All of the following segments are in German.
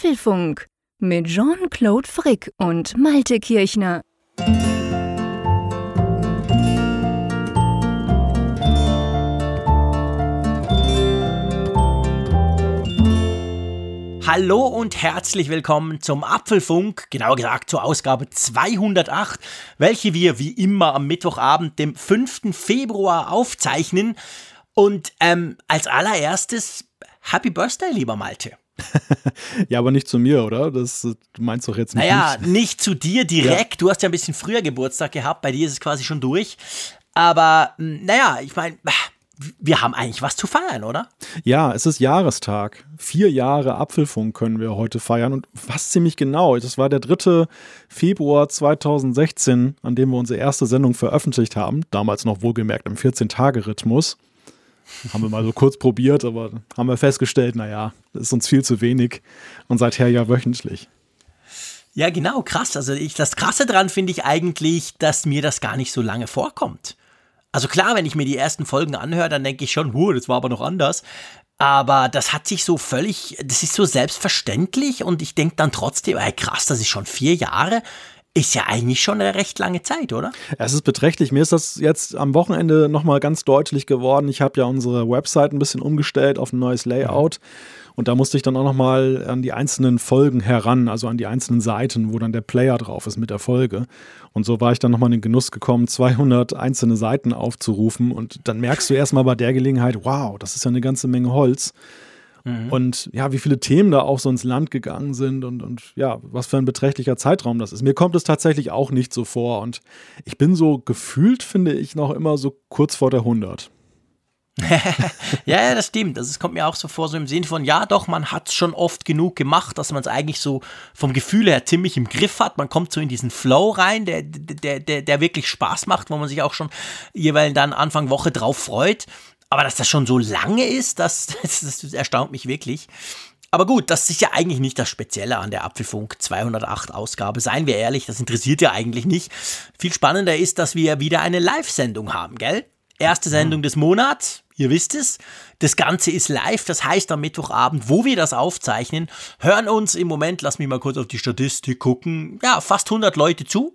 Apfelfunk mit Jean-Claude Frick und Malte Kirchner. Hallo und herzlich willkommen zum Apfelfunk, genauer gesagt zur Ausgabe 208, welche wir wie immer am Mittwochabend, dem 5. Februar aufzeichnen. Und ähm, als allererstes Happy Birthday, lieber Malte. ja, aber nicht zu mir, oder? Das, du meinst doch jetzt nicht. Naja, nicht zu dir direkt. Ja. Du hast ja ein bisschen früher Geburtstag gehabt. Bei dir ist es quasi schon durch. Aber hm, naja, ich meine, wir haben eigentlich was zu feiern, oder? Ja, es ist Jahrestag. Vier Jahre Apfelfunk können wir heute feiern und fast ziemlich genau. Das war der 3. Februar 2016, an dem wir unsere erste Sendung veröffentlicht haben. Damals noch wohlgemerkt im 14-Tage-Rhythmus. Haben wir mal so kurz probiert, aber haben wir festgestellt, naja, das ist uns viel zu wenig und seither ja wöchentlich. Ja, genau, krass. Also ich, das Krasse daran finde ich eigentlich, dass mir das gar nicht so lange vorkommt. Also klar, wenn ich mir die ersten Folgen anhöre, dann denke ich schon, huh, das war aber noch anders. Aber das hat sich so völlig, das ist so selbstverständlich und ich denke dann trotzdem, ey, krass, das ist schon vier Jahre. Ist ja eigentlich schon eine recht lange Zeit, oder? Es ist beträchtlich. Mir ist das jetzt am Wochenende nochmal ganz deutlich geworden. Ich habe ja unsere Website ein bisschen umgestellt auf ein neues Layout. Und da musste ich dann auch nochmal an die einzelnen Folgen heran, also an die einzelnen Seiten, wo dann der Player drauf ist mit der Folge. Und so war ich dann nochmal in den Genuss gekommen, 200 einzelne Seiten aufzurufen. Und dann merkst du erstmal bei der Gelegenheit, wow, das ist ja eine ganze Menge Holz. Mhm. Und ja, wie viele Themen da auch so ins Land gegangen sind und, und ja, was für ein beträchtlicher Zeitraum das ist. Mir kommt es tatsächlich auch nicht so vor und ich bin so gefühlt, finde ich, noch immer so kurz vor der 100. ja, ja, das stimmt. Also es kommt mir auch so vor, so im Sinn von, ja, doch, man hat es schon oft genug gemacht, dass man es eigentlich so vom Gefühl her ziemlich im Griff hat. Man kommt so in diesen Flow rein, der, der, der, der wirklich Spaß macht, wo man sich auch schon jeweils dann Anfang Woche drauf freut. Aber dass das schon so lange ist, das, das, das erstaunt mich wirklich. Aber gut, das ist ja eigentlich nicht das Spezielle an der Apfelfunk 208 Ausgabe. Seien wir ehrlich, das interessiert ja eigentlich nicht. Viel spannender ist, dass wir wieder eine Live-Sendung haben, gell? Erste Sendung des Monats, ihr wisst es. Das Ganze ist live, das heißt am Mittwochabend, wo wir das aufzeichnen, hören uns im Moment, lass mich mal kurz auf die Statistik gucken, ja, fast 100 Leute zu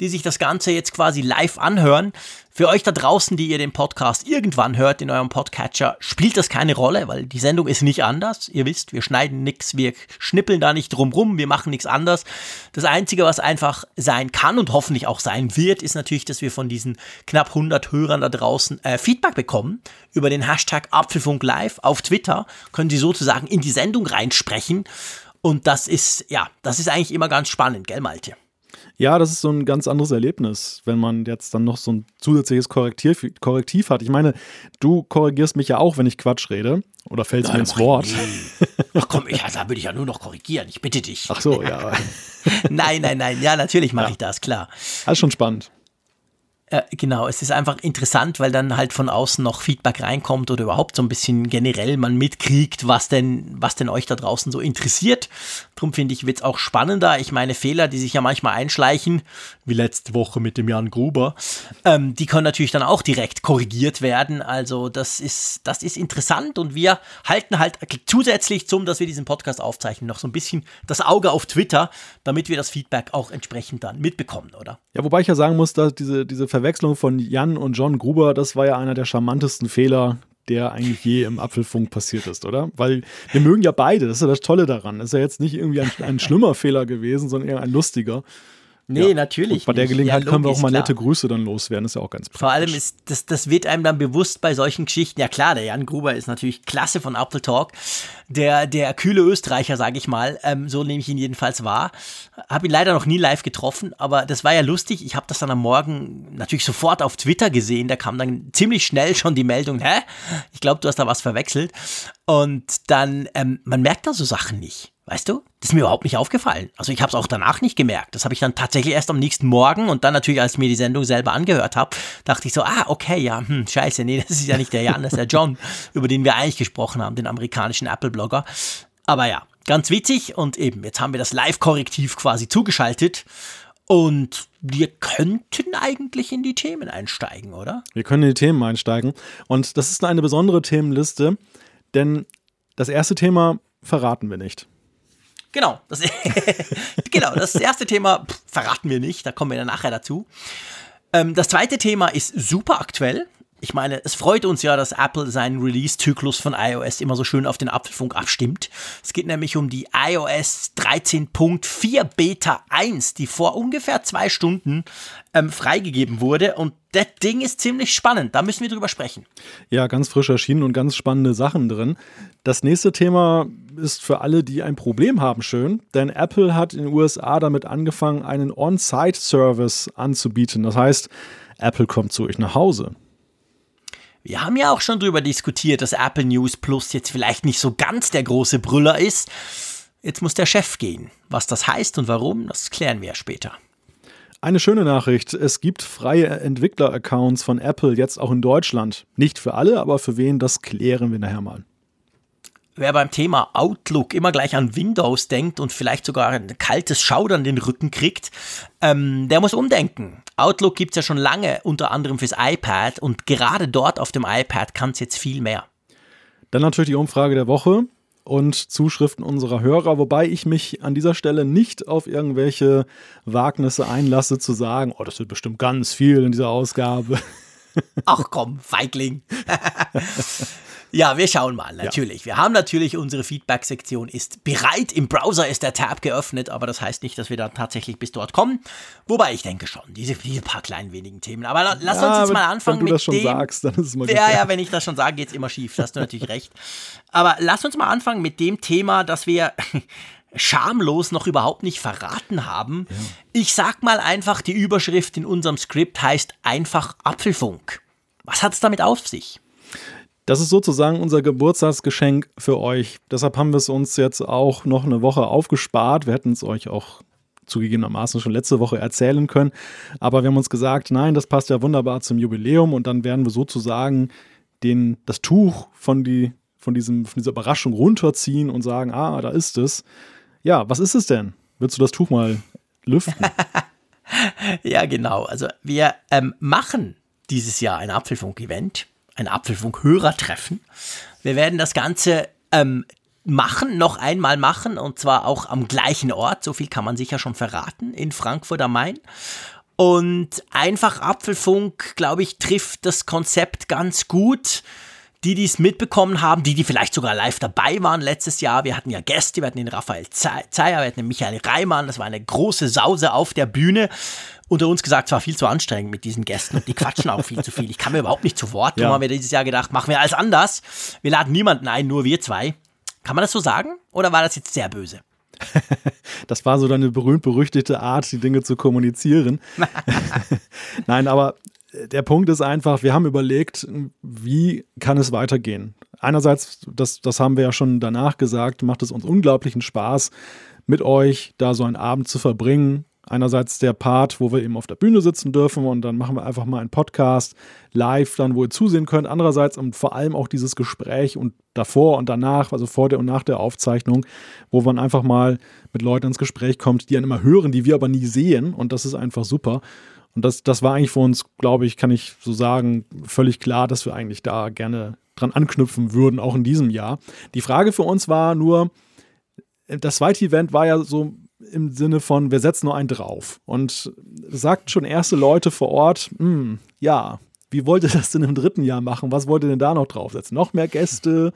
die sich das Ganze jetzt quasi live anhören. Für euch da draußen, die ihr den Podcast irgendwann hört in eurem Podcatcher, spielt das keine Rolle, weil die Sendung ist nicht anders. Ihr wisst, wir schneiden nichts, wir schnippeln da nicht drumrum, wir machen nichts anders. Das Einzige, was einfach sein kann und hoffentlich auch sein wird, ist natürlich, dass wir von diesen knapp 100 Hörern da draußen äh, Feedback bekommen über den Hashtag Apfelfunk Live auf Twitter. Können Sie sozusagen in die Sendung reinsprechen. Und das ist, ja, das ist eigentlich immer ganz spannend, gell, Malte? Ja, das ist so ein ganz anderes Erlebnis, wenn man jetzt dann noch so ein zusätzliches Korrektiv, Korrektiv hat. Ich meine, du korrigierst mich ja auch, wenn ich Quatsch rede. Oder fällst mir ins Wort? Ach komm, ich, da würde ich ja nur noch korrigieren. Ich bitte dich. Ach so, ja. nein, nein, nein. Ja, natürlich mache ja. ich das, klar. Das ist schon spannend. Äh, genau, es ist einfach interessant, weil dann halt von außen noch Feedback reinkommt oder überhaupt so ein bisschen generell man mitkriegt, was denn, was denn euch da draußen so interessiert. Drum finde ich, wird es auch spannender. Ich meine, Fehler, die sich ja manchmal einschleichen, wie letzte Woche mit dem Jan Gruber, ähm, die können natürlich dann auch direkt korrigiert werden. Also das ist, das ist interessant und wir halten halt zusätzlich zum, dass wir diesen Podcast aufzeichnen, noch so ein bisschen das Auge auf Twitter, damit wir das Feedback auch entsprechend dann mitbekommen, oder? Ja, wobei ich ja sagen muss, dass diese, diese Verwechslung von Jan und John Gruber, das war ja einer der charmantesten Fehler, der eigentlich je im Apfelfunk passiert ist, oder? Weil wir mögen ja beide, das ist ja das Tolle daran. Das ist ja jetzt nicht irgendwie ein, ein schlimmer Fehler gewesen, sondern eher ein lustiger. Nee, ja. natürlich. Und bei der Gelegenheit ja, können wir auch mal nette Grüße dann loswerden, ist ja auch ganz praktisch. Vor allem ist, das, das wird einem dann bewusst bei solchen Geschichten. Ja klar, der Jan Gruber ist natürlich klasse von Apple Talk. Der, der kühle Österreicher, sage ich mal. Ähm, so nehme ich ihn jedenfalls wahr. Habe ihn leider noch nie live getroffen, aber das war ja lustig. Ich habe das dann am Morgen natürlich sofort auf Twitter gesehen. Da kam dann ziemlich schnell schon die Meldung, hä? Ich glaube, du hast da was verwechselt. Und dann, ähm, man merkt da so Sachen nicht. Weißt du? Das ist mir überhaupt nicht aufgefallen. Also ich habe es auch danach nicht gemerkt. Das habe ich dann tatsächlich erst am nächsten Morgen und dann natürlich, als ich mir die Sendung selber angehört habe, dachte ich so, ah, okay, ja, hm, scheiße, nee, das ist ja nicht der Jan, das ist der John, über den wir eigentlich gesprochen haben, den amerikanischen Apple-Blogger. Aber ja, ganz witzig und eben, jetzt haben wir das Live-Korrektiv quasi zugeschaltet und wir könnten eigentlich in die Themen einsteigen, oder? Wir können in die Themen einsteigen und das ist eine besondere Themenliste, denn das erste Thema verraten wir nicht. Genau, das, genau, das erste Thema pff, verraten wir nicht, da kommen wir dann nachher dazu. Ähm, das zweite Thema ist super aktuell. Ich meine, es freut uns ja, dass Apple seinen Release-Zyklus von iOS immer so schön auf den Apfelfunk abstimmt. Es geht nämlich um die iOS 13.4 Beta 1, die vor ungefähr zwei Stunden ähm, freigegeben wurde. Und das Ding ist ziemlich spannend. Da müssen wir drüber sprechen. Ja, ganz frisch erschienen und ganz spannende Sachen drin. Das nächste Thema ist für alle, die ein Problem haben, schön. Denn Apple hat in den USA damit angefangen, einen On-Site-Service anzubieten. Das heißt, Apple kommt zu euch nach Hause. Wir haben ja auch schon darüber diskutiert, dass Apple News Plus jetzt vielleicht nicht so ganz der große Brüller ist. Jetzt muss der Chef gehen. Was das heißt und warum, das klären wir später. Eine schöne Nachricht. Es gibt freie Entwickler-Accounts von Apple jetzt auch in Deutschland. Nicht für alle, aber für wen, das klären wir nachher mal. Wer beim Thema Outlook immer gleich an Windows denkt und vielleicht sogar ein kaltes Schaudern den Rücken kriegt, ähm, der muss umdenken. Outlook gibt es ja schon lange, unter anderem fürs iPad und gerade dort auf dem iPad kann es jetzt viel mehr. Dann natürlich die Umfrage der Woche und Zuschriften unserer Hörer, wobei ich mich an dieser Stelle nicht auf irgendwelche Wagnisse einlasse, zu sagen, oh, das wird bestimmt ganz viel in dieser Ausgabe. Ach komm, Feigling. Ja, wir schauen mal, natürlich. Ja. Wir haben natürlich unsere Feedback-Sektion ist bereit. Im Browser ist der Tab geöffnet, aber das heißt nicht, dass wir dann tatsächlich bis dort kommen. Wobei ich denke schon, diese, diese paar kleinen wenigen Themen. Aber lass ja, uns jetzt mal anfangen wenn du mit das schon dem. Sagst, dann ist es mal ja, ja, wenn ich das schon sage, geht es immer schief. Da hast du natürlich recht. Aber lass uns mal anfangen mit dem Thema, das wir schamlos noch überhaupt nicht verraten haben. Ja. Ich sag mal einfach, die Überschrift in unserem Skript heißt einfach Apfelfunk. Was hat es damit auf sich? Das ist sozusagen unser Geburtstagsgeschenk für euch. Deshalb haben wir es uns jetzt auch noch eine Woche aufgespart. Wir hätten es euch auch zugegebenermaßen schon letzte Woche erzählen können. Aber wir haben uns gesagt, nein, das passt ja wunderbar zum Jubiläum und dann werden wir sozusagen den, das Tuch von, die, von, diesem, von dieser Überraschung runterziehen und sagen, ah, da ist es. Ja, was ist es denn? Willst du das Tuch mal lüften? ja, genau. Also wir ähm, machen dieses Jahr ein Apfelfunk-Event ein Apfelfunk-Hörertreffen. Wir werden das Ganze ähm, machen, noch einmal machen und zwar auch am gleichen Ort, so viel kann man sicher schon verraten, in Frankfurt am Main. Und einfach Apfelfunk, glaube ich, trifft das Konzept ganz gut. Die, die es mitbekommen haben, die, die vielleicht sogar live dabei waren letztes Jahr. Wir hatten ja Gäste, wir hatten den Raphael Zeyer, wir hatten den Michael Reimann, das war eine große Sause auf der Bühne unter uns gesagt, es war viel zu anstrengend mit diesen Gästen und die quatschen auch viel zu viel. Ich kam mir überhaupt nicht zu Wort. Ja. Darum haben wir dieses Jahr gedacht, machen wir alles anders. Wir laden niemanden ein, nur wir zwei. Kann man das so sagen? Oder war das jetzt sehr böse? das war so deine berühmt-berüchtigte Art, die Dinge zu kommunizieren. Nein, aber der Punkt ist einfach, wir haben überlegt, wie kann es weitergehen? Einerseits, das, das haben wir ja schon danach gesagt, macht es uns unglaublichen Spaß, mit euch da so einen Abend zu verbringen, Einerseits der Part, wo wir eben auf der Bühne sitzen dürfen und dann machen wir einfach mal einen Podcast live, dann wo ihr zusehen könnt. Andererseits und vor allem auch dieses Gespräch und davor und danach, also vor der und nach der Aufzeichnung, wo man einfach mal mit Leuten ins Gespräch kommt, die dann immer hören, die wir aber nie sehen und das ist einfach super. Und das, das war eigentlich für uns, glaube ich, kann ich so sagen, völlig klar, dass wir eigentlich da gerne dran anknüpfen würden, auch in diesem Jahr. Die Frage für uns war nur, das zweite Event war ja so im Sinne von, wir setzen nur einen drauf. Und sagten schon erste Leute vor Ort, hm, ja, wie wollt ihr das denn im dritten Jahr machen? Was wollt ihr denn da noch draufsetzen? Noch mehr Gäste?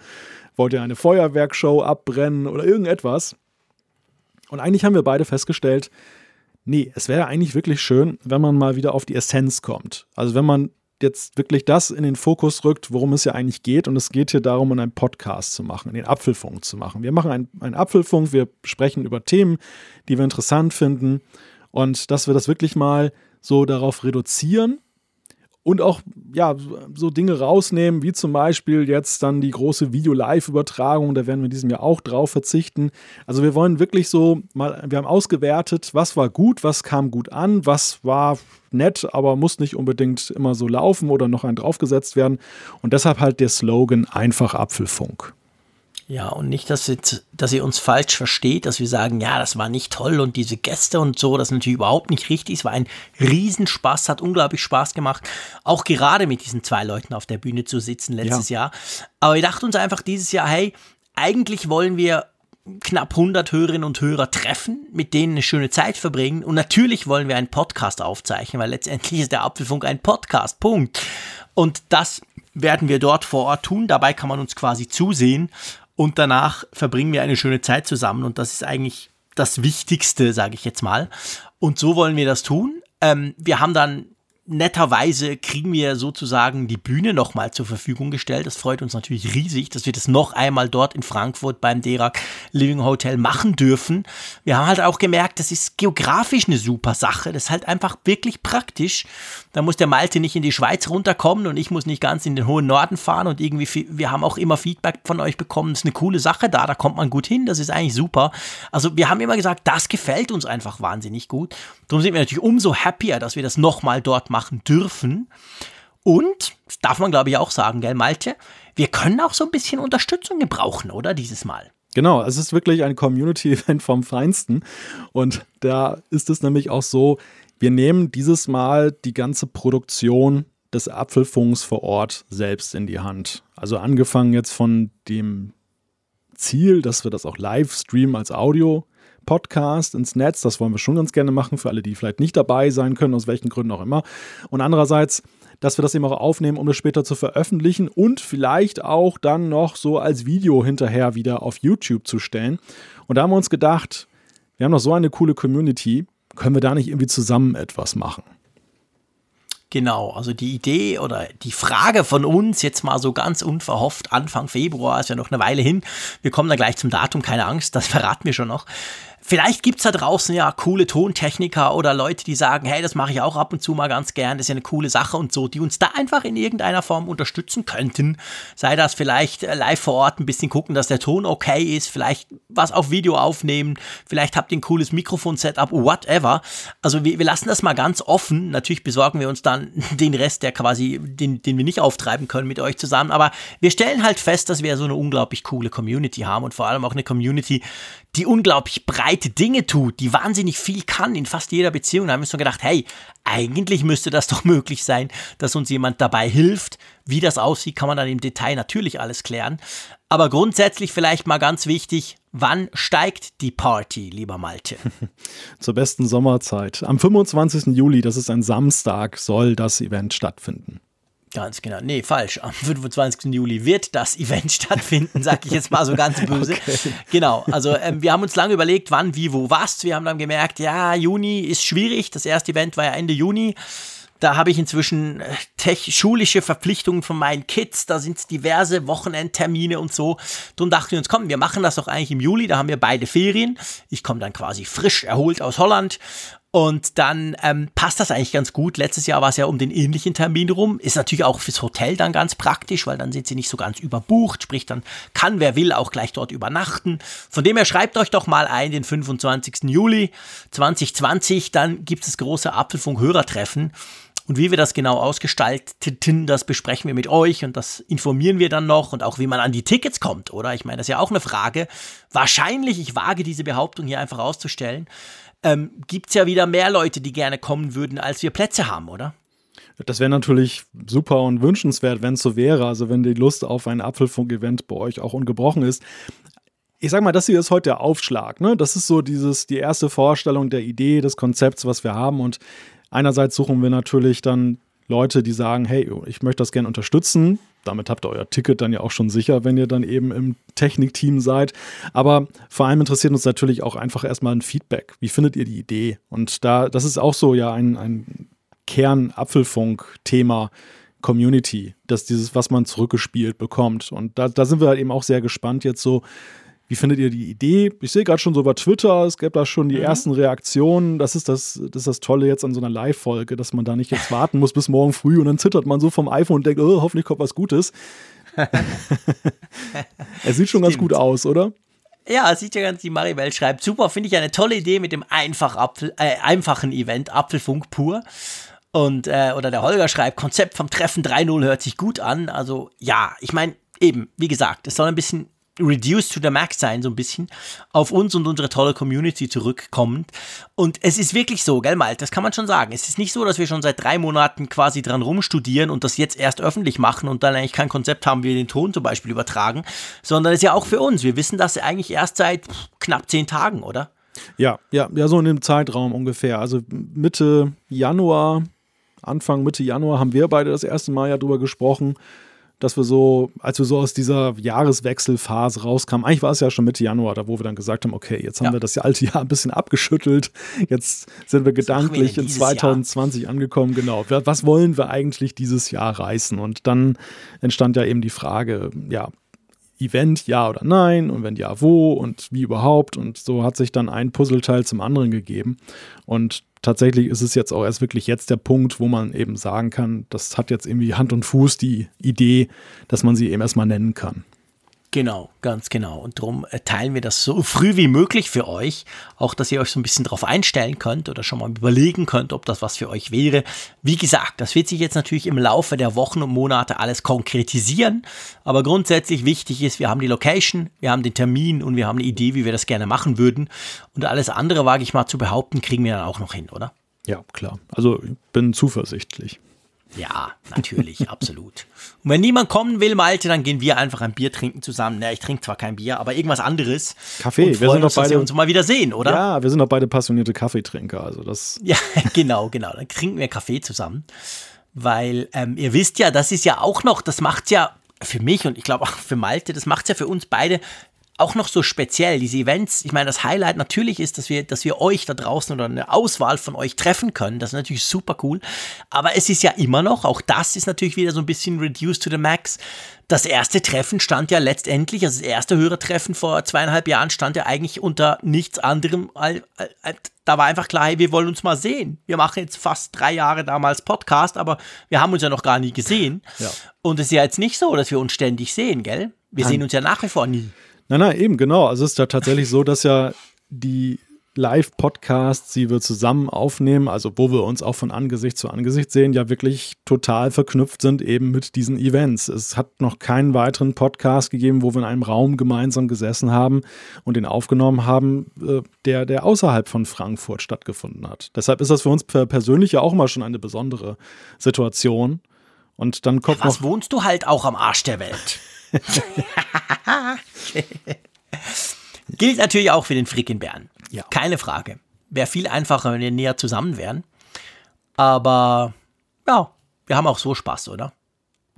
Wollt ihr eine Feuerwerkshow abbrennen oder irgendetwas? Und eigentlich haben wir beide festgestellt, nee, es wäre eigentlich wirklich schön, wenn man mal wieder auf die Essenz kommt. Also wenn man jetzt wirklich das in den Fokus rückt, worum es ja eigentlich geht. Und es geht hier darum, einen Podcast zu machen, den Apfelfunk zu machen. Wir machen einen, einen Apfelfunk, wir sprechen über Themen, die wir interessant finden. Und dass wir das wirklich mal so darauf reduzieren, und auch ja, so Dinge rausnehmen, wie zum Beispiel jetzt dann die große Video-Live-Übertragung, da werden wir in diesem Jahr auch drauf verzichten. Also wir wollen wirklich so mal, wir haben ausgewertet, was war gut, was kam gut an, was war nett, aber muss nicht unbedingt immer so laufen oder noch ein draufgesetzt werden. Und deshalb halt der Slogan einfach Apfelfunk. Ja, und nicht, dass, jetzt, dass ihr uns falsch versteht, dass wir sagen, ja, das war nicht toll und diese Gäste und so, das ist natürlich überhaupt nicht richtig. Es war ein Riesenspaß, hat unglaublich Spaß gemacht, auch gerade mit diesen zwei Leuten auf der Bühne zu sitzen letztes ja. Jahr. Aber wir dachten uns einfach dieses Jahr, hey, eigentlich wollen wir knapp 100 Hörerinnen und Hörer treffen, mit denen eine schöne Zeit verbringen. Und natürlich wollen wir einen Podcast aufzeichnen, weil letztendlich ist der Apfelfunk ein Podcast. Punkt. Und das werden wir dort vor Ort tun. Dabei kann man uns quasi zusehen. Und danach verbringen wir eine schöne Zeit zusammen. Und das ist eigentlich das Wichtigste, sage ich jetzt mal. Und so wollen wir das tun. Ähm, wir haben dann netterweise kriegen wir sozusagen die Bühne nochmal zur Verfügung gestellt. Das freut uns natürlich riesig, dass wir das noch einmal dort in Frankfurt beim Derak Living Hotel machen dürfen. Wir haben halt auch gemerkt, das ist geografisch eine super Sache. Das ist halt einfach wirklich praktisch. Da muss der Malte nicht in die Schweiz runterkommen und ich muss nicht ganz in den hohen Norden fahren und irgendwie, wir haben auch immer Feedback von euch bekommen. Das ist eine coole Sache da, da kommt man gut hin. Das ist eigentlich super. Also wir haben immer gesagt, das gefällt uns einfach wahnsinnig gut. Darum sind wir natürlich umso happier, dass wir das nochmal dort machen dürfen. Und, das darf man glaube ich auch sagen, gell, Malte, wir können auch so ein bisschen Unterstützung gebrauchen, oder, dieses Mal. Genau, es ist wirklich ein Community-Event vom Feinsten. Und da ist es nämlich auch so, wir nehmen dieses Mal die ganze Produktion des Apfelfunks vor Ort selbst in die Hand. Also angefangen jetzt von dem Ziel, dass wir das auch live streamen als Audio Podcast ins Netz. Das wollen wir schon ganz gerne machen für alle, die vielleicht nicht dabei sein können, aus welchen Gründen auch immer. Und andererseits, dass wir das eben auch aufnehmen, um das später zu veröffentlichen und vielleicht auch dann noch so als Video hinterher wieder auf YouTube zu stellen. Und da haben wir uns gedacht, wir haben noch so eine coole Community, können wir da nicht irgendwie zusammen etwas machen? Genau, also die Idee oder die Frage von uns jetzt mal so ganz unverhofft Anfang Februar, ist ja noch eine Weile hin. Wir kommen da gleich zum Datum, keine Angst, das verraten wir schon noch. Vielleicht gibt's da draußen ja coole Tontechniker oder Leute, die sagen, hey, das mache ich auch ab und zu mal ganz gern, das ist ja eine coole Sache und so, die uns da einfach in irgendeiner Form unterstützen könnten. Sei das vielleicht äh, live vor Ort ein bisschen gucken, dass der Ton okay ist, vielleicht was auf Video aufnehmen, vielleicht habt ihr ein cooles Mikrofon-Setup, whatever. Also wir, wir lassen das mal ganz offen. Natürlich besorgen wir uns dann den Rest, der quasi, den, den wir nicht auftreiben können mit euch zusammen. Aber wir stellen halt fest, dass wir so eine unglaublich coole Community haben und vor allem auch eine Community, die unglaublich breite Dinge tut, die wahnsinnig viel kann in fast jeder Beziehung. Da haben wir uns gedacht, hey, eigentlich müsste das doch möglich sein, dass uns jemand dabei hilft. Wie das aussieht, kann man dann im Detail natürlich alles klären. Aber grundsätzlich vielleicht mal ganz wichtig, wann steigt die Party, lieber Malte? Zur besten Sommerzeit. Am 25. Juli, das ist ein Samstag, soll das Event stattfinden. Ganz genau. Nee, falsch. Am 25. Juli wird das Event stattfinden, sag ich jetzt mal so ganz böse. Okay. Genau. Also ähm, wir haben uns lange überlegt, wann, wie, wo, was. Wir haben dann gemerkt, ja, Juni ist schwierig. Das erste Event war ja Ende Juni. Da habe ich inzwischen äh, tech schulische Verpflichtungen von meinen Kids. Da sind diverse Wochenendtermine und so. Darum dachten wir uns, komm, wir machen das doch eigentlich im Juli. Da haben wir beide Ferien. Ich komme dann quasi frisch erholt aus Holland und dann ähm, passt das eigentlich ganz gut. Letztes Jahr war es ja um den ähnlichen Termin rum. Ist natürlich auch fürs Hotel dann ganz praktisch, weil dann sind sie nicht so ganz überbucht. Sprich, dann kann wer will auch gleich dort übernachten. Von dem her schreibt euch doch mal ein, den 25. Juli 2020. Dann gibt es große Apfelfunk-Hörertreffen. Und wie wir das genau ausgestalteten, das besprechen wir mit euch und das informieren wir dann noch und auch wie man an die Tickets kommt, oder? Ich meine, das ist ja auch eine Frage. Wahrscheinlich, ich wage diese Behauptung hier einfach auszustellen, ähm, gibt es ja wieder mehr Leute, die gerne kommen würden, als wir Plätze haben, oder? Das wäre natürlich super und wünschenswert, wenn es so wäre. Also wenn die Lust auf ein Apfelfunk-Event bei euch auch ungebrochen ist. Ich sag mal, das hier ist heute der Aufschlag. Ne? Das ist so dieses, die erste Vorstellung der Idee, des Konzepts, was wir haben. Und einerseits suchen wir natürlich dann Leute, die sagen, hey, ich möchte das gerne unterstützen. Damit habt ihr euer Ticket dann ja auch schon sicher, wenn ihr dann eben im Technikteam seid. Aber vor allem interessiert uns natürlich auch einfach erstmal ein Feedback. Wie findet ihr die Idee? Und da, das ist auch so ja ein, ein Kern-Apfelfunk-Thema. Community, dass dieses, was man zurückgespielt bekommt. Und da, da sind wir halt eben auch sehr gespannt jetzt so, wie findet ihr die Idee? Ich sehe gerade schon so bei Twitter, es gab da schon die mhm. ersten Reaktionen. Das ist das, das ist das Tolle jetzt an so einer Live-Folge, dass man da nicht jetzt warten muss bis morgen früh und dann zittert man so vom iPhone und denkt, oh, hoffentlich kommt was Gutes. er sieht schon Stimmt. ganz gut aus, oder? Ja, sieht ja ganz, die Maribel schreibt, super, finde ich eine tolle Idee mit dem einfach Apfel, äh, einfachen Event, Apfelfunk pur. Und, äh, oder der Holger schreibt, Konzept vom Treffen 3.0 hört sich gut an. Also ja, ich meine, eben, wie gesagt, es soll ein bisschen reduced to the max sein, so ein bisschen, auf uns und unsere tolle Community zurückkommend. Und es ist wirklich so, gell, Malte, das kann man schon sagen. Es ist nicht so, dass wir schon seit drei Monaten quasi dran rumstudieren und das jetzt erst öffentlich machen und dann eigentlich kein Konzept haben, wie wir den Ton zum Beispiel übertragen, sondern es ist ja auch für uns. Wir wissen das eigentlich erst seit knapp zehn Tagen, oder? Ja, ja, ja, so in dem Zeitraum ungefähr. Also Mitte Januar, Anfang Mitte Januar haben wir beide das erste Mal ja drüber gesprochen dass wir so, als wir so aus dieser Jahreswechselphase rauskamen, eigentlich war es ja schon Mitte Januar, da wo wir dann gesagt haben, okay, jetzt haben ja. wir das alte Jahr ein bisschen abgeschüttelt, jetzt sind wir gedanklich wir in 2020 Jahr? angekommen, genau. Was wollen wir eigentlich dieses Jahr reißen? Und dann entstand ja eben die Frage, ja, Event, ja oder nein und wenn ja, wo und wie überhaupt. Und so hat sich dann ein Puzzleteil zum anderen gegeben. Und tatsächlich ist es jetzt auch erst wirklich jetzt der Punkt, wo man eben sagen kann, das hat jetzt irgendwie Hand und Fuß, die Idee, dass man sie eben erstmal nennen kann. Genau, ganz genau. Und darum äh, teilen wir das so früh wie möglich für euch. Auch, dass ihr euch so ein bisschen darauf einstellen könnt oder schon mal überlegen könnt, ob das was für euch wäre. Wie gesagt, das wird sich jetzt natürlich im Laufe der Wochen und Monate alles konkretisieren. Aber grundsätzlich wichtig ist, wir haben die Location, wir haben den Termin und wir haben eine Idee, wie wir das gerne machen würden. Und alles andere, wage ich mal zu behaupten, kriegen wir dann auch noch hin, oder? Ja, klar. Also ich bin zuversichtlich. Ja, natürlich, absolut. Und wenn niemand kommen will, Malte, dann gehen wir einfach ein Bier trinken zusammen. Na, ich trinke zwar kein Bier, aber irgendwas anderes. Kaffee, wir sind doch beide, dass wir uns mal wieder sehen, oder? Ja, wir sind doch beide passionierte Kaffeetrinker, also das. Ja, genau, genau. Dann trinken wir Kaffee zusammen. Weil ähm, ihr wisst ja, das ist ja auch noch, das macht's ja für mich und ich glaube auch für Malte, das macht's ja für uns beide auch noch so speziell, diese Events, ich meine, das Highlight natürlich ist, dass wir, dass wir euch da draußen oder eine Auswahl von euch treffen können. Das ist natürlich super cool. Aber es ist ja immer noch, auch das ist natürlich wieder so ein bisschen reduced to the max. Das erste Treffen stand ja letztendlich, also das erste Hörertreffen vor zweieinhalb Jahren stand ja eigentlich unter nichts anderem. Da war einfach klar, hey, wir wollen uns mal sehen. Wir machen jetzt fast drei Jahre damals Podcast, aber wir haben uns ja noch gar nie gesehen. Ja. Und es ist ja jetzt nicht so, dass wir uns ständig sehen, gell? Wir Nein. sehen uns ja nach wie vor nie. Nein, nein, eben, genau. Also es ist ja tatsächlich so, dass ja die Live-Podcasts, die wir zusammen aufnehmen, also wo wir uns auch von Angesicht zu Angesicht sehen, ja wirklich total verknüpft sind eben mit diesen Events. Es hat noch keinen weiteren Podcast gegeben, wo wir in einem Raum gemeinsam gesessen haben und den aufgenommen haben, äh, der, der außerhalb von Frankfurt stattgefunden hat. Deshalb ist das für uns persönlich ja auch mal schon eine besondere Situation. Und dann kommt Was noch wohnst du halt auch am Arsch der Welt? Gilt natürlich auch für den Frickenbären. Ja. Keine Frage. Wäre viel einfacher, wenn wir näher zusammen wären. Aber ja, wir haben auch so Spaß, oder?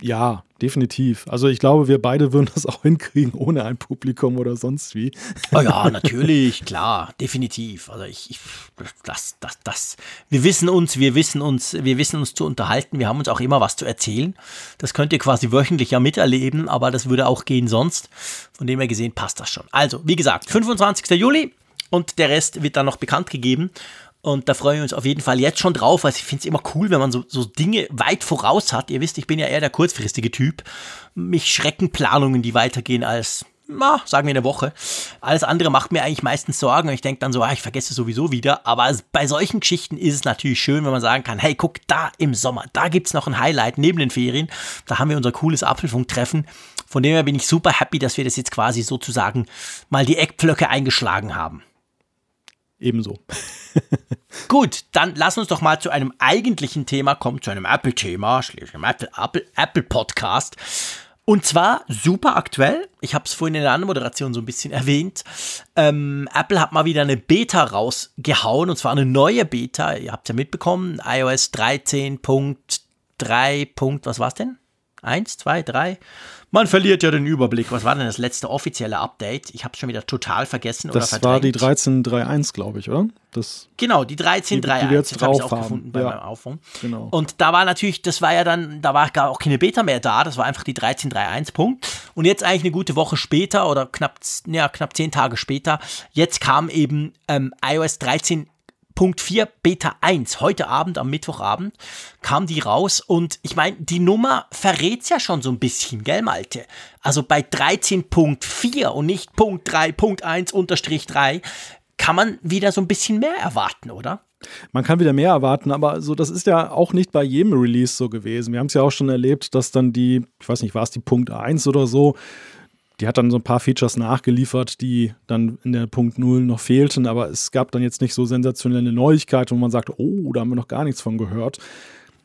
Ja, definitiv. Also ich glaube, wir beide würden das auch hinkriegen ohne ein Publikum oder sonst wie. Oh ja, natürlich, klar, definitiv. Also ich, ich, das, das, das. Wir wissen uns, wir wissen uns, wir wissen uns zu unterhalten. Wir haben uns auch immer was zu erzählen. Das könnt ihr quasi wöchentlich ja miterleben, aber das würde auch gehen sonst. Von dem her gesehen passt das schon. Also, wie gesagt, 25. Juli und der Rest wird dann noch bekannt gegeben. Und da freuen wir uns auf jeden Fall jetzt schon drauf, weil ich finde es immer cool, wenn man so, so Dinge weit voraus hat. Ihr wisst, ich bin ja eher der kurzfristige Typ. Mich schrecken Planungen, die weitergehen als, na, sagen wir eine Woche. Alles andere macht mir eigentlich meistens Sorgen und ich denke dann so, ah, ich vergesse sowieso wieder. Aber bei solchen Geschichten ist es natürlich schön, wenn man sagen kann, hey, guck, da im Sommer, da gibt es noch ein Highlight neben den Ferien. Da haben wir unser cooles Apfelfunktreffen. Von dem her bin ich super happy, dass wir das jetzt quasi sozusagen mal die Eckpflöcke eingeschlagen haben. Ebenso. Gut, dann lass uns doch mal zu einem eigentlichen Thema kommen, zu einem Apple-Thema, einem Apple-Podcast. Und zwar super aktuell. Ich habe es vorhin in der Anmoderation so ein bisschen erwähnt. Ähm, Apple hat mal wieder eine Beta rausgehauen und zwar eine neue Beta. Ihr habt ja mitbekommen, iOS 13.3. Was war's denn? Eins, zwei, drei. Man verliert ja den Überblick. Was war denn das letzte offizielle Update? Ich habe es schon wieder total vergessen das oder verdrängt. Das war die 13.3.1, glaube ich, oder? Das genau, die 13.3.1. Das habe ich auch gefunden bei ja. meinem Aufwand. Genau. Und da war natürlich, das war ja dann, da war gar auch keine Beta mehr da. Das war einfach die 13.3.1 Punkt. Und jetzt eigentlich eine gute Woche später oder knapp, ja, knapp zehn Tage später, jetzt kam eben ähm, iOS 13 Punkt 4 Beta 1, heute Abend, am Mittwochabend, kam die raus und ich meine, die Nummer verrät's ja schon so ein bisschen, gell, Malte? Also bei 13.4 und nicht Punkt 3.1 unterstrich 3 kann man wieder so ein bisschen mehr erwarten, oder? Man kann wieder mehr erwarten, aber so, das ist ja auch nicht bei jedem Release so gewesen. Wir haben es ja auch schon erlebt, dass dann die, ich weiß nicht, war es die Punkt 1 oder so, die hat dann so ein paar Features nachgeliefert, die dann in der Punkt 0 noch fehlten, aber es gab dann jetzt nicht so sensationelle Neuigkeiten, wo man sagt, oh, da haben wir noch gar nichts von gehört.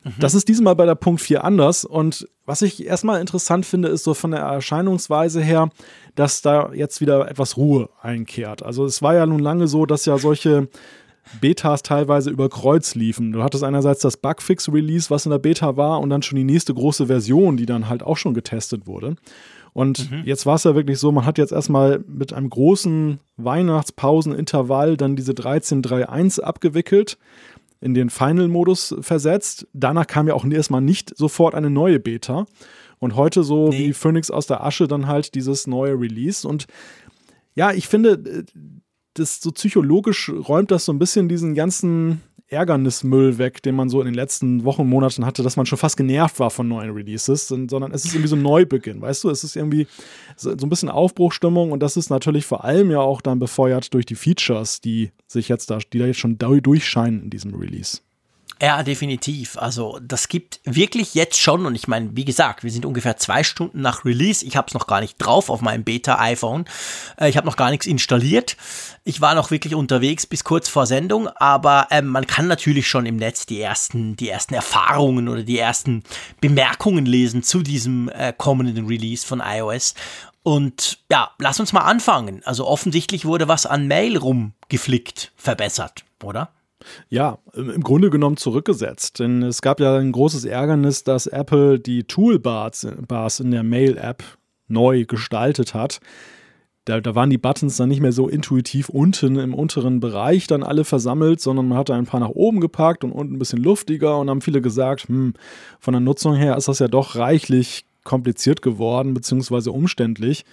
Mhm. Das ist diesmal bei der Punkt 4 anders. Und was ich erstmal interessant finde, ist so von der Erscheinungsweise her, dass da jetzt wieder etwas Ruhe einkehrt. Also es war ja nun lange so, dass ja solche Betas teilweise über Kreuz liefen. Du hattest einerseits das Bugfix-Release, was in der Beta war, und dann schon die nächste große Version, die dann halt auch schon getestet wurde. Und mhm. jetzt war es ja wirklich so, man hat jetzt erstmal mit einem großen Weihnachtspausenintervall dann diese 13.3.1 abgewickelt in den Final-Modus versetzt. Danach kam ja auch erstmal nicht sofort eine neue Beta. Und heute so nee. wie Phoenix aus der Asche dann halt dieses neue Release. Und ja, ich finde, äh, das so psychologisch räumt das so ein bisschen diesen ganzen Ärgernismüll weg, den man so in den letzten Wochen, Monaten hatte, dass man schon fast genervt war von neuen Releases, sondern es ist irgendwie so ein Neubeginn, weißt du? Es ist irgendwie so ein bisschen Aufbruchstimmung und das ist natürlich vor allem ja auch dann befeuert durch die Features, die sich jetzt da, die da jetzt schon durchscheinen in diesem Release. Ja, definitiv. Also das gibt wirklich jetzt schon, und ich meine, wie gesagt, wir sind ungefähr zwei Stunden nach Release. Ich habe es noch gar nicht drauf auf meinem Beta-iPhone. Äh, ich habe noch gar nichts installiert. Ich war noch wirklich unterwegs bis kurz vor Sendung, aber ähm, man kann natürlich schon im Netz die ersten, die ersten Erfahrungen oder die ersten Bemerkungen lesen zu diesem äh, kommenden Release von iOS. Und ja, lass uns mal anfangen. Also offensichtlich wurde was an Mail rumgeflickt, verbessert, oder? Ja, im Grunde genommen zurückgesetzt. Denn es gab ja ein großes Ärgernis, dass Apple die Toolbars in der Mail-App neu gestaltet hat. Da, da, waren die Buttons dann nicht mehr so intuitiv unten im unteren Bereich dann alle versammelt, sondern man hatte ein paar nach oben gepackt und unten ein bisschen luftiger und haben viele gesagt, hm, von der Nutzung her ist das ja doch reichlich kompliziert geworden, beziehungsweise umständlich.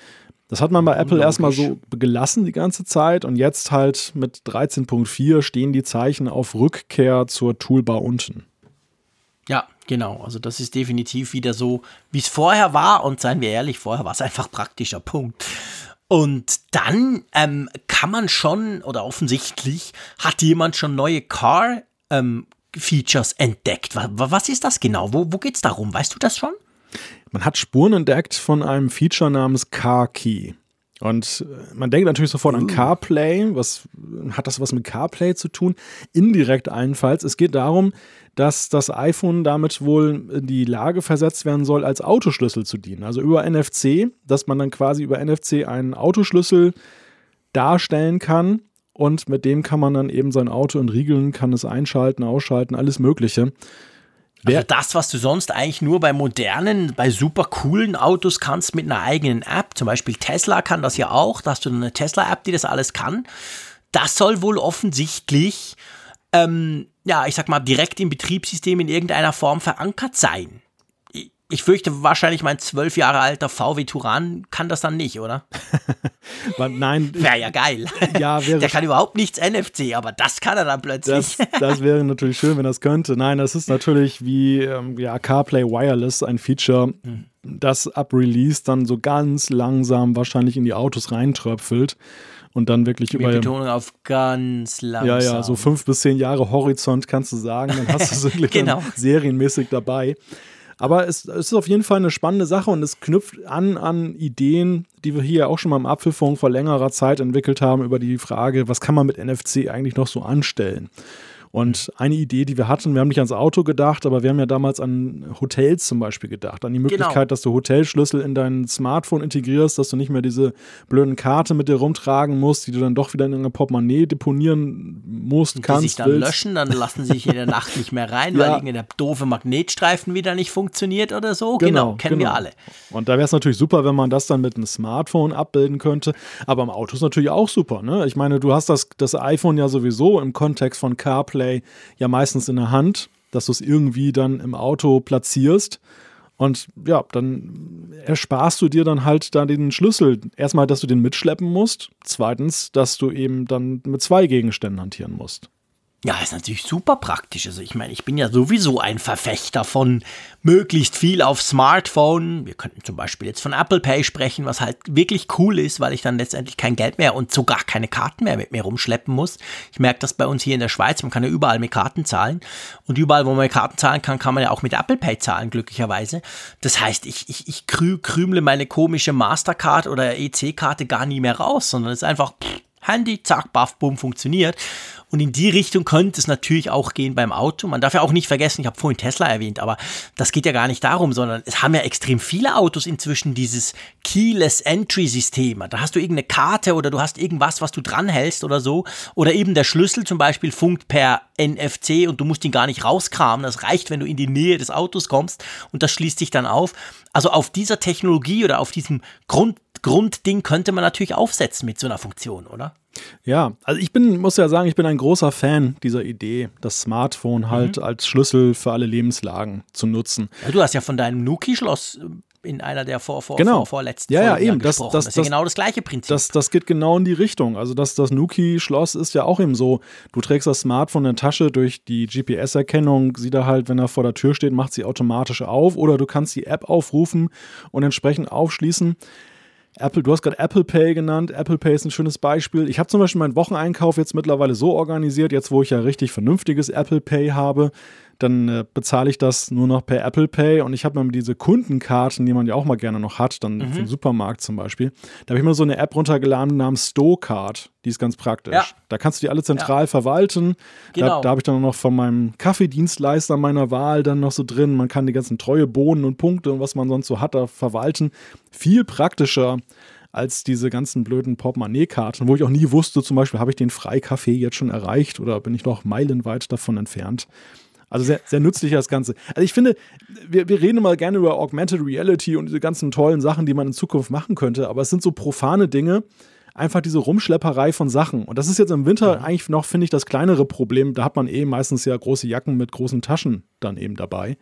Das hat man bei Apple erstmal so gelassen die ganze Zeit und jetzt halt mit 13.4 stehen die Zeichen auf Rückkehr zur Toolbar unten. Ja, genau. Also das ist definitiv wieder so, wie es vorher war. Und seien wir ehrlich, vorher war es einfach praktischer Punkt. Und dann ähm, kann man schon, oder offensichtlich hat jemand schon neue Car ähm, Features entdeckt. Was, ist das genau? Wo, wo geht es darum? Weißt du das schon? Man hat Spuren entdeckt von einem Feature namens Car Key. Und äh, man denkt natürlich sofort an uh. CarPlay. Was hat das was mit CarPlay zu tun? Indirekt allenfalls. Es geht darum, dass das iPhone damit wohl in die Lage versetzt werden soll, als Autoschlüssel zu dienen. Also über NFC, dass man dann quasi über NFC einen Autoschlüssel darstellen kann und mit dem kann man dann eben sein Auto entriegeln, kann es einschalten, ausschalten, alles Mögliche. Also das, was du sonst eigentlich nur bei modernen, bei super coolen Autos kannst mit einer eigenen App, zum Beispiel Tesla kann das ja auch, da hast du eine Tesla-App, die das alles kann. Das soll wohl offensichtlich, ähm, ja, ich sag mal, direkt im Betriebssystem in irgendeiner Form verankert sein ich fürchte, wahrscheinlich mein zwölf Jahre alter VW Turan kann das dann nicht, oder? Nein. Wäre ja geil. Ja, wäre Der kann überhaupt nichts NFC, aber das kann er dann plötzlich. Das, das wäre natürlich schön, wenn das könnte. Nein, das ist natürlich wie ähm, ja, CarPlay Wireless ein Feature, mhm. das ab Release dann so ganz langsam wahrscheinlich in die Autos reintröpfelt und dann wirklich Mit über. Betonung auf ganz langsam. Ja, ja, so fünf bis zehn Jahre Horizont kannst du sagen, dann hast du es wirklich genau. serienmäßig dabei. Aber es, es, ist auf jeden Fall eine spannende Sache und es knüpft an an Ideen, die wir hier auch schon mal im Apfelfunk vor längerer Zeit entwickelt haben, über die Frage, was kann man mit NFC eigentlich noch so anstellen? Und eine Idee, die wir hatten, wir haben nicht ans Auto gedacht, aber wir haben ja damals an Hotels zum Beispiel gedacht. An die Möglichkeit, genau. dass du Hotelschlüssel in dein Smartphone integrierst, dass du nicht mehr diese blöden Karte mit dir rumtragen musst, die du dann doch wieder in einer Portemonnaie deponieren musst, die kannst. Die sich dann willst. löschen, dann lassen sie sich in der Nacht nicht mehr rein, ja. weil der doofe Magnetstreifen wieder nicht funktioniert oder so. Genau, genau kennen genau. wir alle. Und da wäre es natürlich super, wenn man das dann mit einem Smartphone abbilden könnte. Aber im Auto ist natürlich auch super. Ne? Ich meine, du hast das, das iPhone ja sowieso im Kontext von CarPlay Display ja meistens in der Hand, dass du es irgendwie dann im Auto platzierst. Und ja, dann ersparst du dir dann halt da den Schlüssel. Erstmal, dass du den mitschleppen musst. Zweitens, dass du eben dann mit zwei Gegenständen hantieren musst. Ja, ist natürlich super praktisch. Also ich meine, ich bin ja sowieso ein Verfechter von möglichst viel auf Smartphone. Wir könnten zum Beispiel jetzt von Apple Pay sprechen, was halt wirklich cool ist, weil ich dann letztendlich kein Geld mehr und sogar keine Karten mehr mit mir rumschleppen muss. Ich merke das bei uns hier in der Schweiz, man kann ja überall mit Karten zahlen. Und überall, wo man mit Karten zahlen kann, kann man ja auch mit Apple Pay zahlen, glücklicherweise. Das heißt, ich, ich, ich krü krümle meine komische Mastercard oder EC-Karte gar nie mehr raus, sondern es ist einfach pff, Handy, zack, baff, bumm, funktioniert. Und in die Richtung könnte es natürlich auch gehen beim Auto. Man darf ja auch nicht vergessen, ich habe vorhin Tesla erwähnt, aber das geht ja gar nicht darum, sondern es haben ja extrem viele Autos inzwischen dieses Keyless Entry System. Da hast du irgendeine Karte oder du hast irgendwas, was du dranhältst oder so. Oder eben der Schlüssel zum Beispiel funkt per NFC und du musst ihn gar nicht rauskramen. Das reicht, wenn du in die Nähe des Autos kommst und das schließt sich dann auf. Also auf dieser Technologie oder auf diesem Grund, Grundding könnte man natürlich aufsetzen mit so einer Funktion, oder? Ja, also ich bin, muss ja sagen, ich bin ein großer Fan dieser Idee, das Smartphone halt mhm. als Schlüssel für alle Lebenslagen zu nutzen. Ja, du hast ja von deinem Nuki-Schloss äh, in einer der vor, vor, genau. vor, vorletzten ja, Folgen ja, eben. Das, das, das, ist ja genau das gleiche Prinzip. Das, das geht genau in die Richtung. Also das, das Nuki-Schloss ist ja auch eben so, du trägst das Smartphone in der Tasche durch die GPS-Erkennung, sieht er halt, wenn er vor der Tür steht, macht sie automatisch auf oder du kannst die App aufrufen und entsprechend aufschließen. Apple, du hast gerade Apple Pay genannt. Apple Pay ist ein schönes Beispiel. Ich habe zum Beispiel meinen Wocheneinkauf jetzt mittlerweile so organisiert, jetzt wo ich ja richtig vernünftiges Apple Pay habe, dann äh, bezahle ich das nur noch per Apple Pay und ich habe mir diese Kundenkarten, die man ja auch mal gerne noch hat, dann mhm. den Supermarkt zum Beispiel, da habe ich mir so eine App runtergeladen namens Stowcard, die ist ganz praktisch. Ja. Da kannst du die alle zentral ja. verwalten. Genau. Da, da habe ich dann noch von meinem Kaffeedienstleister meiner Wahl dann noch so drin. Man kann die ganzen treue Bohnen und Punkte und was man sonst so hat, da verwalten. Viel praktischer als diese ganzen blöden Portemonnaie-Karten, wo ich auch nie wusste, zum Beispiel, habe ich den Freikaffee jetzt schon erreicht oder bin ich noch meilenweit davon entfernt. Also sehr, sehr nützlich das Ganze. Also ich finde, wir, wir reden immer gerne über Augmented Reality und diese ganzen tollen Sachen, die man in Zukunft machen könnte, aber es sind so profane Dinge, einfach diese Rumschlepperei von Sachen. Und das ist jetzt im Winter ja. eigentlich noch, finde ich, das kleinere Problem. Da hat man eh meistens ja große Jacken mit großen Taschen dann eben dabei.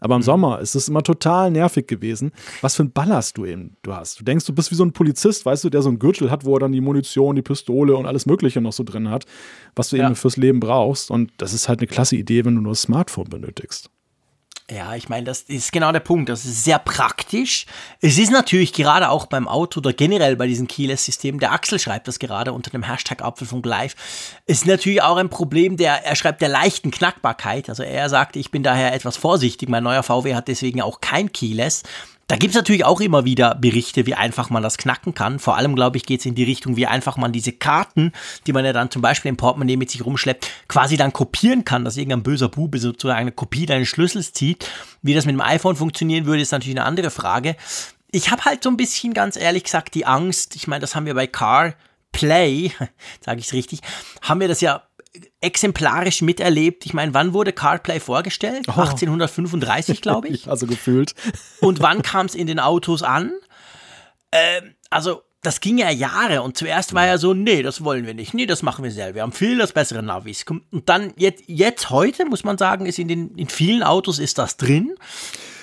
Aber im mhm. Sommer ist es immer total nervig gewesen, was für ein Ballast du eben du hast. Du denkst, du bist wie so ein Polizist, weißt du, der so einen Gürtel hat, wo er dann die Munition, die Pistole und alles Mögliche noch so drin hat, was du ja. eben fürs Leben brauchst. Und das ist halt eine klasse Idee, wenn du nur das Smartphone benötigst. Ja, ich meine, das ist genau der Punkt. Das ist sehr praktisch. Es ist natürlich gerade auch beim Auto oder generell bei diesem Keyless-System, der Axel schreibt das gerade unter dem Hashtag Apfelfunk Live, ist natürlich auch ein Problem, der, er schreibt der leichten Knackbarkeit. Also er sagt, ich bin daher etwas vorsichtig. Mein neuer VW hat deswegen auch kein Keyless. Da gibt es natürlich auch immer wieder Berichte, wie einfach man das knacken kann. Vor allem, glaube ich, geht es in die Richtung, wie einfach man diese Karten, die man ja dann zum Beispiel im Portemonnaie mit sich rumschleppt, quasi dann kopieren kann, dass irgendein böser Bube sozusagen eine Kopie deines Schlüssels zieht. Wie das mit dem iPhone funktionieren würde, ist natürlich eine andere Frage. Ich habe halt so ein bisschen, ganz ehrlich gesagt, die Angst, ich meine, das haben wir bei Car Play, sage ich es richtig, haben wir das ja exemplarisch miterlebt. Ich meine, wann wurde CarPlay vorgestellt? Oh. 1835, glaube ich. also gefühlt. Und wann kam es in den Autos an? Ähm, also das ging ja Jahre und zuerst war ja so, nee, das wollen wir nicht, nee, das machen wir selber. Wir haben viel das bessere Navis. Und dann jetzt, jetzt heute muss man sagen, ist in den in vielen Autos ist das drin.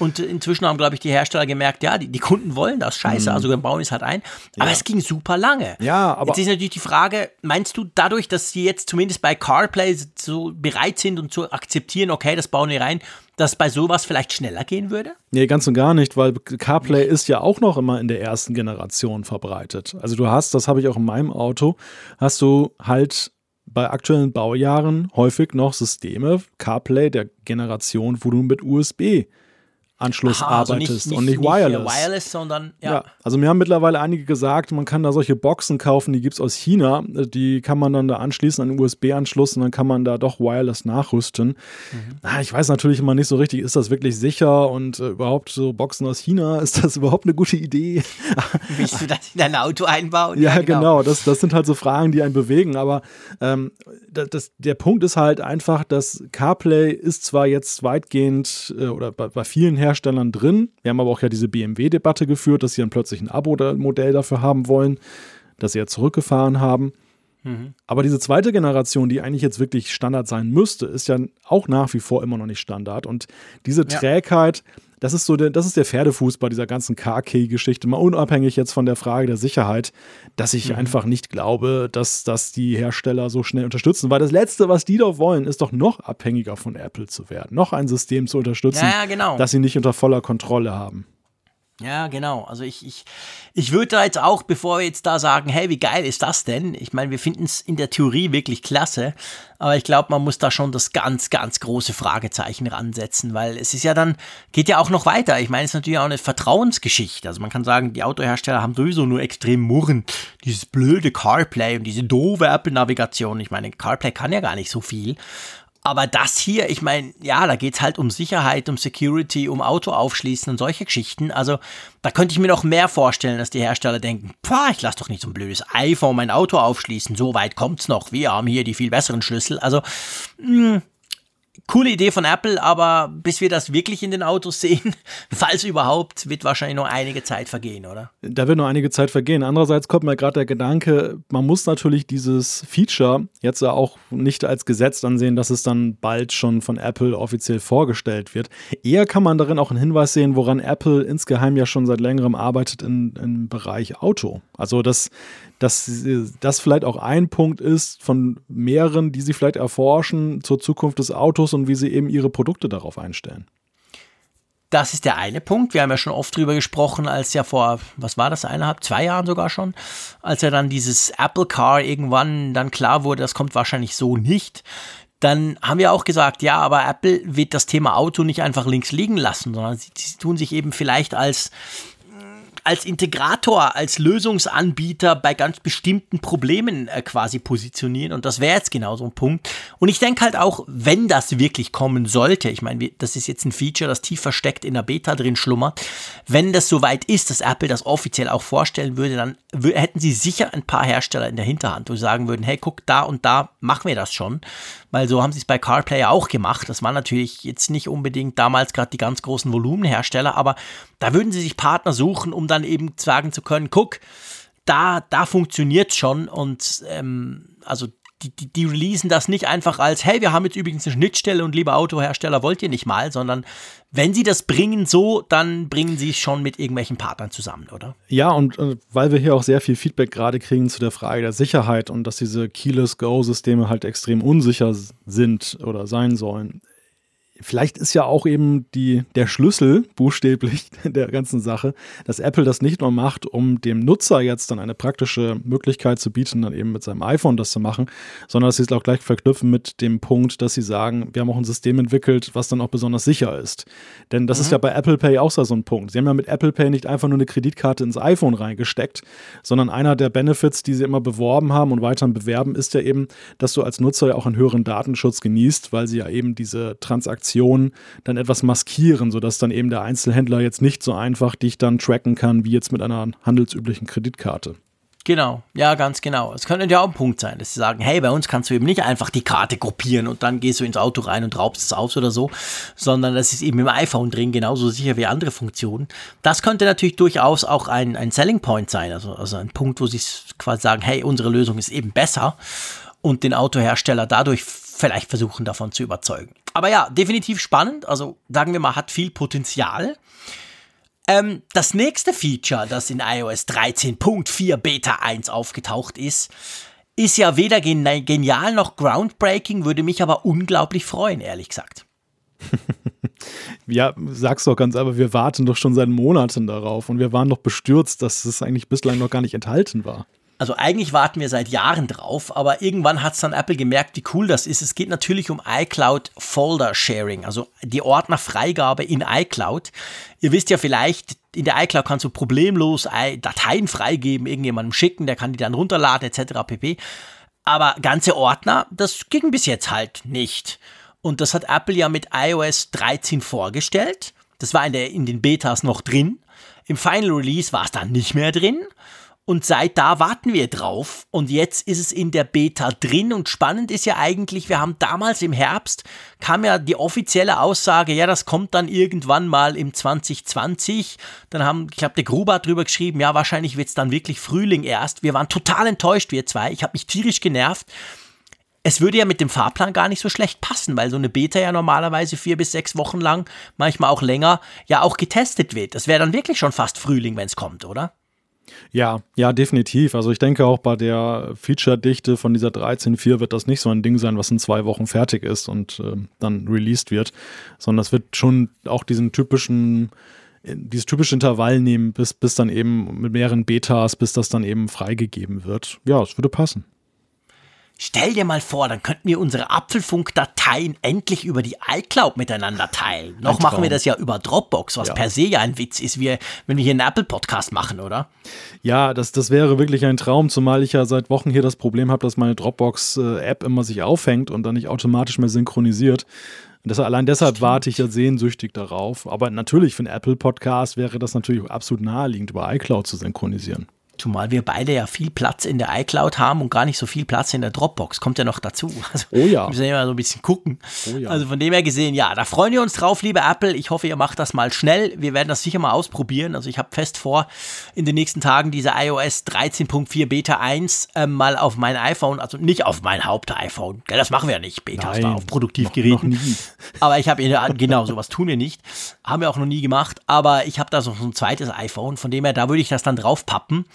Und inzwischen haben, glaube ich, die Hersteller gemerkt, ja, die, die Kunden wollen das, scheiße, mhm. also wir bauen es halt ein. Aber ja. es ging super lange. Ja, aber. Jetzt ist natürlich die Frage, meinst du dadurch, dass sie jetzt zumindest bei CarPlay so bereit sind und zu akzeptieren, okay, das bauen wir rein, dass bei sowas vielleicht schneller gehen würde? Nee, ganz und gar nicht, weil CarPlay ist ja auch noch immer in der ersten Generation verbreitet. Also du hast, das habe ich auch in meinem Auto, hast du halt bei aktuellen Baujahren häufig noch Systeme, CarPlay der Generation, wo du mit USB Anschluss Aha, also arbeitest nicht, und nicht, nicht wireless. wireless, sondern ja. ja. Also mir haben mittlerweile einige gesagt, man kann da solche Boxen kaufen, die gibt es aus China, die kann man dann da anschließen an den USB-Anschluss und dann kann man da doch wireless nachrüsten. Mhm. Na, ich weiß natürlich immer nicht so richtig, ist das wirklich sicher und äh, überhaupt so Boxen aus China, ist das überhaupt eine gute Idee? Willst du das in dein Auto einbauen? Ja, ja genau. genau. Das, das sind halt so Fragen, die einen bewegen, aber ähm, das, das, der Punkt ist halt einfach, dass CarPlay ist zwar jetzt weitgehend äh, oder bei, bei vielen Herstellern Herstellern drin. Wir haben aber auch ja diese BMW-Debatte geführt, dass sie dann plötzlich ein Abo-Modell dafür haben wollen, das sie ja zurückgefahren haben. Mhm. Aber diese zweite Generation, die eigentlich jetzt wirklich Standard sein müsste, ist ja auch nach wie vor immer noch nicht Standard. Und diese Trägheit, das ist so der, das ist der Pferdefuß bei dieser ganzen Car-Key-Geschichte, mal unabhängig jetzt von der Frage der Sicherheit, dass ich mhm. einfach nicht glaube, dass, dass die Hersteller so schnell unterstützen. Weil das Letzte, was die doch wollen, ist doch noch abhängiger von Apple zu werden, noch ein System zu unterstützen, ja, genau. das sie nicht unter voller Kontrolle haben. Ja, genau. Also ich, ich, ich würde da jetzt auch, bevor wir jetzt da sagen, hey, wie geil ist das denn? Ich meine, wir finden es in der Theorie wirklich klasse, aber ich glaube, man muss da schon das ganz, ganz große Fragezeichen ransetzen, weil es ist ja dann, geht ja auch noch weiter. Ich meine, es ist natürlich auch eine Vertrauensgeschichte. Also man kann sagen, die Autohersteller haben sowieso nur extrem Murren. Dieses blöde CarPlay und diese doofe Apple-Navigation. Ich meine, CarPlay kann ja gar nicht so viel. Aber das hier, ich meine, ja, da geht's halt um Sicherheit, um Security, um Auto aufschließen und solche Geschichten. Also da könnte ich mir noch mehr vorstellen, dass die Hersteller denken, pah, ich lass doch nicht so ein blödes iPhone mein Auto aufschließen, so weit kommt's noch, wir haben hier die viel besseren Schlüssel. Also mh, hm, coole Idee von Apple, aber bis wir das wirklich in den Autos sehen, falls überhaupt, wird wahrscheinlich noch einige Zeit vergehen, oder? Da wird noch einige Zeit vergehen. Andererseits kommt mir gerade der Gedanke, man muss natürlich dieses Feature jetzt auch nicht als Gesetz ansehen, dass es dann bald schon von Apple offiziell vorgestellt wird. Eher kann man darin auch einen Hinweis sehen, woran Apple insgeheim ja schon seit längerem arbeitet in, im Bereich Auto. Also, dass dass das vielleicht auch ein Punkt ist von mehreren, die sie vielleicht erforschen zur Zukunft des Autos und wie sie eben ihre Produkte darauf einstellen. Das ist der eine Punkt. Wir haben ja schon oft drüber gesprochen, als ja vor, was war das, eineinhalb, zwei Jahren sogar schon, als ja dann dieses Apple Car irgendwann dann klar wurde, das kommt wahrscheinlich so nicht. Dann haben wir auch gesagt, ja, aber Apple wird das Thema Auto nicht einfach links liegen lassen, sondern sie, sie tun sich eben vielleicht als als Integrator, als Lösungsanbieter bei ganz bestimmten Problemen äh, quasi positionieren. Und das wäre jetzt genau so ein Punkt. Und ich denke halt auch, wenn das wirklich kommen sollte, ich meine, das ist jetzt ein Feature, das tief versteckt in der Beta drin schlummert, wenn das soweit ist, dass Apple das offiziell auch vorstellen würde, dann hätten sie sicher ein paar Hersteller in der Hinterhand, wo sie sagen würden, hey, guck, da und da machen wir das schon weil so haben sie es bei CarPlay auch gemacht. Das waren natürlich jetzt nicht unbedingt damals gerade die ganz großen Volumenhersteller, aber da würden sie sich Partner suchen, um dann eben sagen zu können, guck, da, da funktioniert schon und ähm, also die, die, die releasen das nicht einfach als, hey, wir haben jetzt übrigens eine Schnittstelle und lieber Autohersteller, wollt ihr nicht mal, sondern wenn sie das bringen so, dann bringen sie es schon mit irgendwelchen Partnern zusammen, oder? Ja, und äh, weil wir hier auch sehr viel Feedback gerade kriegen zu der Frage der Sicherheit und dass diese Keyless Go-Systeme halt extrem unsicher sind oder sein sollen, vielleicht ist ja auch eben die, der Schlüssel buchstäblich der ganzen Sache, dass Apple das nicht nur macht, um dem Nutzer jetzt dann eine praktische Möglichkeit zu bieten, dann eben mit seinem iPhone das zu machen, sondern dass sie es auch gleich verknüpfen mit dem Punkt, dass sie sagen, wir haben auch ein System entwickelt, was dann auch besonders sicher ist. Denn das mhm. ist ja bei Apple Pay auch so ein Punkt. Sie haben ja mit Apple Pay nicht einfach nur eine Kreditkarte ins iPhone reingesteckt, sondern einer der Benefits, die sie immer beworben haben und weiterhin bewerben, ist ja eben, dass du als Nutzer ja auch einen höheren Datenschutz genießt, weil sie ja eben diese Transaktion Transaktionen dann etwas maskieren, sodass dann eben der Einzelhändler jetzt nicht so einfach dich dann tracken kann, wie jetzt mit einer handelsüblichen Kreditkarte. Genau, ja, ganz genau. Es könnte ja auch ein Punkt sein, dass sie sagen, hey, bei uns kannst du eben nicht einfach die Karte kopieren und dann gehst du ins Auto rein und raubst es aus oder so, sondern das ist eben im iPhone drin, genauso sicher wie andere Funktionen. Das könnte natürlich durchaus auch ein, ein Selling Point sein, also, also ein Punkt, wo sie quasi sagen, hey, unsere Lösung ist eben besser und den Autohersteller dadurch vielleicht versuchen davon zu überzeugen. Aber ja, definitiv spannend. Also sagen wir mal, hat viel Potenzial. Ähm, das nächste Feature, das in iOS 13.4 Beta 1 aufgetaucht ist, ist ja weder genial noch groundbreaking, würde mich aber unglaublich freuen, ehrlich gesagt. ja, sag's doch ganz aber, wir warten doch schon seit Monaten darauf und wir waren doch bestürzt, dass es eigentlich bislang noch gar nicht enthalten war. Also eigentlich warten wir seit Jahren drauf, aber irgendwann hat es dann Apple gemerkt, wie cool das ist. Es geht natürlich um iCloud Folder Sharing, also die Ordnerfreigabe in iCloud. Ihr wisst ja vielleicht, in der iCloud kannst du problemlos Dateien freigeben, irgendjemandem schicken, der kann die dann runterladen etc. pp. Aber ganze Ordner, das ging bis jetzt halt nicht. Und das hat Apple ja mit iOS 13 vorgestellt. Das war in, der, in den Betas noch drin. Im Final Release war es dann nicht mehr drin. Und seit da warten wir drauf. Und jetzt ist es in der Beta drin. Und spannend ist ja eigentlich, wir haben damals im Herbst, kam ja die offizielle Aussage, ja, das kommt dann irgendwann mal im 2020. Dann haben, ich glaube, der Gruber hat drüber geschrieben, ja, wahrscheinlich wird es dann wirklich Frühling erst. Wir waren total enttäuscht, wir zwei. Ich habe mich tierisch genervt. es würde ja mit dem Fahrplan gar nicht so schlecht passen, weil so eine Beta ja normalerweise vier bis sechs Wochen lang, manchmal auch länger, ja auch getestet wird. Das wäre dann wirklich schon fast Frühling, wenn es kommt, oder? Ja, ja, definitiv. Also ich denke auch bei der Feature-Dichte von dieser 13.4 wird das nicht so ein Ding sein, was in zwei Wochen fertig ist und äh, dann released wird, sondern es wird schon auch diesen typischen dieses typische Intervall nehmen, bis, bis dann eben mit mehreren Betas, bis das dann eben freigegeben wird. Ja, es würde passen. Stell dir mal vor, dann könnten wir unsere Apfelfunk-Dateien endlich über die iCloud miteinander teilen. Noch machen wir das ja über Dropbox, was ja. per se ja ein Witz ist, wie, wenn wir hier einen Apple-Podcast machen, oder? Ja, das, das wäre wirklich ein Traum, zumal ich ja seit Wochen hier das Problem habe, dass meine Dropbox-App immer sich aufhängt und dann nicht automatisch mehr synchronisiert. Das, allein deshalb Stimmt. warte ich ja sehnsüchtig darauf. Aber natürlich für einen Apple-Podcast wäre das natürlich absolut naheliegend, über iCloud zu synchronisieren. Zumal wir beide ja viel Platz in der iCloud haben und gar nicht so viel Platz in der Dropbox. Kommt ja noch dazu. Also, oh ja. Wir müssen ja mal so ein bisschen gucken. Oh ja. Also von dem her gesehen, ja, da freuen wir uns drauf, liebe Apple. Ich hoffe, ihr macht das mal schnell. Wir werden das sicher mal ausprobieren. Also ich habe fest vor, in den nächsten Tagen diese iOS 13.4 Beta 1 äh, mal auf mein iPhone, also nicht auf mein Haupt-iPhone. Das machen wir ja nicht. Betas Nein, auf Produktivgeräten. Aber ich habe, genau, sowas tun wir nicht. Haben wir auch noch nie gemacht. Aber ich habe da so ein zweites iPhone. Von dem her, da würde ich das dann drauf pappen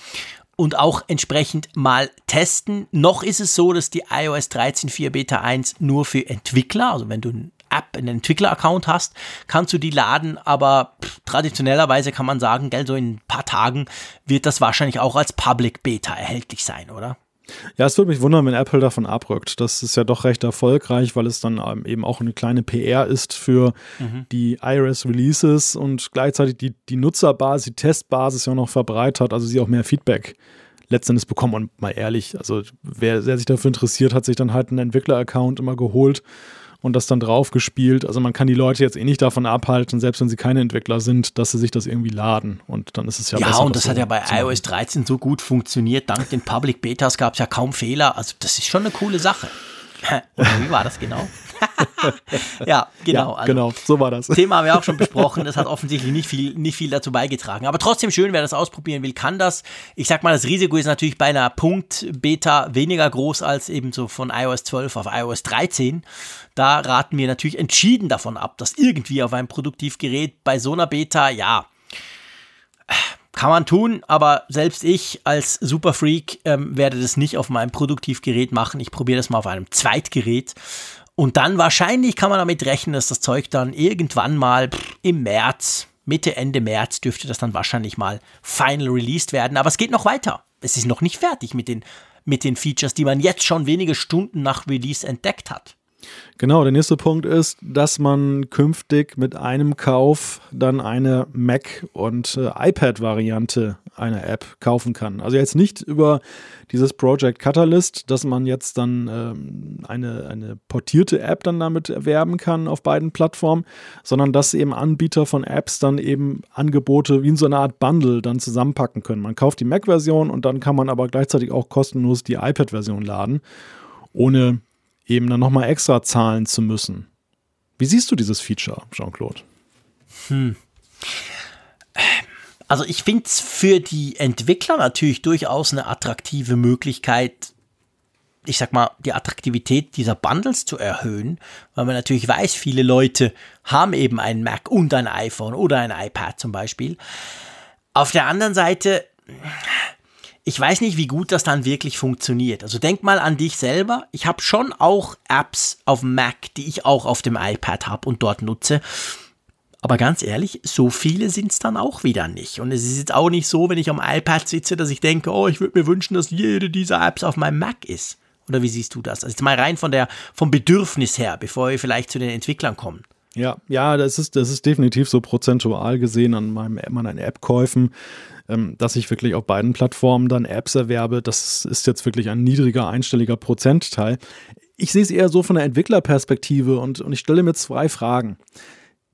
und auch entsprechend mal testen. Noch ist es so, dass die iOS 13.4 Beta 1 nur für Entwickler, also wenn du eine App, einen Entwickler-Account hast, kannst du die laden, aber traditionellerweise kann man sagen, gell, so in ein paar Tagen wird das wahrscheinlich auch als Public Beta erhältlich sein, oder? Ja, es würde mich wundern, wenn Apple davon abrückt. Das ist ja doch recht erfolgreich, weil es dann ähm, eben auch eine kleine PR ist für mhm. die iOS-Releases und gleichzeitig die, die Nutzerbasis, die Testbasis ja noch verbreitert, also sie auch mehr Feedback letztendlich bekommen. Und mal ehrlich, also wer, wer sich dafür interessiert, hat sich dann halt einen Entwickler-Account immer geholt und das dann drauf gespielt. Also man kann die Leute jetzt eh nicht davon abhalten, selbst wenn sie keine Entwickler sind, dass sie sich das irgendwie laden. Und dann ist es ja, ja besser. Ja, und das, das hat ja bei iOS 13 so gut funktioniert. Dank den Public Betas gab es ja kaum Fehler. Also das ist schon eine coole Sache. Oder wie war das genau? ja, genau. Ja, also, genau, so war das. Thema haben wir auch schon besprochen. Das hat offensichtlich nicht viel, nicht viel dazu beigetragen. Aber trotzdem schön, wer das ausprobieren will, kann das. Ich sag mal, das Risiko ist natürlich bei einer Punkt-Beta weniger groß als eben so von iOS 12 auf iOS 13. Da raten wir natürlich entschieden davon ab, dass irgendwie auf einem Produktivgerät bei so einer Beta, ja, kann man tun, aber selbst ich als Superfreak ähm, werde das nicht auf meinem Produktivgerät machen. Ich probiere das mal auf einem Zweitgerät. Und dann wahrscheinlich kann man damit rechnen, dass das Zeug dann irgendwann mal im März, Mitte, Ende März dürfte das dann wahrscheinlich mal final released werden. Aber es geht noch weiter. Es ist noch nicht fertig mit den, mit den Features, die man jetzt schon wenige Stunden nach Release entdeckt hat. Genau, der nächste Punkt ist, dass man künftig mit einem Kauf dann eine Mac- und äh, iPad-Variante einer App kaufen kann. Also jetzt nicht über dieses Project Catalyst, dass man jetzt dann ähm, eine, eine portierte App dann damit erwerben kann auf beiden Plattformen, sondern dass eben Anbieter von Apps dann eben Angebote wie in so einer Art Bundle dann zusammenpacken können. Man kauft die Mac-Version und dann kann man aber gleichzeitig auch kostenlos die iPad-Version laden, ohne eben dann nochmal extra zahlen zu müssen. Wie siehst du dieses Feature, Jean-Claude? Hm. Also ich finde es für die Entwickler natürlich durchaus eine attraktive Möglichkeit, ich sag mal, die Attraktivität dieser Bundles zu erhöhen, weil man natürlich weiß, viele Leute haben eben einen Mac und ein iPhone oder ein iPad zum Beispiel. Auf der anderen Seite ich weiß nicht, wie gut das dann wirklich funktioniert. Also denk mal an dich selber. Ich habe schon auch Apps auf dem Mac, die ich auch auf dem iPad habe und dort nutze. Aber ganz ehrlich, so viele sind es dann auch wieder nicht. Und es ist jetzt auch nicht so, wenn ich am iPad sitze, dass ich denke, oh, ich würde mir wünschen, dass jede dieser Apps auf meinem Mac ist. Oder wie siehst du das? Also jetzt mal rein von der, vom Bedürfnis her, bevor wir vielleicht zu den Entwicklern kommen. Ja, ja, das ist, das ist definitiv so prozentual gesehen an meinem, meinen App-Käufen ähm, dass ich wirklich auf beiden Plattformen dann Apps erwerbe, das ist jetzt wirklich ein niedriger einstelliger Prozentteil. Ich sehe es eher so von der Entwicklerperspektive und, und ich stelle mir zwei Fragen.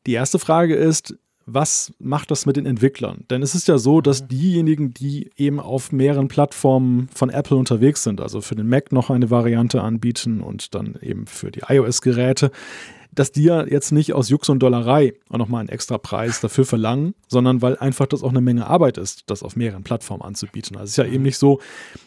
Die erste Frage ist, was macht das mit den Entwicklern? Denn es ist ja so, dass mhm. diejenigen, die eben auf mehreren Plattformen von Apple unterwegs sind, also für den Mac noch eine Variante anbieten und dann eben für die iOS-Geräte, dass die ja jetzt nicht aus Jux und Dollerei auch nochmal einen extra Preis dafür verlangen, sondern weil einfach das auch eine Menge Arbeit ist, das auf mehreren Plattformen anzubieten. Also es ist ja eben nicht so,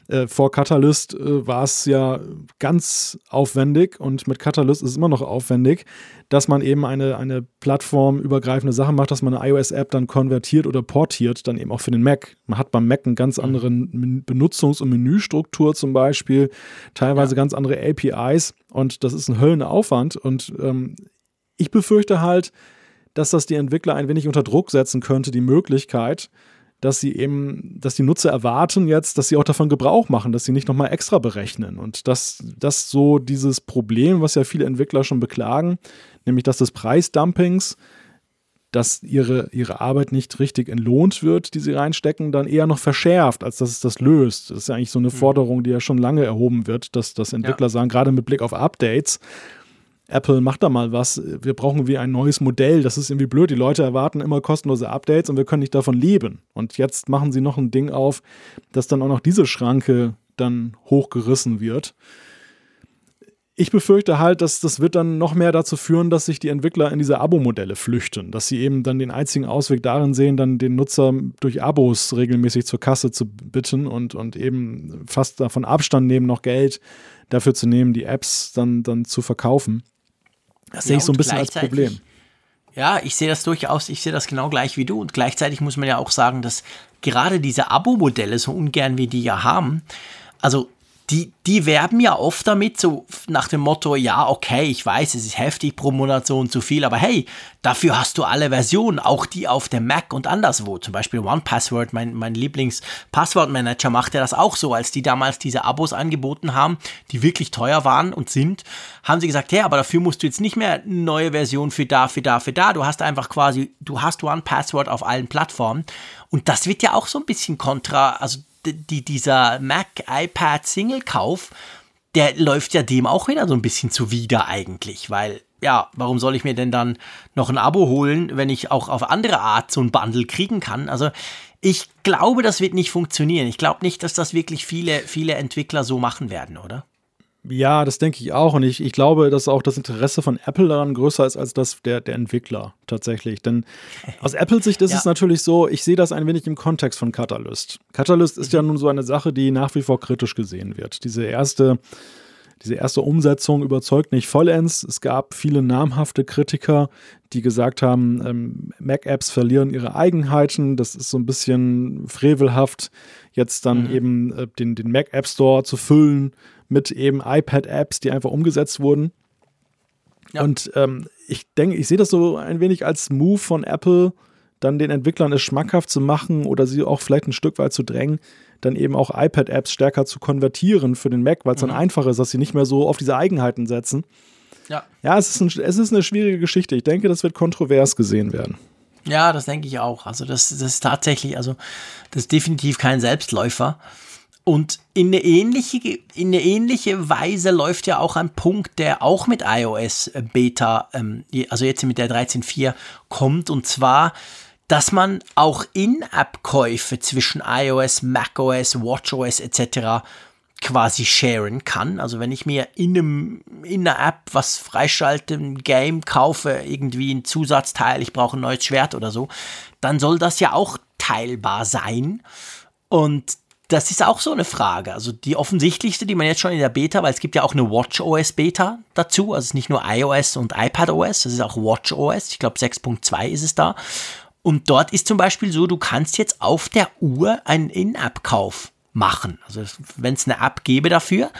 äh, vor Catalyst äh, war es ja ganz aufwendig und mit Catalyst ist es immer noch aufwendig, dass man eben eine, eine plattformübergreifende Sache macht, dass man eine iOS-App dann konvertiert oder portiert, dann eben auch für den Mac. Man hat beim Mac eine ganz andere Benutzungs- und Menüstruktur zum Beispiel, teilweise ja. ganz andere APIs und das ist ein Höllenaufwand und ähm, ich befürchte halt, dass das die Entwickler ein wenig unter Druck setzen könnte, die Möglichkeit, dass sie eben, dass die Nutzer erwarten jetzt, dass sie auch davon Gebrauch machen, dass sie nicht nochmal extra berechnen. Und dass das so dieses Problem, was ja viele Entwickler schon beklagen, nämlich dass des Preisdumpings, dass ihre, ihre Arbeit nicht richtig entlohnt wird, die sie reinstecken, dann eher noch verschärft, als dass es das löst. Das ist ja eigentlich so eine mhm. Forderung, die ja schon lange erhoben wird, dass, dass Entwickler ja. sagen, gerade mit Blick auf Updates, Apple macht da mal was, wir brauchen wie ein neues Modell, das ist irgendwie blöd, die Leute erwarten immer kostenlose Updates und wir können nicht davon leben. Und jetzt machen sie noch ein Ding auf, dass dann auch noch diese Schranke dann hochgerissen wird. Ich befürchte halt, dass das wird dann noch mehr dazu führen, dass sich die Entwickler in diese Abo-Modelle flüchten, dass sie eben dann den einzigen Ausweg darin sehen, dann den Nutzer durch Abos regelmäßig zur Kasse zu bitten und, und eben fast davon Abstand nehmen, noch Geld dafür zu nehmen, die Apps dann, dann zu verkaufen. Das sehe ich so ein bisschen als Problem. Ja, ich sehe das durchaus, ich sehe das genau gleich wie du. Und gleichzeitig muss man ja auch sagen, dass gerade diese Abo-Modelle, so ungern wie die ja haben, also die, die werben ja oft damit, so nach dem Motto, ja, okay, ich weiß, es ist heftig pro Monat so und so viel, aber hey, dafür hast du alle Versionen, auch die auf dem Mac und anderswo. Zum Beispiel OnePassword, mein, mein Lieblings-Passwortmanager, macht ja das auch so, als die damals diese Abos angeboten haben, die wirklich teuer waren und sind, haben sie gesagt, hey, aber dafür musst du jetzt nicht mehr eine neue Version für da, für da, für da. Du hast einfach quasi, du hast OnePassword auf allen Plattformen. Und das wird ja auch so ein bisschen kontra, also die, dieser Mac iPad Single Kauf, der läuft ja dem auch wieder so ein bisschen zuwider eigentlich, weil ja, warum soll ich mir denn dann noch ein Abo holen, wenn ich auch auf andere Art so ein Bundle kriegen kann? Also ich glaube, das wird nicht funktionieren. Ich glaube nicht, dass das wirklich viele, viele Entwickler so machen werden, oder? Ja, das denke ich auch. Und ich, ich glaube, dass auch das Interesse von Apple daran größer ist als das der, der Entwickler tatsächlich. Denn aus Apple-Sicht ist ja. es natürlich so, ich sehe das ein wenig im Kontext von Catalyst. Catalyst ist ja nun so eine Sache, die nach wie vor kritisch gesehen wird. Diese erste, diese erste Umsetzung überzeugt nicht vollends. Es gab viele namhafte Kritiker, die gesagt haben, ähm, Mac-Apps verlieren ihre Eigenheiten. Das ist so ein bisschen frevelhaft, jetzt dann mhm. eben äh, den, den Mac-App Store zu füllen mit eben iPad-Apps, die einfach umgesetzt wurden. Ja. Und ähm, ich denke, ich sehe das so ein wenig als Move von Apple, dann den Entwicklern es schmackhaft zu machen oder sie auch vielleicht ein Stück weit zu drängen, dann eben auch iPad-Apps stärker zu konvertieren für den Mac, weil es mhm. dann einfacher ist, dass sie nicht mehr so auf diese Eigenheiten setzen. Ja, ja es, ist ein, es ist eine schwierige Geschichte. Ich denke, das wird kontrovers gesehen werden. Ja, das denke ich auch. Also das, das ist tatsächlich, also das ist definitiv kein Selbstläufer. Und in eine, ähnliche, in eine ähnliche Weise läuft ja auch ein Punkt, der auch mit iOS äh, Beta, ähm, also jetzt mit der 13.4 kommt, und zwar, dass man auch In-App-Käufe zwischen iOS, macOS, WatchOS etc. quasi sharen kann. Also wenn ich mir in, einem, in einer App was freischalte, ein Game kaufe, irgendwie ein Zusatzteil, ich brauche ein neues Schwert oder so, dann soll das ja auch teilbar sein. Und das ist auch so eine Frage. Also die offensichtlichste, die man jetzt schon in der Beta, weil es gibt ja auch eine WatchOS Beta dazu. Also es ist nicht nur iOS und iPadOS, das ist auch WatchOS. Ich glaube 6.2 ist es da. Und dort ist zum Beispiel so, du kannst jetzt auf der Uhr einen In-App-Kauf machen. Also wenn es eine App gäbe dafür,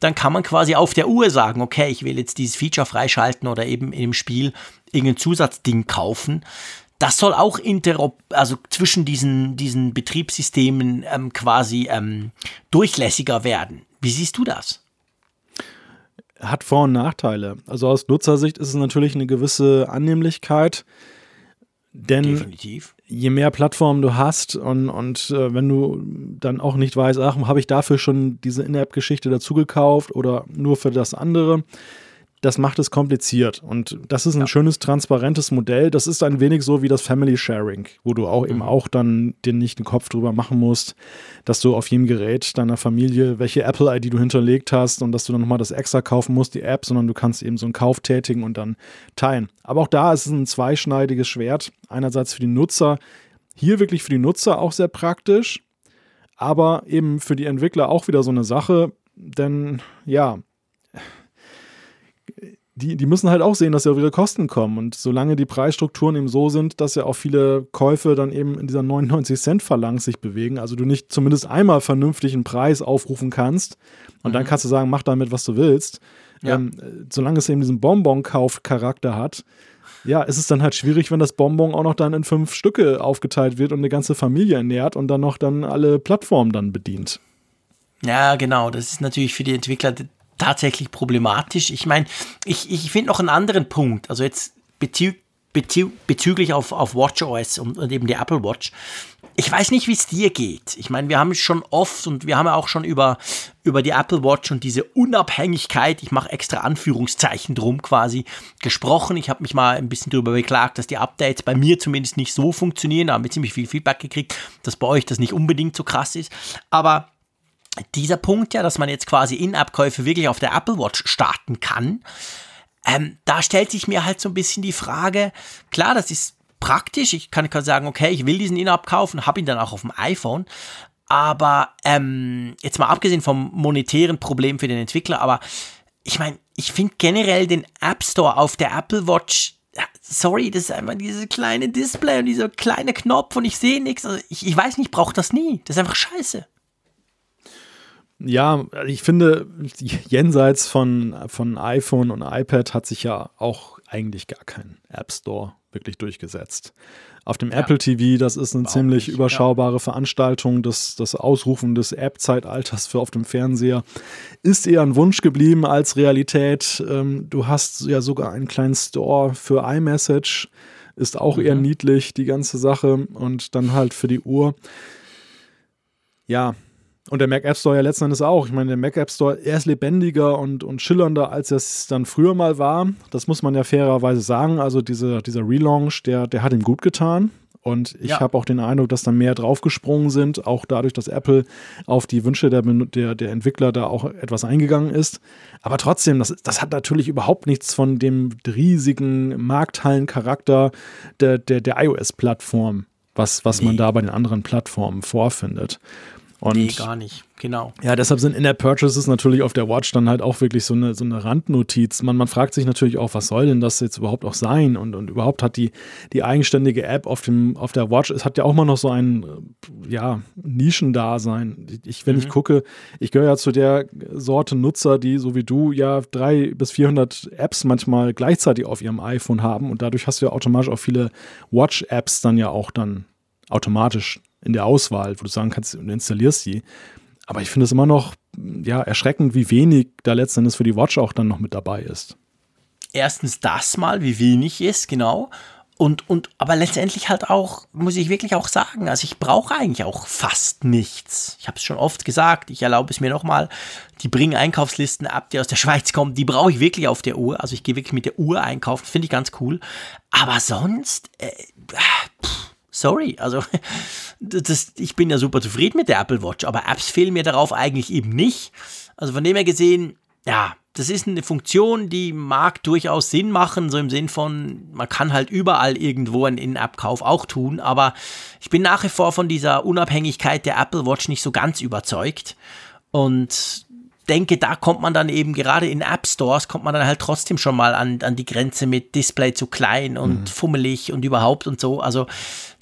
dann kann man quasi auf der Uhr sagen, okay, ich will jetzt dieses Feature freischalten oder eben im Spiel irgendein Zusatzding kaufen das soll auch interop also zwischen diesen, diesen Betriebssystemen ähm, quasi ähm, durchlässiger werden. Wie siehst du das? Hat Vor- und Nachteile. Also aus Nutzersicht ist es natürlich eine gewisse Annehmlichkeit. Denn Definitiv. je mehr Plattformen du hast und, und äh, wenn du dann auch nicht weißt, ach, habe ich dafür schon diese In-App-Geschichte dazu gekauft oder nur für das andere, das macht es kompliziert. Und das ist ein ja. schönes, transparentes Modell. Das ist ein wenig so wie das Family Sharing, wo du auch mhm. eben auch dann dir nicht den Kopf drüber machen musst, dass du auf jedem Gerät deiner Familie, welche Apple-ID du hinterlegt hast und dass du dann nochmal das extra kaufen musst, die App, sondern du kannst eben so einen Kauf tätigen und dann teilen. Aber auch da ist es ein zweischneidiges Schwert. Einerseits für die Nutzer, hier wirklich für die Nutzer auch sehr praktisch, aber eben für die Entwickler auch wieder so eine Sache, denn ja, die, die müssen halt auch sehen, dass sie auf ihre Kosten kommen. Und solange die Preisstrukturen eben so sind, dass ja auch viele Käufe dann eben in dieser 99 Cent Verlangt sich bewegen, also du nicht zumindest einmal vernünftig einen Preis aufrufen kannst und mhm. dann kannst du sagen, mach damit, was du willst. Ja. Ähm, solange es eben diesen Bonbon-Kauf-Charakter hat, ja, ist es dann halt schwierig, wenn das Bonbon auch noch dann in fünf Stücke aufgeteilt wird und eine ganze Familie ernährt und dann noch dann alle Plattformen dann bedient. Ja, genau. Das ist natürlich für die Entwickler tatsächlich problematisch. Ich meine, ich, ich finde noch einen anderen Punkt, also jetzt bezü bezü bezüglich auf, auf WatchOS und, und eben die Apple Watch. Ich weiß nicht, wie es dir geht. Ich meine, wir haben schon oft und wir haben ja auch schon über, über die Apple Watch und diese Unabhängigkeit, ich mache extra Anführungszeichen drum quasi, gesprochen. Ich habe mich mal ein bisschen darüber beklagt, dass die Updates bei mir zumindest nicht so funktionieren. Da haben wir ziemlich viel Feedback gekriegt, dass bei euch das nicht unbedingt so krass ist. Aber dieser Punkt ja, dass man jetzt quasi In-App-Käufe wirklich auf der Apple Watch starten kann, ähm, da stellt sich mir halt so ein bisschen die Frage, klar, das ist praktisch, ich kann, kann sagen, okay, ich will diesen In-App kaufen, habe ihn dann auch auf dem iPhone, aber ähm, jetzt mal abgesehen vom monetären Problem für den Entwickler, aber ich meine, ich finde generell den App Store auf der Apple Watch sorry, das ist einfach dieses kleine Display und dieser kleine Knopf und ich sehe nichts. Also ich, ich weiß nicht, brauche das nie. Das ist einfach scheiße. Ja, ich finde, jenseits von, von iPhone und iPad hat sich ja auch eigentlich gar kein App Store wirklich durchgesetzt. Auf dem ja. Apple TV, das ist eine Überhaupt ziemlich nicht, überschaubare ja. Veranstaltung. Das, das Ausrufen des App-Zeitalters für auf dem Fernseher ist eher ein Wunsch geblieben als Realität. Ähm, du hast ja sogar einen kleinen Store für iMessage, ist auch mhm. eher niedlich, die ganze Sache. Und dann halt für die Uhr. Ja, und der Mac App Store ja letzten Endes auch. Ich meine, der Mac App Store, er ist lebendiger und, und schillernder, als es dann früher mal war. Das muss man ja fairerweise sagen. Also diese, dieser Relaunch, der, der hat ihm gut getan. Und ich ja. habe auch den Eindruck, dass da mehr draufgesprungen sind, auch dadurch, dass Apple auf die Wünsche der, der, der Entwickler da auch etwas eingegangen ist. Aber trotzdem, das, das hat natürlich überhaupt nichts von dem riesigen Markthallencharakter der, der, der iOS-Plattform, was, was nee. man da bei den anderen Plattformen vorfindet. Und nee, gar nicht, genau. Ja, deshalb sind In-App-Purchases natürlich auf der Watch dann halt auch wirklich so eine, so eine Randnotiz. Man, man fragt sich natürlich auch, was soll denn das jetzt überhaupt auch sein? Und, und überhaupt hat die, die eigenständige App auf, dem, auf der Watch, es hat ja auch mal noch so ein ja, Nischendasein. Ich, wenn mhm. ich gucke, ich gehöre ja zu der Sorte Nutzer, die so wie du ja drei bis 400 Apps manchmal gleichzeitig auf ihrem iPhone haben und dadurch hast du ja automatisch auch viele Watch-Apps dann ja auch dann automatisch in der Auswahl, wo du sagen kannst, du installierst die. Aber ich finde es immer noch ja, erschreckend, wie wenig da letztendlich für die Watch auch dann noch mit dabei ist. Erstens das mal, wie wenig ist, genau. Und, und, aber letztendlich halt auch, muss ich wirklich auch sagen, also ich brauche eigentlich auch fast nichts. Ich habe es schon oft gesagt, ich erlaube es mir nochmal, die bringen Einkaufslisten ab, die aus der Schweiz kommen, die brauche ich wirklich auf der Uhr. Also ich gehe wirklich mit der Uhr einkaufen, finde ich ganz cool. Aber sonst, äh, pff, sorry, also das, ich bin ja super zufrieden mit der Apple Watch, aber Apps fehlen mir darauf eigentlich eben nicht. Also von dem her gesehen, ja, das ist eine Funktion, die mag durchaus Sinn machen, so im Sinn von, man kann halt überall irgendwo einen In-App-Kauf auch tun, aber ich bin nach wie vor von dieser Unabhängigkeit der Apple Watch nicht so ganz überzeugt. Und denke, da kommt man dann eben gerade in App Stores, kommt man dann halt trotzdem schon mal an, an die Grenze mit Display zu klein und mhm. fummelig und überhaupt und so. Also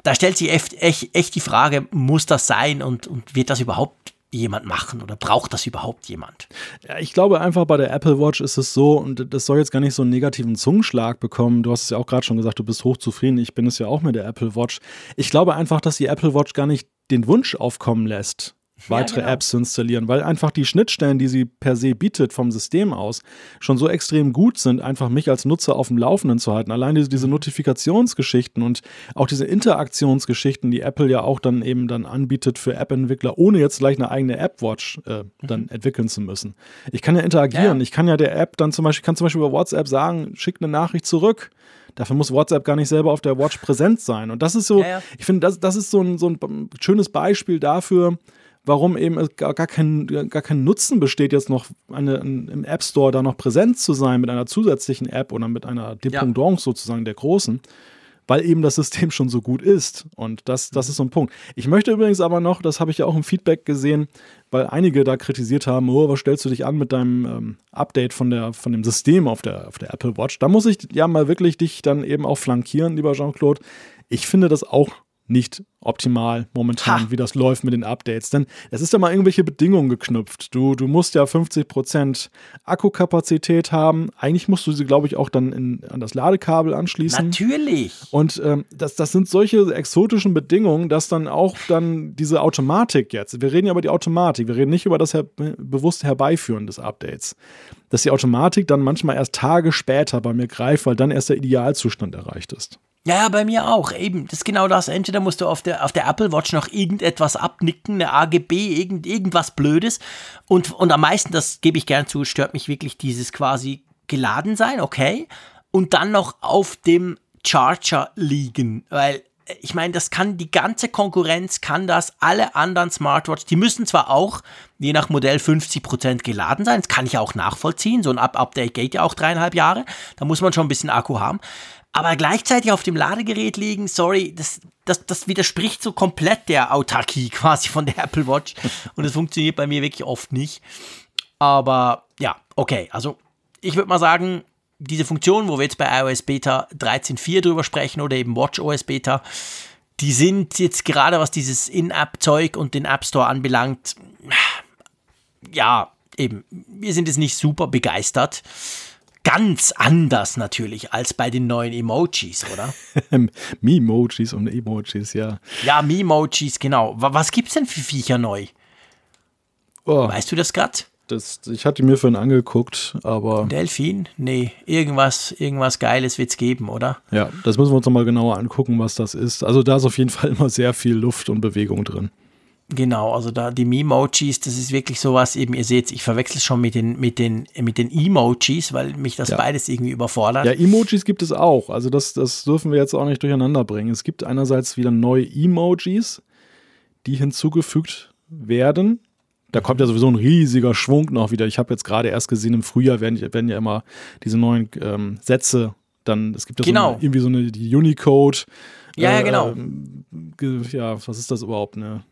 da stellt sich echt, echt, echt die Frage, muss das sein und, und wird das überhaupt jemand machen oder braucht das überhaupt jemand? Ja, ich glaube einfach bei der Apple Watch ist es so und das soll jetzt gar nicht so einen negativen Zungenschlag bekommen. Du hast es ja auch gerade schon gesagt, du bist hochzufrieden. Ich bin es ja auch mit der Apple Watch. Ich glaube einfach, dass die Apple Watch gar nicht den Wunsch aufkommen lässt, weitere genau. Apps zu installieren, weil einfach die Schnittstellen, die sie per se bietet vom System aus, schon so extrem gut sind, einfach mich als Nutzer auf dem Laufenden zu halten. Allein diese, diese Notifikationsgeschichten und auch diese Interaktionsgeschichten, die Apple ja auch dann eben dann anbietet für App-Entwickler, ohne jetzt gleich eine eigene App-Watch äh, dann entwickeln zu müssen. Ich kann ja interagieren, Ja, ja. ich kann ja der App dann zum Beispiel, kann zum Beispiel über WhatsApp sagen, schick eine Nachricht zurück. Dafür muss WhatsApp gar nicht selber auf der Watch präsent sein. Und das ist so, Ja, ja. ich finde, das, das ist so ein, so ein schönes Beispiel dafür, warum eben gar, gar, kein, gar kein Nutzen besteht, jetzt noch eine, im App Store da noch präsent zu sein mit einer zusätzlichen App oder mit einer Dependance sozusagen der großen, weil eben das System schon so gut ist. Und das, das ist so ein Punkt. Ich möchte übrigens aber noch, das habe ich ja auch im Feedback gesehen, weil einige da kritisiert haben, oh, was stellst du dich an mit deinem ähm, Update von, der, von dem System auf der, auf der Apple Watch? Da muss ich ja mal wirklich dich dann eben auch flankieren, lieber Jean-Claude. Ich finde das auch nicht optimal momentan, Ha. wie das läuft mit den Updates. Denn es ist ja mal irgendwelche Bedingungen geknüpft. Du, du musst ja 50% Akkukapazität haben. Eigentlich musst du sie, glaube ich, auch dann in, an das Ladekabel anschließen. Natürlich. Und ähm, das, das sind solche exotischen Bedingungen, dass dann auch dann diese Automatik jetzt, wir reden ja über die Automatik, wir reden nicht über das her bewusste Herbeiführen des Updates, dass die Automatik dann manchmal erst Tage später bei mir greift, weil dann erst der Idealzustand erreicht ist. Ja, ja, bei mir auch. Eben, das ist genau das. Entweder musst du auf der, auf der Apple Watch noch irgendetwas abnicken, eine AGB, irgend, irgendwas Blödes. Und, und am meisten, das gebe ich gern zu, stört mich wirklich dieses quasi geladen sein, okay. Und dann noch auf dem Charger liegen. Weil, äh, ich meine, das kann die ganze Konkurrenz, kann das, alle anderen Smartwatches, die müssen zwar auch, je nach Modell, 50% geladen sein. Das kann ich auch nachvollziehen. So ein Up Update geht ja auch dreieinhalb Jahre. Da muss man schon ein bisschen Akku haben aber gleichzeitig auf dem Ladegerät liegen, sorry, das, das, das widerspricht so komplett der Autarkie quasi von der Apple Watch. Und es funktioniert bei mir wirklich oft nicht. Aber ja, okay, also ich würde mal sagen, diese Funktion, wo wir jetzt bei iOS Beta 13.4 drüber sprechen oder eben WatchOS Beta, die sind jetzt gerade was dieses In-App-Zeug und den App Store anbelangt, ja, eben, wir sind jetzt nicht super begeistert. Ganz anders natürlich als bei den neuen Emojis, oder? Memojis und Emojis, ja. Ja, Memojis, genau. Wa- Was gibt's denn für Viecher neu? Oh, Weißt du das grad? das, ich hatte mir vorhin angeguckt, aber Delfin? Nee, irgendwas, irgendwas Geiles wird's geben, oder? ja, das müssen wir uns nochmal genauer angucken, was das ist. Also da ist auf jeden Fall immer sehr viel Luft und Bewegung drin. Genau, also da die Memojis, das ist wirklich sowas, eben, ihr seht, ich verwechsel schon mit den, mit den, mit den Emojis, weil mich das Ja. beides irgendwie überfordert. Ja, Emojis gibt es auch. Also das, das dürfen wir jetzt auch nicht durcheinander bringen. Es gibt einerseits wieder neue Emojis, die hinzugefügt werden. Da kommt ja sowieso ein riesiger Schwung noch wieder. Ich habe jetzt gerade erst gesehen, im Frühjahr werden, werden ja immer diese neuen ähm, Sätze dann, es gibt ja Genau. so eine, irgendwie so eine die Unicode. Ja, ja, genau. ähm, ge- ja, was ist das überhaupt? Eine,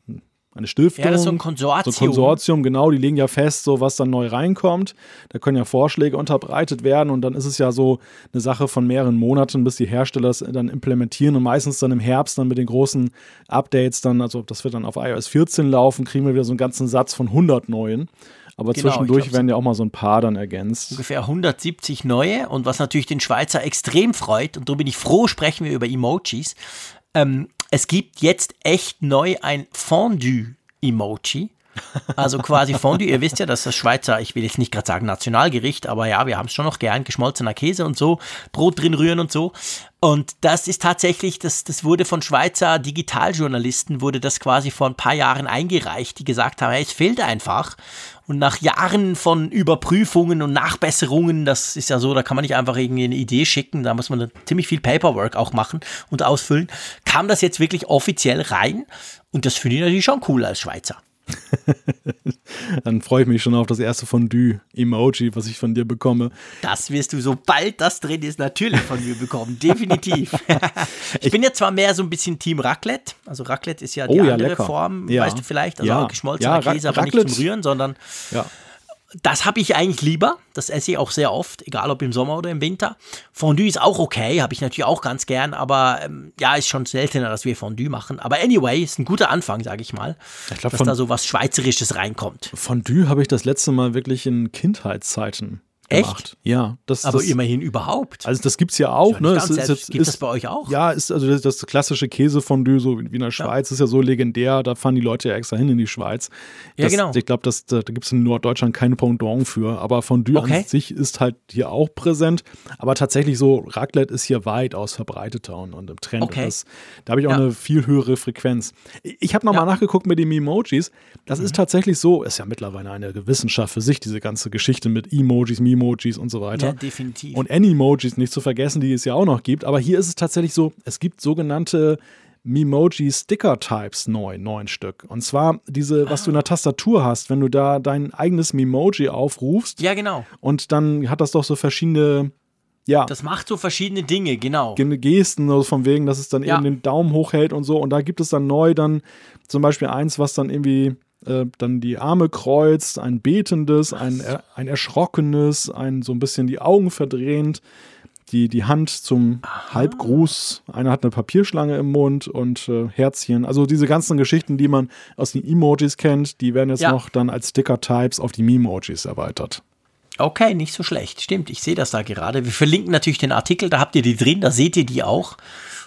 eine Stiftung? Ja, das ist so ein Konsortium. So ein Konsortium, genau, die legen ja fest, so was dann neu reinkommt. Da können ja Vorschläge unterbreitet werden und dann ist es ja so eine Sache von mehreren Monaten, bis die Hersteller das dann implementieren und meistens dann im Herbst dann mit den großen Updates dann, also das wird dann auf iOS 14 laufen, kriegen wir wieder so einen ganzen Satz von 100 neuen. Aber Genau, zwischendurch glaub, werden ja auch mal so ein paar dann ergänzt. ungefähr 170 neue und was natürlich den Schweizer extrem freut und darum bin ich froh, sprechen wir über Emojis. Ähm, es gibt jetzt echt neu ein Fondue-Emoji. Also quasi Fondue, ihr wisst ja, dass das Schweizer, ich will jetzt nicht gerade sagen Nationalgericht, aber ja, wir haben es schon noch gern, geschmolzener Käse und so, Brot drin rühren und so. Und das ist tatsächlich, das, das wurde von Schweizer Digitaljournalisten, wurde das quasi vor ein paar Jahren eingereicht, die gesagt haben, hey, es fehlt einfach. Und nach Jahren von Überprüfungen und Nachbesserungen, das ist ja so, da kann man nicht einfach irgendwie eine Idee schicken, da muss man dann ziemlich viel Paperwork auch machen und ausfüllen, kam das jetzt wirklich offiziell rein. Und das finde ich natürlich schon cool als Schweizer. Dann freue ich mich schon auf das erste Fondue-Emoji, was ich von dir bekomme. Das wirst du, sobald das drin ist, natürlich von mir bekommen. Definitiv. ich bin ja zwar mehr so ein bisschen Team Raclette. Also Raclette ist ja die Oh ja, andere lecker. Form, Ja. weißt du vielleicht. Also Ja. geschmolzener Ja, Käse, aber nicht Raclette- zum Rühren, sondern Ja. Das habe ich eigentlich lieber. Das esse ich auch sehr oft, egal ob im Sommer oder im Winter. Fondue ist auch okay, habe ich natürlich auch ganz gern, aber ähm, ja, ist schon seltener, dass wir Fondue machen. Aber anyway, ist ein guter Anfang, sage ich mal, Ich glaub, dass da so was Schweizerisches reinkommt. Fondue habe ich das letzte Mal wirklich in Kindheitszeiten Echt? Ja. Das, Aber das, immerhin überhaupt. Also das gibt es ja auch. Ne? Es ist, jetzt, gibt es das bei euch auch? Ja, ist also das, das klassische Käsefondue, so wie in der Schweiz, ja. ist ja so legendär. Da fahren die Leute ja extra hin in die Schweiz. Das, ja, genau. Ich glaube, da gibt es in Norddeutschland keine Pendant für. Aber Fondue okay. an sich ist halt hier auch präsent. Aber tatsächlich so, Raclette ist hier weitaus verbreiteter und, und im Trend. Okay. Das, da habe ich auch ja. eine viel höhere Frequenz. Ich habe nochmal ja. nachgeguckt mit den Emojis. Das mhm. ist tatsächlich so, ist ja mittlerweile eine Wissenschaft für sich, diese ganze Geschichte mit Emojis, Memojis und so weiter weiter. Ja, definitiv. Und Animojis nicht zu vergessen, die es ja auch noch gibt. Aber hier ist es tatsächlich so, es gibt sogenannte Memoji Sticker Types neu, neun Stück. Und zwar diese, was ah. du in der Tastatur hast, wenn du da dein eigenes Memoji aufrufst. Ja, genau. Und dann hat das doch so verschiedene ja. Das macht so verschiedene Dinge, genau. Gesten, also von wegen, dass es dann ja. eben den Daumen hochhält und so. Und da gibt es dann neu dann zum Beispiel eins, was dann irgendwie äh, dann die Arme kreuzt, ein betendes, ein, ein erschrockenes, ein so ein bisschen die Augen verdrehend, die, die Hand zum Aha. Halbgruß. Einer hat eine Papierschlange im Mund und äh, Herzchen. Also diese ganzen Geschichten, die man aus den Emojis kennt, die werden jetzt ja. noch dann als Sticker-Types auf die Memojis erweitert. Okay, nicht so schlecht. Stimmt, ich sehe das da gerade. Wir verlinken natürlich den Artikel, da habt ihr die drin, da seht ihr die auch.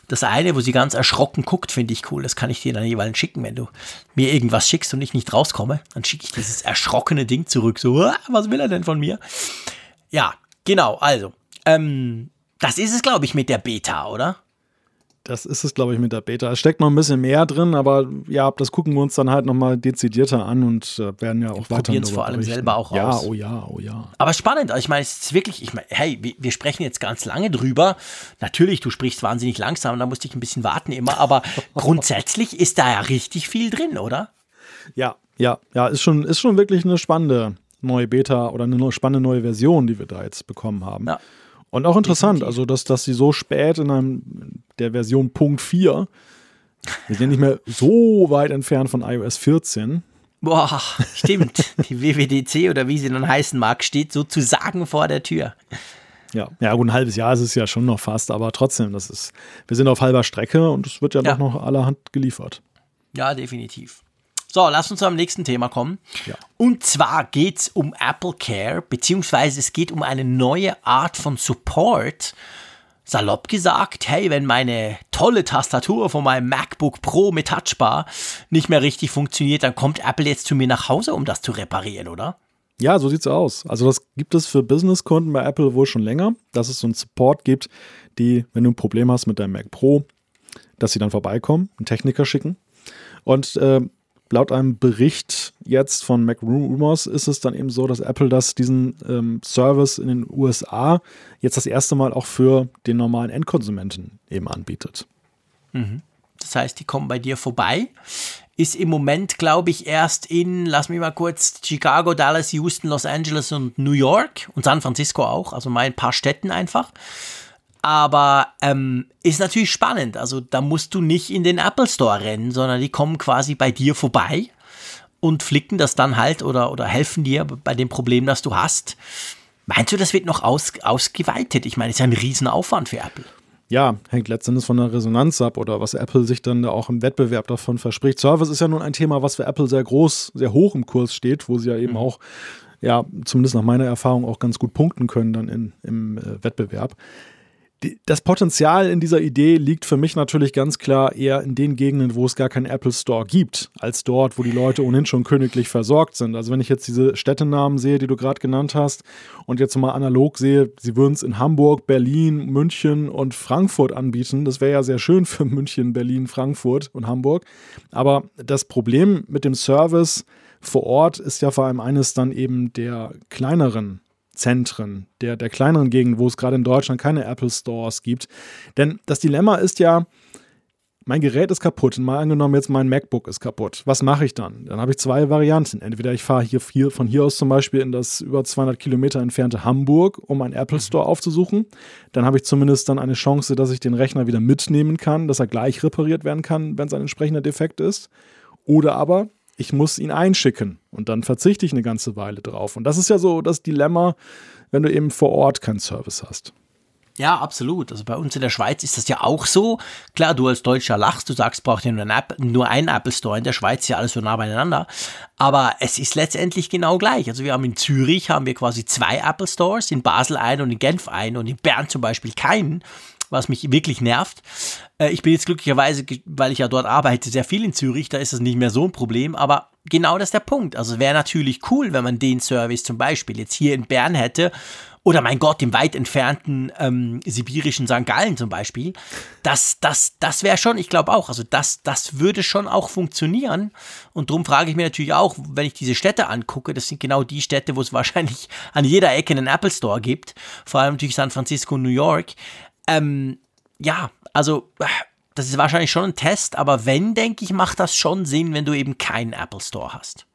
Das eine, wo sie ganz erschrocken guckt, finde ich cool. Das kann ich dir dann jeweils schicken, wenn du mir irgendwas schickst und ich nicht rauskomme. Dann schicke ich dieses erschrockene Ding zurück. So, was will er denn von mir? Ja, genau. Also, ähm, das ist es, glaube ich, mit der Beta, oder? Das ist es, glaube ich, mit der Beta. Es steckt noch ein bisschen mehr drin, aber ja, das gucken wir uns dann halt nochmal dezidierter an und äh, werden ja auch weiter. Probieren es vor allem berichten. selber auch ja, Oh ja, oh ja. Aber spannend. Also ich meine, es ist wirklich, ich meine, hey, wir, wir, sprechen jetzt ganz lange drüber. Natürlich, du sprichst wahnsinnig langsam, da musste ich ein bisschen warten immer, aber grundsätzlich ist da ja richtig viel drin, oder? Ja, ja, ja, ist schon, ist schon wirklich eine spannende neue Beta oder eine spannende neue Version, die wir da jetzt bekommen haben. Ja. Und auch interessant, Definitiv. also dass, dass sie so spät in einem, der Version Punkt 4, wir sind ja nicht mehr so weit entfernt von iOS 14. Boah, stimmt. Die WWDC oder wie sie dann heißen mag, steht sozusagen vor der Tür. Ja, ja, gut, ein halbes Jahr ist es ja schon noch fast, aber trotzdem, das ist, wir sind auf halber Strecke und es wird ja, ja. doch noch allerhand geliefert. Ja, definitiv. So, lass uns zum nächsten Thema kommen. Ja. Und zwar geht es um Apple Care, beziehungsweise es geht um eine neue Art von Support. Salopp gesagt, hey, wenn meine tolle Tastatur von meinem MacBook Pro mit Touchbar nicht mehr richtig funktioniert, dann kommt Apple jetzt zu mir nach Hause, um das zu reparieren, oder? Ja, so sieht's aus. Also das gibt es für Businesskunden bei Apple wohl schon länger, dass es so einen Support gibt, die, wenn du ein Problem hast mit deinem Mac Pro, dass sie dann vorbeikommen, einen Techniker schicken. Und äh, laut einem Bericht jetzt von Mac Rumors ist es dann eben so, dass Apple das diesen ähm, Service in den USA jetzt das erste Mal auch für den normalen Endkonsumenten eben anbietet. Mhm. Das heißt, die kommen bei dir vorbei. Ist im Moment, glaube ich, erst in, lass mich mal kurz, Chicago, Dallas, Houston, Los Angeles und New York und San Francisco auch, also mal ein paar Städten einfach. Aber ähm, ist natürlich spannend. Also da musst du nicht in den Apple Store rennen, sondern die kommen quasi bei dir vorbei und flicken das dann halt oder, oder helfen dir bei dem Problem, das du hast. Meinst du, das wird noch aus, ausgeweitet? Ich meine, es ist ja ein Riesenaufwand für Apple. Ja, hängt letztendlich von der Resonanz ab oder was Apple sich dann auch im Wettbewerb davon verspricht. Service ist ja nun ein Thema, was für Apple sehr groß, sehr hoch im Kurs steht, wo sie ja eben mhm. auch, ja, zumindest nach meiner Erfahrung auch ganz gut punkten können dann in, im äh, Wettbewerb das Potenzial in dieser Idee liegt für mich natürlich ganz klar eher in den Gegenden, wo es gar keinen Apple Store gibt, als dort, wo die Leute ohnehin schon königlich versorgt sind. Also wenn ich jetzt diese Städtenamen sehe, die du gerade genannt hast, und jetzt mal analog sehe, sie würden es in Hamburg, Berlin, München und Frankfurt anbieten. Das wäre ja sehr schön für München, Berlin, Frankfurt und Hamburg. Aber das Problem mit dem Service vor Ort ist ja vor allem eines dann eben der kleineren Zentren, der, der kleineren Gegend, wo es gerade in Deutschland keine Apple Stores gibt. Denn das Dilemma ist ja, mein Gerät ist kaputt. Mal angenommen, jetzt mein MacBook ist kaputt. Was mache ich dann? Dann habe ich zwei Varianten. Entweder ich fahre hier, hier, von hier aus zum Beispiel in das über 200 Kilometer entfernte Hamburg, um einen Apple Store aufzusuchen. Dann habe ich zumindest dann eine Chance, dass ich den Rechner wieder mitnehmen kann, dass er gleich repariert werden kann, wenn es ein entsprechender Defekt ist. Oder aber ich muss ihn einschicken und dann verzichte ich eine ganze Weile drauf. Und das ist ja so das Dilemma, wenn du eben vor Ort keinen Service hast. Ja, absolut. Also bei uns in der Schweiz ist das ja auch so. Klar, du als Deutscher lachst, du sagst, braucht ja nur, ein App, nur einen Apple Store. In der Schweiz ist ja alles so nah beieinander. Aber es ist letztendlich genau gleich. Also wir haben in Zürich haben wir quasi zwei Apple Stores, in Basel einen und in Genf einen und in Bern zum Beispiel keinen was mich wirklich nervt. Äh, ich bin jetzt glücklicherweise, weil ich ja dort arbeite, sehr viel in Zürich, da ist das nicht mehr so ein Problem, aber genau das ist der Punkt. Also wäre natürlich cool, wenn man den Service zum Beispiel jetzt hier in Bern hätte oder mein Gott, im weit entfernten ähm, sibirischen St. Gallen zum Beispiel. Das, das, das wäre schon, ich glaube auch, also das, das würde schon auch funktionieren. Und darum frage ich mir natürlich auch, wenn ich diese Städte angucke, das sind genau die Städte, wo es wahrscheinlich an jeder Ecke einen Apple Store gibt. Vor allem natürlich San Francisco und New York. Ähm, ja, also das ist wahrscheinlich schon ein Test, aber wenn, denke ich, macht das schon Sinn, wenn du eben keinen Apple Store hast.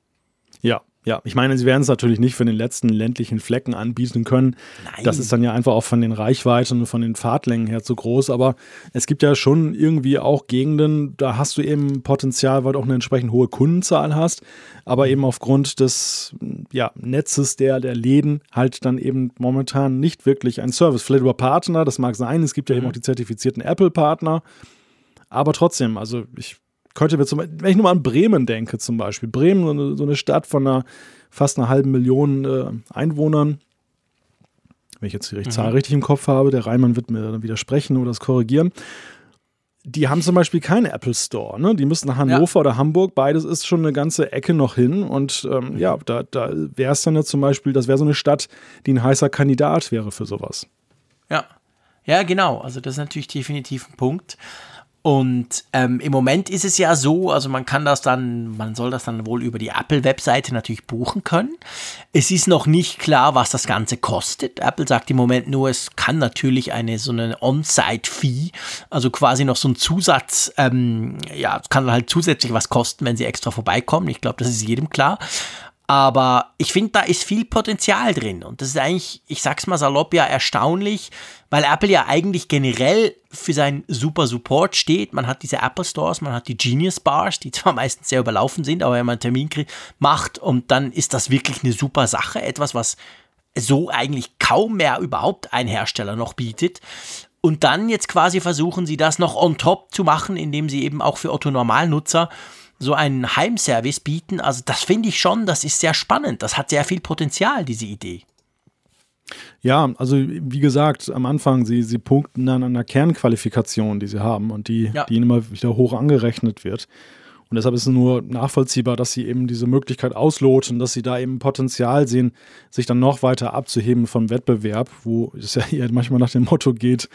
Ja, ich meine, sie werden es natürlich nicht für den letzten ländlichen Flecken anbieten können. Nein. Das ist dann ja einfach auch von den Reichweiten und von den Fahrtlängen her zu groß. Aber es gibt ja schon irgendwie auch Gegenden, da hast du eben Potenzial, weil du auch eine entsprechend hohe Kundenzahl hast. Aber eben aufgrund des ja, Netzes der, der Läden halt dann eben momentan nicht wirklich ein Service. Vielleicht über Partner, das mag sein. Es gibt ja mhm. eben auch die zertifizierten Apple-Partner. Aber trotzdem, also ich könnte mir zum wenn ich nur mal an Bremen denke, zum Beispiel. Bremen, so eine, so eine Stadt von einer, fast einer halben Million äh, Einwohnern. Wenn ich jetzt die mhm. Zahl richtig im Kopf habe, der Reimann wird mir dann widersprechen oder das korrigieren. Die haben zum Beispiel keinen Apple Store. Ne? Die müssen nach Hannover ja. oder Hamburg. Beides ist schon eine ganze Ecke noch hin. Und ähm, ja, da, da wäre es dann ja zum Beispiel, das wäre so eine Stadt, die ein heißer Kandidat wäre für sowas. Ja. Ja, genau. Also das ist natürlich definitiv ein Punkt. Und ähm, im Moment ist es ja so, also man kann das dann, man soll das dann wohl über die Apple-Webseite natürlich buchen können. Es ist noch nicht klar, was das Ganze kostet. Apple sagt im Moment nur, es kann natürlich eine so eine On-Site-Fee, also quasi noch so ein Zusatz, ähm, ja, es kann halt zusätzlich was kosten, wenn sie extra vorbeikommen. Ich glaube, das ist jedem klar. Aber ich finde, da ist viel Potenzial drin. Und das ist eigentlich, ich sag's mal salopp, ja erstaunlich, weil Apple ja eigentlich generell für seinen super Support steht. Man hat diese Apple Stores, man hat die Genius Bars, die zwar meistens sehr überlaufen sind, aber wenn man einen Termin macht und dann ist das wirklich eine super Sache. Etwas, was so eigentlich kaum mehr überhaupt ein Hersteller noch bietet. Und dann jetzt quasi versuchen sie das noch on top zu machen, indem sie eben auch für Otto Normalnutzer so einen Heimservice bieten. Also das finde ich schon, das ist sehr spannend. Das hat sehr viel Potenzial, diese Idee. Ja, also wie gesagt, am Anfang, sie, sie punkten dann an der Kernqualifikation, die sie haben und die, ja. die ihnen immer wieder hoch angerechnet wird. Und deshalb ist es nur nachvollziehbar, dass sie eben diese Möglichkeit ausloten, dass sie da eben Potenzial sehen, sich dann noch weiter abzuheben vom Wettbewerb, wo es ja eher manchmal nach dem Motto geht,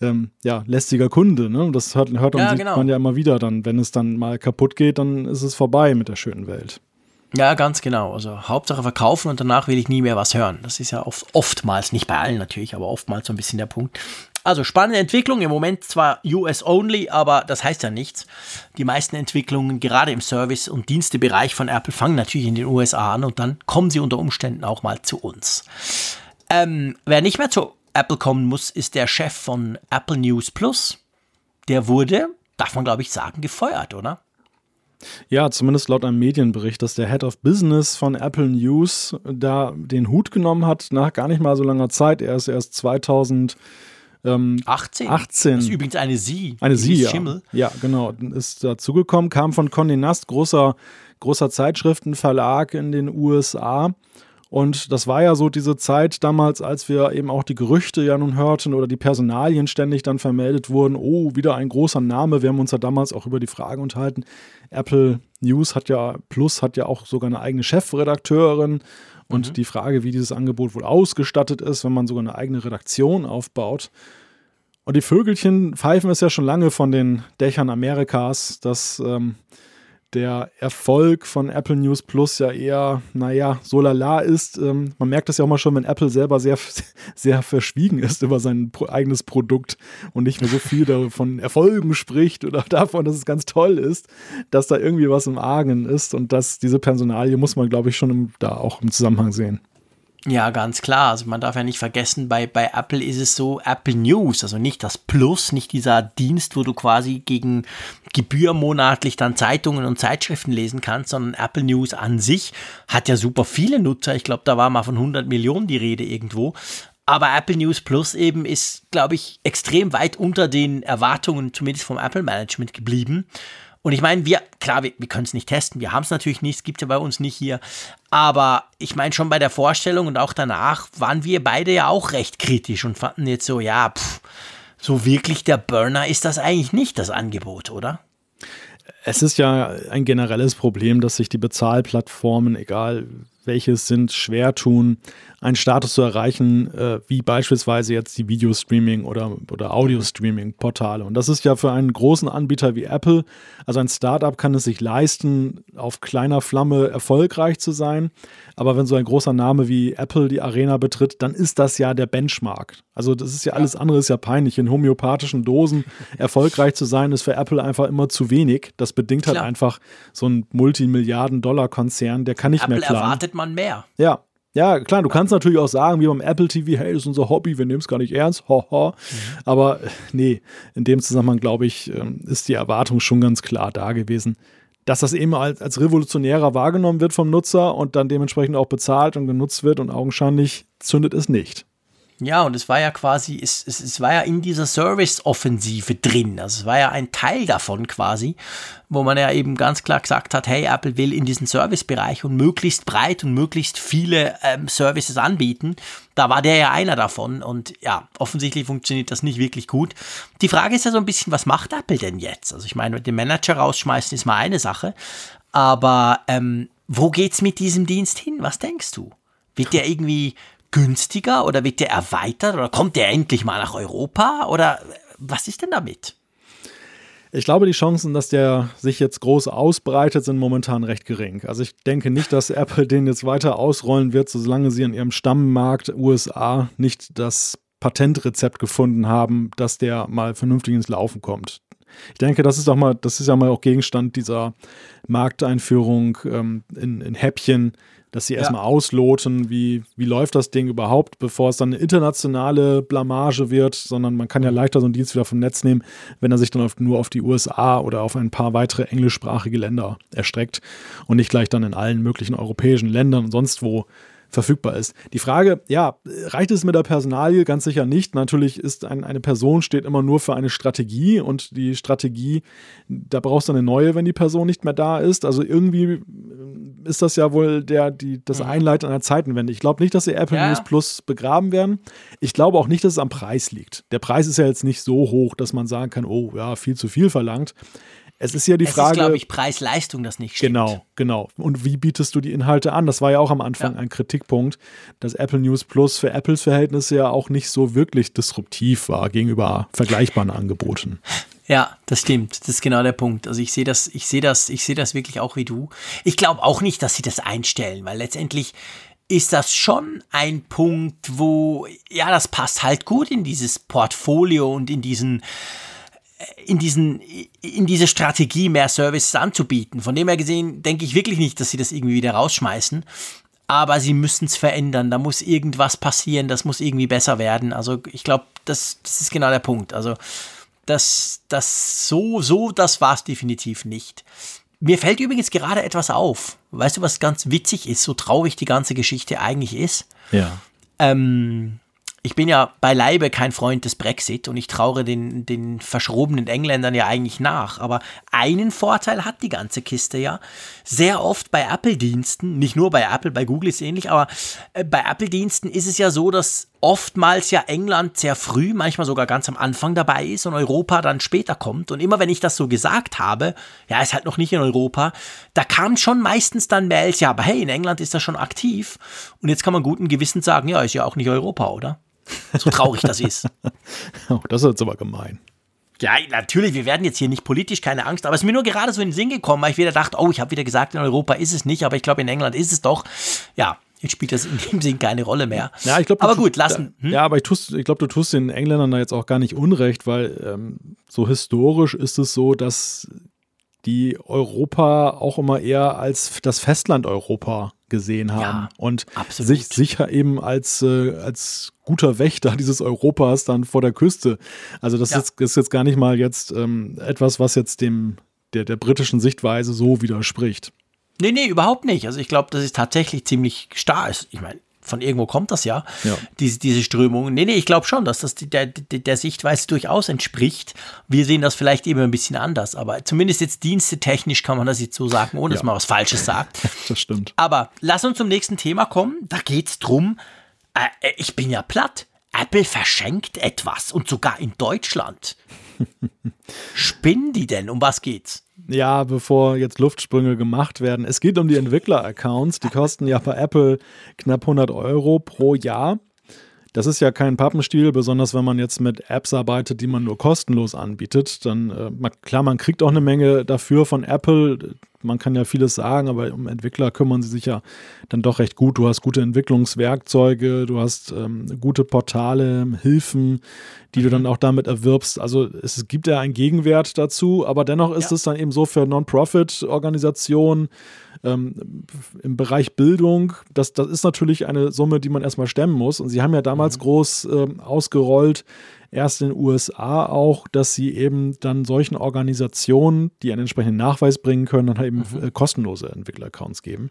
ähm, ja, lästiger Kunde. Ne? Das hört, hört und ja, sieht genau. man ja immer wieder dann. Wenn es dann mal kaputt geht, dann ist es vorbei mit der schönen Welt. Ja, ganz genau. Also Hauptsache verkaufen und danach will ich nie mehr was hören. Das ist ja oft, oftmals, nicht bei allen natürlich, aber oftmals so ein bisschen der Punkt. Also spannende Entwicklung, im Moment zwar US-only, aber das heißt ja nichts. Die meisten Entwicklungen, gerade im Service- und Dienstebereich von Apple, fangen natürlich in den USA an und dann kommen sie unter Umständen auch mal zu uns. Ähm, wer nicht mehr zu Apple kommen muss, ist der Chef von Apple News Plus. Der wurde, darf man glaube ich sagen, gefeuert, oder? Ja, zumindest laut einem Medienbericht, dass der Head of Business von Apple News da den Hut genommen hat nach gar nicht mal so langer Zeit. Er ist erst 2000 ähm, 18. 18. Das ist übrigens eine Sie. Eine Sie, ja. Schimmel. Ja, genau. Ist dazugekommen, kam von Condé Nast, großer, großer Zeitschriftenverlag in den USA. Und das war ja so diese Zeit damals, als wir eben auch die Gerüchte ja nun hörten oder die Personalien ständig dann vermeldet wurden. Oh, wieder ein großer Name. Wir haben uns ja damals auch über die Frage unterhalten. Apple News hat ja, Plus hat ja auch sogar eine eigene Chefredakteurin. Und mhm. die Frage, wie dieses Angebot wohl ausgestattet ist, wenn man sogar eine eigene Redaktion aufbaut. Und die Vögelchen pfeifen es ja schon lange von den Dächern Amerikas, dass ähm, der Erfolg von Apple News Plus ja eher, naja, so lala ist. Ähm, man merkt das ja auch mal schon, wenn Apple selber sehr, sehr verschwiegen ist über sein pro eigenes Produkt und nicht mehr so viel davon Erfolgen spricht oder davon, dass es ganz toll ist, dass da irgendwie was im Argen ist und dass diese Personalie muss man, glaube ich, schon im, da auch im Zusammenhang sehen. Ja, ganz klar. Also man darf ja nicht vergessen, bei, bei Apple ist es so, Apple News, also nicht das Plus, nicht dieser Dienst, wo du quasi gegen Gebühr monatlich dann Zeitungen und Zeitschriften lesen kannst, sondern Apple News an sich hat ja super viele Nutzer. Ich glaube, da war mal von 100 Millionen die Rede irgendwo. Aber Apple News Plus eben ist, glaube ich, extrem weit unter den Erwartungen, zumindest vom Apple Management geblieben. Und ich meine, wir, klar, wir, wir können es nicht testen, wir haben es natürlich nicht, es gibt ja bei uns nicht hier. Aber ich meine, schon bei der Vorstellung und auch danach waren wir beide ja auch recht kritisch und fanden jetzt so, ja, pff, so wirklich der Burner ist das eigentlich nicht, das Angebot, oder? Es ist ja ein generelles Problem, dass sich die Bezahlplattformen, egal welches sind, schwer tun, einen Status zu erreichen, äh, wie beispielsweise jetzt die Videostreaming- oder, oder Audio-Streaming-Portale. Und das ist ja für einen großen Anbieter wie Apple, also ein Startup kann es sich leisten, auf kleiner Flamme erfolgreich zu sein. Aber wenn so ein großer Name wie Apple die Arena betritt, dann ist das ja der Benchmark. Also das ist ja alles andere ist ja peinlich. In homöopathischen Dosen erfolgreich zu sein, ist für Apple einfach immer zu wenig. Das bedingt halt einfach so ein Multimilliarden-Dollar-Konzern, der kann nicht Apple mehr planen. Erwartet man mehr. Ja, ja, klar, du kannst natürlich auch sagen, wie beim Apple TV, hey, das ist unser Hobby, wir nehmen es gar nicht ernst, haha. Mhm. Aber äh, nee, in dem Zusammenhang, glaube ich, ähm, ist die Erwartung schon ganz klar da gewesen, dass das eben als, als revolutionärer wahrgenommen wird vom Nutzer und dann dementsprechend auch bezahlt und genutzt wird und augenscheinlich zündet es nicht. Ja, und es war ja quasi, es, es, es war ja in dieser Service-Offensive drin. Also es war ja ein Teil davon quasi, wo man ja eben ganz klar gesagt hat, hey, Apple will in diesen Service-Bereich und möglichst breit und möglichst viele ähm, Services anbieten. Da war der ja einer davon und ja, offensichtlich funktioniert das nicht wirklich gut. Die Frage ist ja so ein bisschen, was macht Apple denn jetzt? Also ich meine, den Manager rausschmeißen ist mal eine Sache, aber ähm, wo geht's mit diesem Dienst hin? Was denkst du? Wird der irgendwie günstiger oder wird der erweitert oder kommt der endlich mal nach Europa oder was ist denn damit? Ich glaube, die Chancen, dass der sich jetzt groß ausbreitet, sind momentan recht gering. Also ich denke nicht, dass Apple den jetzt weiter ausrollen wird, solange sie in ihrem Stammmarkt USA nicht das Patentrezept gefunden haben, dass der mal vernünftig ins Laufen kommt. Ich denke, das ist auch mal, das ist ja mal auch Gegenstand dieser Markteinführung ähm, in, in Häppchen, dass sie erstmal ja. ausloten, wie, wie läuft das Ding überhaupt, bevor es dann eine internationale Blamage wird, sondern man kann ja leichter so einen Dienst wieder vom Netz nehmen, wenn er sich dann auf, nur auf die USA oder auf ein paar weitere englischsprachige Länder erstreckt und nicht gleich dann in allen möglichen europäischen Ländern und sonst wo verfügbar ist. Die Frage, ja, reicht es mit der Personalie? Ganz sicher nicht. Natürlich ist ein, eine Person steht immer nur für eine Strategie und die Strategie, da brauchst du eine neue, wenn die Person nicht mehr da ist. Also irgendwie äh, ist das ja wohl der, die, das mhm. Einleiten einer Zeitenwende. Ich glaube nicht, dass sie Apple ja. News Plus begraben werden. Ich glaube auch nicht, dass es am Preis liegt. Der Preis ist ja jetzt nicht so hoch, dass man sagen kann, oh ja, viel zu viel verlangt. Es ist ja die es Frage. Es ist, glaube ich, Preis-Leistung, das nicht stimmt. Genau, genau. Und wie bietest du die Inhalte an? Das war ja auch am Anfang ja. ein Kritikpunkt, dass Apple News Plus für Apples Verhältnisse ja auch nicht so wirklich disruptiv war gegenüber vergleichbaren Angeboten. Ja, das stimmt. Das ist genau der Punkt. Also ich sehe das, ich sehe das, ich sehe das wirklich auch wie du. Ich glaube auch nicht, dass sie das einstellen, weil letztendlich ist das schon ein Punkt, wo, ja, das passt halt gut in dieses Portfolio und in diesen, in, diesen, in diese Strategie mehr Services anzubieten. Von dem her gesehen denke ich wirklich nicht, dass sie das irgendwie wieder rausschmeißen. Aber sie müssen es verändern. Da muss irgendwas passieren. Das muss irgendwie besser werden. Also ich glaube, das, das ist genau der Punkt. Also das, das so, so, das war es definitiv nicht. Mir fällt übrigens gerade etwas auf. Weißt du, was ganz witzig ist, so traurig die ganze Geschichte eigentlich ist? Ja. Ähm, ich bin ja beileibe kein Freund des Brexit und ich traure den, den verschrobenen Engländern ja eigentlich nach. Aber einen Vorteil hat die ganze Kiste ja. Sehr oft bei Apple-Diensten, nicht nur bei Apple, bei Google ist es ähnlich, aber äh, bei Apple-Diensten ist es ja so, dass oftmals ja England sehr früh, manchmal sogar ganz am Anfang dabei ist und Europa dann später kommt. Und immer wenn ich das so gesagt habe, ja, ist halt noch nicht in Europa, da kam schon meistens dann Mails, ja, aber hey, in England ist das schon aktiv. Und jetzt kann man guten Gewissens sagen, ja, ist ja auch nicht Europa, oder? So traurig das ist. oh, das ist jetzt aber gemein. Ja, natürlich, wir werden jetzt hier nicht politisch, keine Angst, aber es ist mir nur gerade so in den Sinn gekommen, weil ich wieder dachte, oh, ich habe wieder gesagt, in Europa ist es nicht, aber ich glaube, in England ist es doch. Ja, Jetzt spielt das in dem Sinn keine Rolle mehr. Ja, ich glaub, aber gut, lassen. Hm? Ja, aber ich, ich glaube, du tust den Engländern da jetzt auch gar nicht unrecht, weil ähm, so historisch ist es so, dass die Europa auch immer eher als das Festland Europa gesehen haben ja, und absolut. sich sicher eben als, äh, als guter Wächter dieses Europas dann vor der Küste. Also das ja. ist, ist, jetzt gar nicht mal jetzt ähm, etwas, was jetzt dem der, der britischen Sichtweise so widerspricht. Nee, nee, überhaupt nicht. Also ich glaube, das ist tatsächlich ziemlich starr. Ich meine, von irgendwo kommt das ja, Ja. Diese, diese Strömung. Nee, nee, ich glaube schon, dass das der, der, der Sichtweise durchaus entspricht. Wir sehen das vielleicht eben ein bisschen anders, aber zumindest jetzt dienstetechnisch kann man das jetzt so sagen, ohne dass Ja. man was Falsches sagt. Das stimmt. Aber lass uns zum nächsten Thema kommen. Da geht es drum, äh, äh, ich bin ja platt. Apple verschenkt etwas und sogar in Deutschland. Spinnen die denn? Um was geht's? Ja, bevor jetzt Luftsprünge gemacht werden. Es geht um die Entwickler-Accounts. Die kosten ja bei Apple knapp 100 Euro pro Jahr. Das ist ja kein Pappenstiel, besonders wenn man jetzt mit Apps arbeitet, die man nur kostenlos anbietet. Dann, äh, man, klar, man kriegt auch eine Menge dafür von Apple. Man kann ja vieles sagen, aber um Entwickler kümmern sie sich ja dann doch recht gut. Du hast gute Entwicklungswerkzeuge, du hast ähm, gute Portale, Hilfen, die du dann auch damit erwirbst. Also es gibt ja einen Gegenwert dazu, aber dennoch ist Ja. es dann eben so für Non-Profit-Organisationen ähm, im Bereich Bildung, das, das ist natürlich eine Summe, die man erstmal stemmen muss. Und sie haben ja damals groß ähm, ausgerollt, erst in den USA auch, dass sie eben dann solchen Organisationen, die einen entsprechenden Nachweis bringen können, dann eben äh, kostenlose Entwickler-Accounts geben.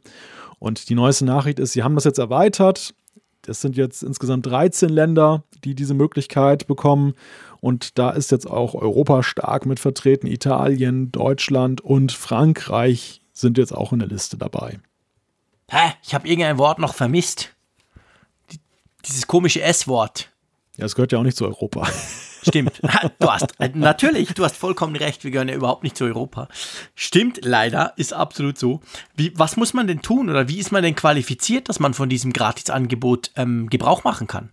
Und die neueste Nachricht ist, sie haben das jetzt erweitert. Es sind jetzt insgesamt 13 Länder, die diese Möglichkeit bekommen. Und da ist jetzt auch Europa stark mit vertreten. Italien, Deutschland und Frankreich sind jetzt auch in der Liste dabei. Hä? Ich habe irgendein Wort noch vermisst. Die, dieses komische S-Wort. Ja, es gehört ja auch nicht zu Europa. Stimmt. Du hast, äh, natürlich, du hast vollkommen recht, wir gehören ja überhaupt nicht zu Europa. Stimmt, leider, ist absolut so. Wie, was muss man denn tun oder wie ist man denn qualifiziert, dass man von diesem Gratisangebot ähm, Gebrauch machen kann?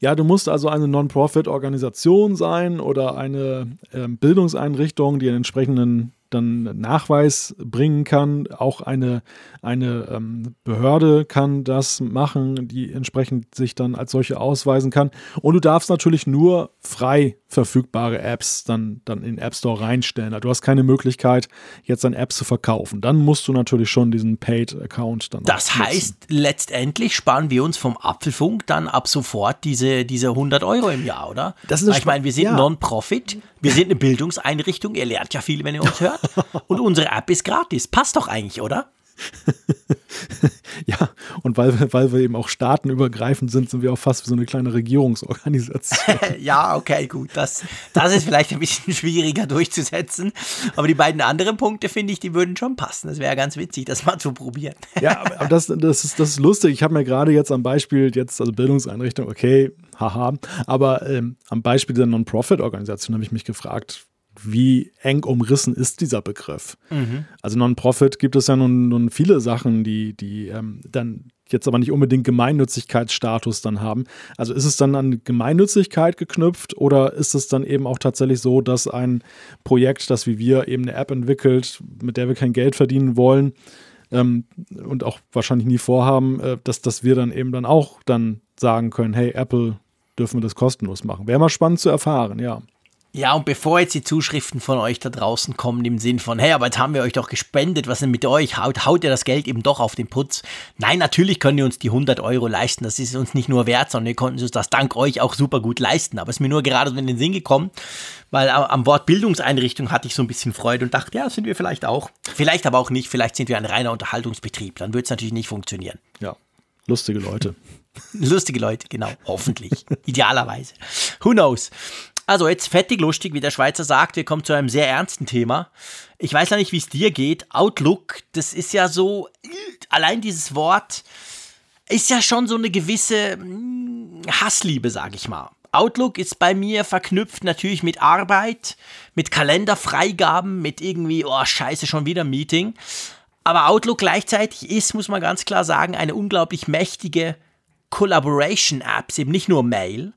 Ja, du musst also eine Non-Profit-Organisation sein oder eine ähm, Bildungseinrichtung, die einen entsprechenden dann Nachweis bringen kann. Auch eine, eine ähm, Behörde kann das machen, die entsprechend sich dann als solche ausweisen kann. Und du darfst natürlich nur frei verfügbare Apps dann, dann in den App Store reinstellen. Also Du hast keine Möglichkeit, jetzt dann Apps zu verkaufen. Dann musst du natürlich schon diesen Paid-Account dann Das heißt, letztendlich sparen wir uns vom Apfelfunk dann ab sofort diese, diese 100 Euro im Jahr, oder? Das ist ich meine, wir sind ja. Non-Profit, wir sind eine Bildungseinrichtung, ihr lernt ja viel, wenn ihr uns hört. Und unsere App ist gratis. Passt doch eigentlich, oder? Ja, und weil, wir- weil wir eben auch staatenübergreifend sind, sind wir auch fast wie so eine kleine Regierungsorganisation. Ja, okay, gut. Das, das ist vielleicht ein bisschen schwieriger durchzusetzen. Aber die beiden anderen Punkte, finde ich, die würden schon passen. Das wäre ganz witzig, das mal zu probieren. ja, aber aber das, das, ist, das ist lustig. Ich habe mir gerade jetzt am Beispiel, jetzt, also Bildungseinrichtung, okay, haha, aber ähm, am Beispiel der Non-Profit-Organisation habe ich mich gefragt, wie eng umrissen ist dieser Begriff? Also Non-Profit gibt es ja nun, nun viele Sachen, die, die ähm, dann jetzt aber nicht unbedingt Gemeinnützigkeitsstatus dann haben. Also ist es dann an Gemeinnützigkeit geknüpft oder ist es dann eben auch tatsächlich so, dass ein Projekt, das wie wir eben eine App entwickelt, mit der wir kein Geld verdienen wollen ähm, und auch wahrscheinlich nie vorhaben, äh, dass, dass wir dann eben dann auch dann sagen können, hey Apple, dürfen wir das kostenlos machen. Wäre mal spannend zu erfahren, ja. Ja, und bevor jetzt die Zuschriften von euch da draußen kommen im Sinn von, hey, aber jetzt haben wir euch doch gespendet, was denn mit euch? Haut, haut ihr das Geld eben doch auf den Putz? Nein, natürlich können wir uns die 100 Euro leisten. Das ist uns nicht nur wert, sondern wir konnten uns das dank euch auch super gut leisten. Aber es ist mir nur gerade so in den Sinn gekommen, weil am- am Wort Bildungseinrichtung hatte ich so ein bisschen Freude und dachte, ja, sind wir vielleicht auch. Vielleicht aber auch nicht. Vielleicht sind wir ein reiner Unterhaltungsbetrieb. Dann wird es natürlich nicht funktionieren. Ja, lustige Leute. Lustige Leute, genau. Hoffentlich. Idealerweise. Who knows? Also jetzt fettig lustig, wie der Schweizer sagt. Wir kommen zu einem sehr ernsten Thema. Ich weiß ja nicht, wie es dir geht. Outlook, das ist ja so, allein dieses Wort ist ja schon so eine gewisse mm, Hassliebe, sag ich mal. Outlook ist bei mir verknüpft natürlich mit Arbeit, mit Kalenderfreigaben, mit irgendwie, oh scheiße, schon wieder Meeting. Aber Outlook gleichzeitig ist, muss man ganz klar sagen, eine unglaublich mächtige Collaboration-Apps, eben nicht nur Mail.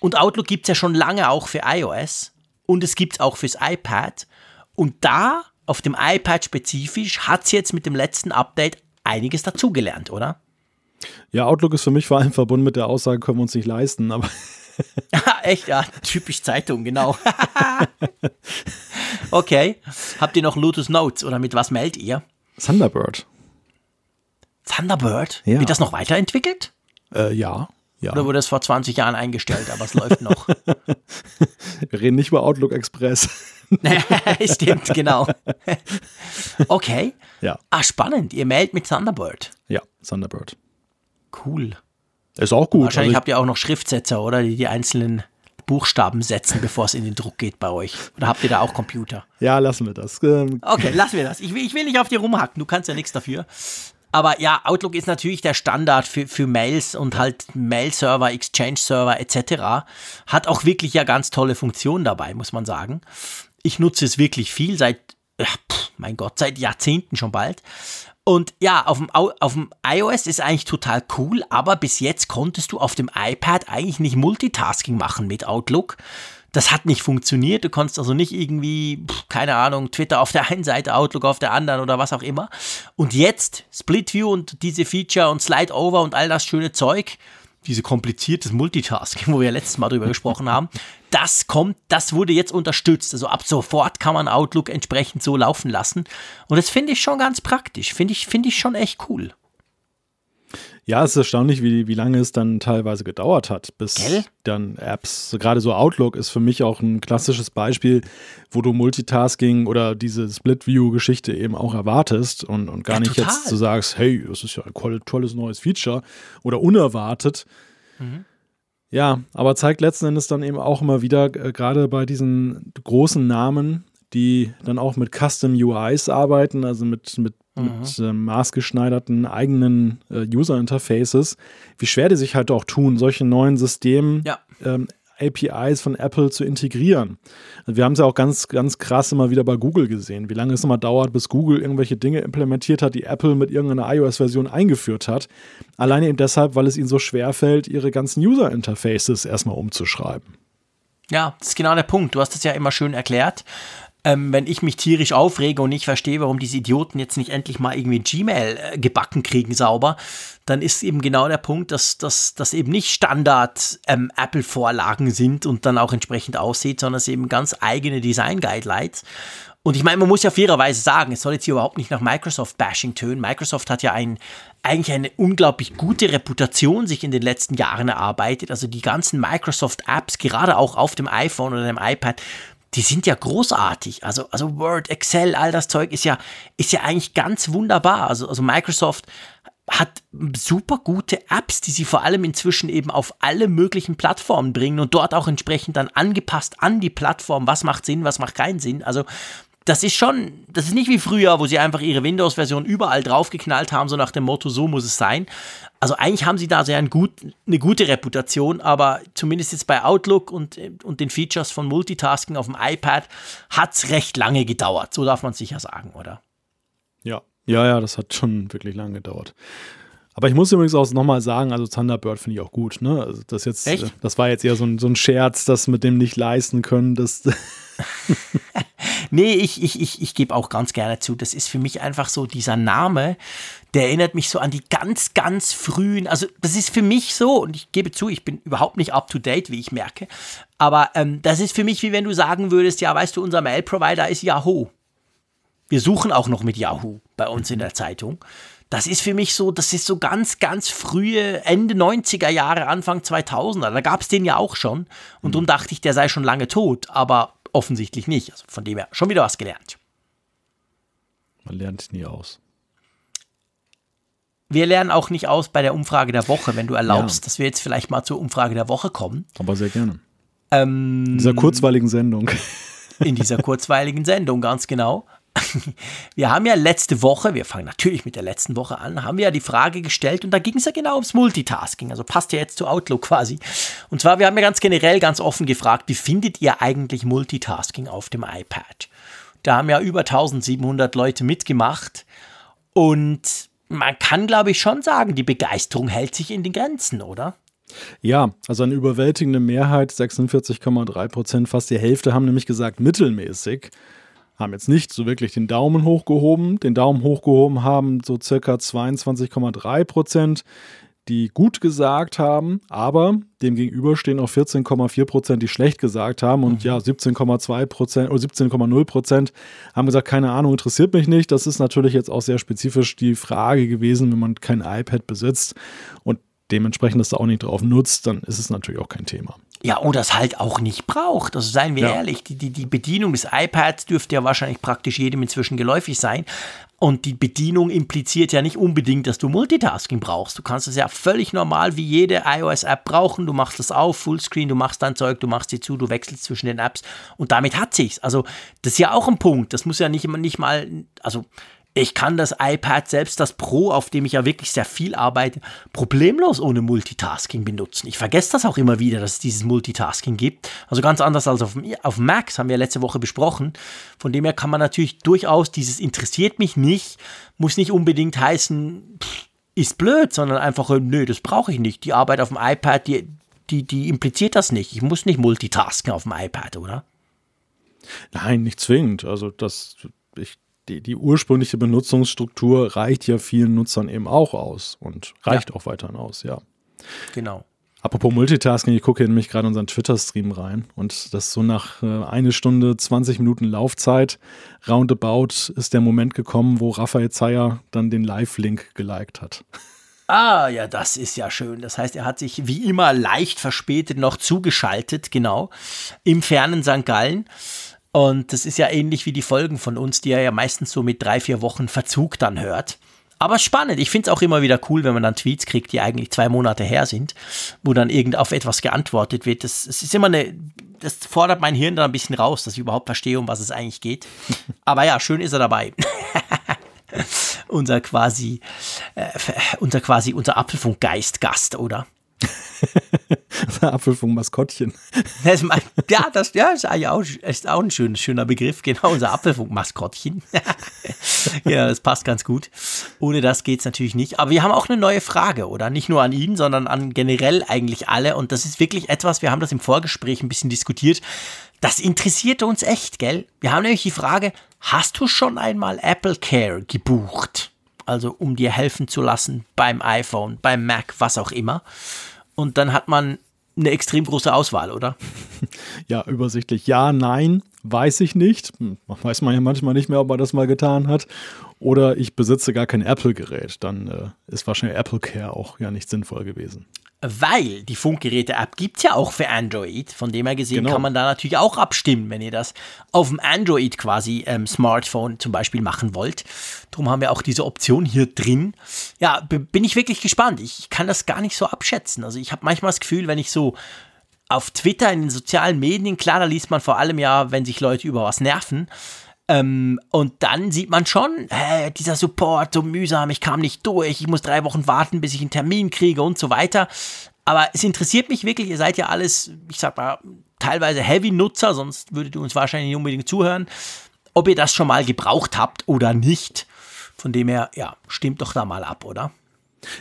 Und Outlook gibt es ja schon lange auch für iOS und es gibt es auch fürs iPad. Und da, auf dem iPad spezifisch, hat es jetzt mit dem letzten Update einiges dazugelernt, oder? Ja, Outlook ist für mich vor allem verbunden mit der Aussage, können wir uns nicht leisten, aber Echt, ja, typisch Zeitung, genau. okay. Habt ihr noch Lotus Notes oder mit was meldet ihr? Thunderbird. Thunderbird? Ja. Wird das noch weiterentwickelt? Äh, ja, ja. Oder wurde es vor 20 Jahren eingestellt, aber es läuft noch? Wir reden nicht über Outlook Express. Stimmt, genau. Okay. ja, Ah, spannend. Ihr meldet mit Thunderbird. ja, Thunderbird. Cool. Ist auch gut. Wahrscheinlich Also habt ihr auch noch Schriftsetzer, oder? Die die einzelnen Buchstaben setzen, bevor es in den Druck geht bei euch. Oder habt ihr da auch Computer? ja, lassen wir das. Ähm, Okay, lassen wir das. Ich will, ich will nicht auf dir rumhacken, du kannst ja nichts dafür. Aber ja, Outlook ist natürlich der Standard für, für Mails und halt Mail-Server, Exchange-Server etc. Hat auch wirklich ja ganz tolle Funktionen dabei, muss man sagen. Ich nutze es wirklich viel, seit, pff, mein Gott, seit Jahrzehnten schon bald. Und ja, auf dem, Au- auf dem iOS ist eigentlich total cool, aber bis jetzt konntest du auf dem iPad eigentlich nicht Multitasking machen mit Outlook. Das hat nicht funktioniert. Du konntest also nicht irgendwie, keine Ahnung, Twitter auf der einen Seite, Outlook auf der anderen oder was auch immer. Und jetzt Split View und diese Feature und Slide Over und all das schöne Zeug, diese kompliziertes Multitasking, wo wir letztes Mal drüber gesprochen haben, das kommt, das wurde jetzt unterstützt. Also ab sofort kann man Outlook entsprechend so laufen lassen. Und das finde ich schon ganz praktisch. Finde ich, finde ich schon echt cool. Ja, es ist erstaunlich, wie, wie lange es dann teilweise gedauert hat, bis Gell? dann Apps, so gerade so Outlook ist für mich auch ein klassisches Beispiel, wo du Multitasking oder diese Split-View-Geschichte eben auch erwartest und, und gar Ja, nicht total. jetzt zu sagst, hey, das ist ja ein toll- tolles neues Feature oder unerwartet. Mhm. Ja, aber zeigt letzten Endes dann eben auch immer wieder, äh, gerade bei diesen großen Namen, die dann auch mit Custom UIs arbeiten, also mit, mit. Mit äh, maßgeschneiderten eigenen äh, User-Interfaces, wie schwer die sich halt auch tun, solche neuen Systemen, Ja. ähm, APIs von Apple zu integrieren. Also wir haben es ja auch ganz, ganz krass immer wieder bei Google gesehen, wie lange es immer dauert, bis Google irgendwelche Dinge implementiert hat, die Apple mit irgendeiner iOS-Version eingeführt hat. Alleine eben deshalb, weil es ihnen so schwer fällt, ihre ganzen User-Interfaces erstmal umzuschreiben. Ja, das ist genau der Punkt. Du hast es ja immer schön erklärt. Ähm, wenn ich mich tierisch aufrege und nicht verstehe, warum diese Idioten jetzt nicht endlich mal irgendwie Gmail äh, gebacken kriegen sauber, dann ist eben genau der Punkt, dass das eben nicht Standard ähm, sind und dann auch entsprechend aussieht, sondern es eben ganz eigene Design-Guidelines. Und ich meine, man muss ja fairerweise sagen, es soll jetzt hier überhaupt nicht nach Microsoft-Bashing tönen. Microsoft hat ja ein, eigentlich eine unglaublich gute Reputation sich in den letzten Jahren erarbeitet. Also die ganzen Microsoft-Apps, gerade auch auf dem iPhone oder dem iPad, die sind ja großartig. Also, also Word, Excel, all das Zeug ist ja, ist ja eigentlich ganz wunderbar. Also, also Microsoft hat super gute Apps, die sie vor allem inzwischen eben auf alle möglichen Plattformen bringen und dort auch entsprechend dann angepasst an die Plattform, was macht Sinn, was macht keinen Sinn. Also das ist schon, das ist nicht wie früher, wo sie einfach ihre Windows-Version überall draufgeknallt haben, so nach dem Motto, so muss es sein. Also eigentlich haben sie da sehr ein gut, eine gute Reputation, aber zumindest jetzt bei Outlook und, und den Features von Multitasking auf dem iPad hat es recht lange gedauert. So darf man sicher sagen, oder? Ja. Ja, ja, das hat schon wirklich lange gedauert. Aber ich muss übrigens auch nochmal sagen, also Thunderbird finde ich auch gut. Ne? Also das jetzt, Echt? äh, das war jetzt eher so ein, so ein Scherz, das mit dem nicht leisten können. Das, Nee, ich, ich, ich, ich gebe auch ganz gerne zu. Das ist für mich einfach so dieser Name, der erinnert mich so an die ganz, ganz frühen. Also, das ist für mich so, und ich gebe zu, ich bin überhaupt nicht up to date, wie ich merke. Aber ähm, das ist für mich, wie wenn du sagen würdest: Ja, weißt du, unser Mail-Provider ist Yahoo. Wir suchen auch noch mit Yahoo bei uns in der Zeitung. Das ist für mich so, das ist so ganz, ganz frühe, Ende 90er Jahre, Anfang 2000er. Da gab es den ja auch schon. Und darum dachte ich, der sei schon lange tot. Aber offensichtlich nicht. Also von dem her schon wieder was gelernt. man lernt nie aus. Wir lernen auch nicht aus bei der Umfrage der Woche, wenn du erlaubst, Ja. dass wir jetzt vielleicht mal zur Umfrage der Woche kommen. Aber sehr gerne. Ähm, In dieser kurzweiligen Sendung. in dieser kurzweiligen Sendung, ganz genau. Wir haben ja letzte Woche, wir fangen natürlich mit der letzten Woche an, haben wir ja die Frage gestellt und da ging es ja genau ums Multitasking, also passt ja jetzt zu Outlook quasi. Und zwar, wir haben ja ganz generell ganz offen gefragt, wie findet ihr eigentlich Multitasking auf dem iPad? Da haben ja über 1700 Leute mitgemacht und man kann, glaube ich, schon sagen, die Begeisterung hält sich in den Grenzen, oder? Ja, also eine überwältigende Mehrheit, 46,3 Prozent, fast die Hälfte haben nämlich gesagt mittelmäßig. Haben jetzt nicht so wirklich den Daumen hochgehoben. Den Daumen hochgehoben haben so circa 22,3 Prozent, die gut gesagt haben, aber dem gegenüber stehen auch 14,4 Prozent, die schlecht gesagt haben und ja, 17,2 Prozent oder 17,0 Prozent haben gesagt, keine Ahnung, interessiert mich nicht. Das ist natürlich jetzt auch sehr spezifisch die Frage gewesen, wenn man kein iPad besitzt und dementsprechend das da auch nicht drauf nutzt, dann ist es natürlich auch kein Thema. Ja, oder es halt auch nicht braucht. Also seien wir Ja. ehrlich, die, die, die Bedienung des iPads dürfte ja wahrscheinlich praktisch jedem inzwischen geläufig sein. Und die Bedienung impliziert ja nicht unbedingt, dass du Multitasking brauchst. Du kannst es ja völlig normal wie jede iOS-App brauchen. Du machst das auf, Fullscreen, du machst dein Zeug, du machst sie zu, du wechselst zwischen den Apps und damit hat sich's. Also, das ist ja auch ein Punkt. Das muss ja nicht, immer- nicht mal, also ich kann das iPad, selbst das Pro, auf dem ich ja wirklich sehr viel arbeite, problemlos ohne Multitasking benutzen. Ich vergesse das auch immer wieder, dass es dieses Multitasking gibt. Also ganz anders als auf, auf das haben wir letzte Woche besprochen. Von dem her kann man natürlich durchaus dieses interessiert mich nicht, muss nicht unbedingt heißen, pff, ist blöd, sondern einfach, nö, das brauche ich nicht. Die Arbeit auf dem iPad, die, die, die impliziert das nicht. Ich muss nicht multitasken auf dem iPad, oder? Nein, nicht zwingend. Also das, ich, die, die ursprüngliche Benutzungsstruktur reicht ja vielen Nutzern eben auch aus und reicht auch weiterhin aus, ja. Genau. Apropos Multitasking, ich gucke nämlich gerade unseren Twitter-Stream rein und das so nach äh, eine Stunde 20 Minuten Laufzeit roundabout ist der Moment gekommen, wo Raphael Zeyer dann den Live-Link geliked hat. Ah, ja, das ist ja schön. Das heißt, er hat sich wie immer leicht verspätet noch zugeschaltet, genau, im fernen St. Gallen. Und das ist ja ähnlich wie die Folgen von uns, die er ja meistens so mit drei, vier Wochen Verzug dann hört. Aber spannend. Ich finde es auch immer wieder cool, wenn man dann Tweets kriegt, die eigentlich zwei Monate her sind, wo dann irgend auf etwas geantwortet wird. Das, das ist immer eine, das fordert mein Hirn dann ein bisschen raus, dass ich überhaupt verstehe, um was es eigentlich geht. Aber ja, schön ist er dabei. unser quasi, äh, unser quasi, unser Apfelfunkgeist-Gast, oder? Apfelfunk-Maskottchen. Das, mein- ja, das ja, ist auch, ist auch ein schön, schöner Begriff, genau, unser Apfelfunk-Maskottchen. ja, das passt ganz gut. Ohne das geht's natürlich nicht. Aber wir haben auch eine neue Frage, oder? Nicht nur an ihn, sondern an generell eigentlich alle. Und das ist wirklich etwas, wir haben das im Vorgespräch ein bisschen diskutiert. Das interessiert uns echt, gell? Wir haben nämlich die Frage, hast du schon einmal Apple Care gebucht? Also um dir helfen zu lassen beim iPhone, beim Mac, was auch immer. Und dann hat man eine extrem große Auswahl, oder? Ja, übersichtlich. Ja, nein, weiß ich nicht. Hm, Weiß man ja manchmal nicht mehr, ob man das mal getan hat. Oder ich besitze gar kein Apple-Gerät. Dann äh, ist wahrscheinlich Apple Care auch ja nicht sinnvoll gewesen. Weil die Funkgeräte-App gibt es ja auch für Android. Von dem her gesehen Genau. kann man da natürlich auch abstimmen, wenn ihr das auf dem Android quasi ähm, Smartphone zum Beispiel machen wollt. Darum haben wir auch diese Option hier drin. Ja, bin ich wirklich gespannt. Ich kann das gar nicht so abschätzen. Also ich habe manchmal das Gefühl, wenn ich so auf Twitter, in den sozialen Medien, klar, da liest man vor allem ja, wenn sich Leute über was nerven. Ähm, und dann sieht man schon, hä, dieser Support so mühsam, ich kam nicht durch, ich muss drei Wochen warten, bis ich einen Termin kriege und so weiter. Aber es interessiert mich wirklich, ihr seid ja alles, ich sag mal, teilweise Heavy-Nutzer, sonst würdet ihr uns wahrscheinlich nicht unbedingt zuhören, ob ihr das schon mal gebraucht habt oder nicht. Von dem her, ja, stimmt doch da mal ab, oder?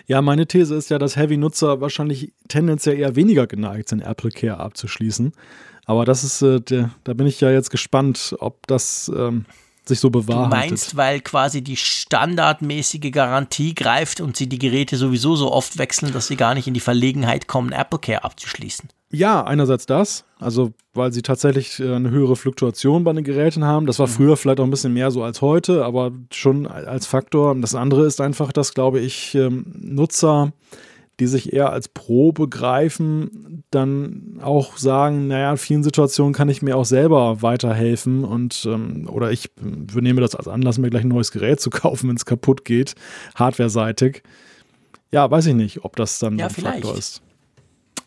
Ja, meine These ist ja, dass Heavy-Nutzer wahrscheinlich tendenziell eher weniger geneigt sind, Apple Care abzuschließen. Aber das ist, äh, der, da bin ich ja jetzt gespannt, ob das ähm, sich so Du bewahrheitet. meinst, weil quasi die standardmäßige Garantie greift und sie die Geräte sowieso so oft wechseln, dass sie gar nicht in die Verlegenheit kommen, Apple Care abzuschließen. Ja, einerseits das, also weil sie tatsächlich äh, eine höhere Fluktuation bei den Geräten haben. Das war früher vielleicht auch ein bisschen mehr so als heute, aber schon als Faktor. Das andere ist einfach, dass, glaube ich, ähm, Nutzer, die sich eher als Pro begreifen, dann auch sagen, naja, in vielen Situationen kann ich mir auch selber weiterhelfen und ähm, oder ich äh, nehme das als Anlass, mir gleich ein neues Gerät zu kaufen, wenn es kaputt geht, hardware-seitig. Ja, weiß ich nicht, ob das dann Ja, ein Faktor vielleicht. ist.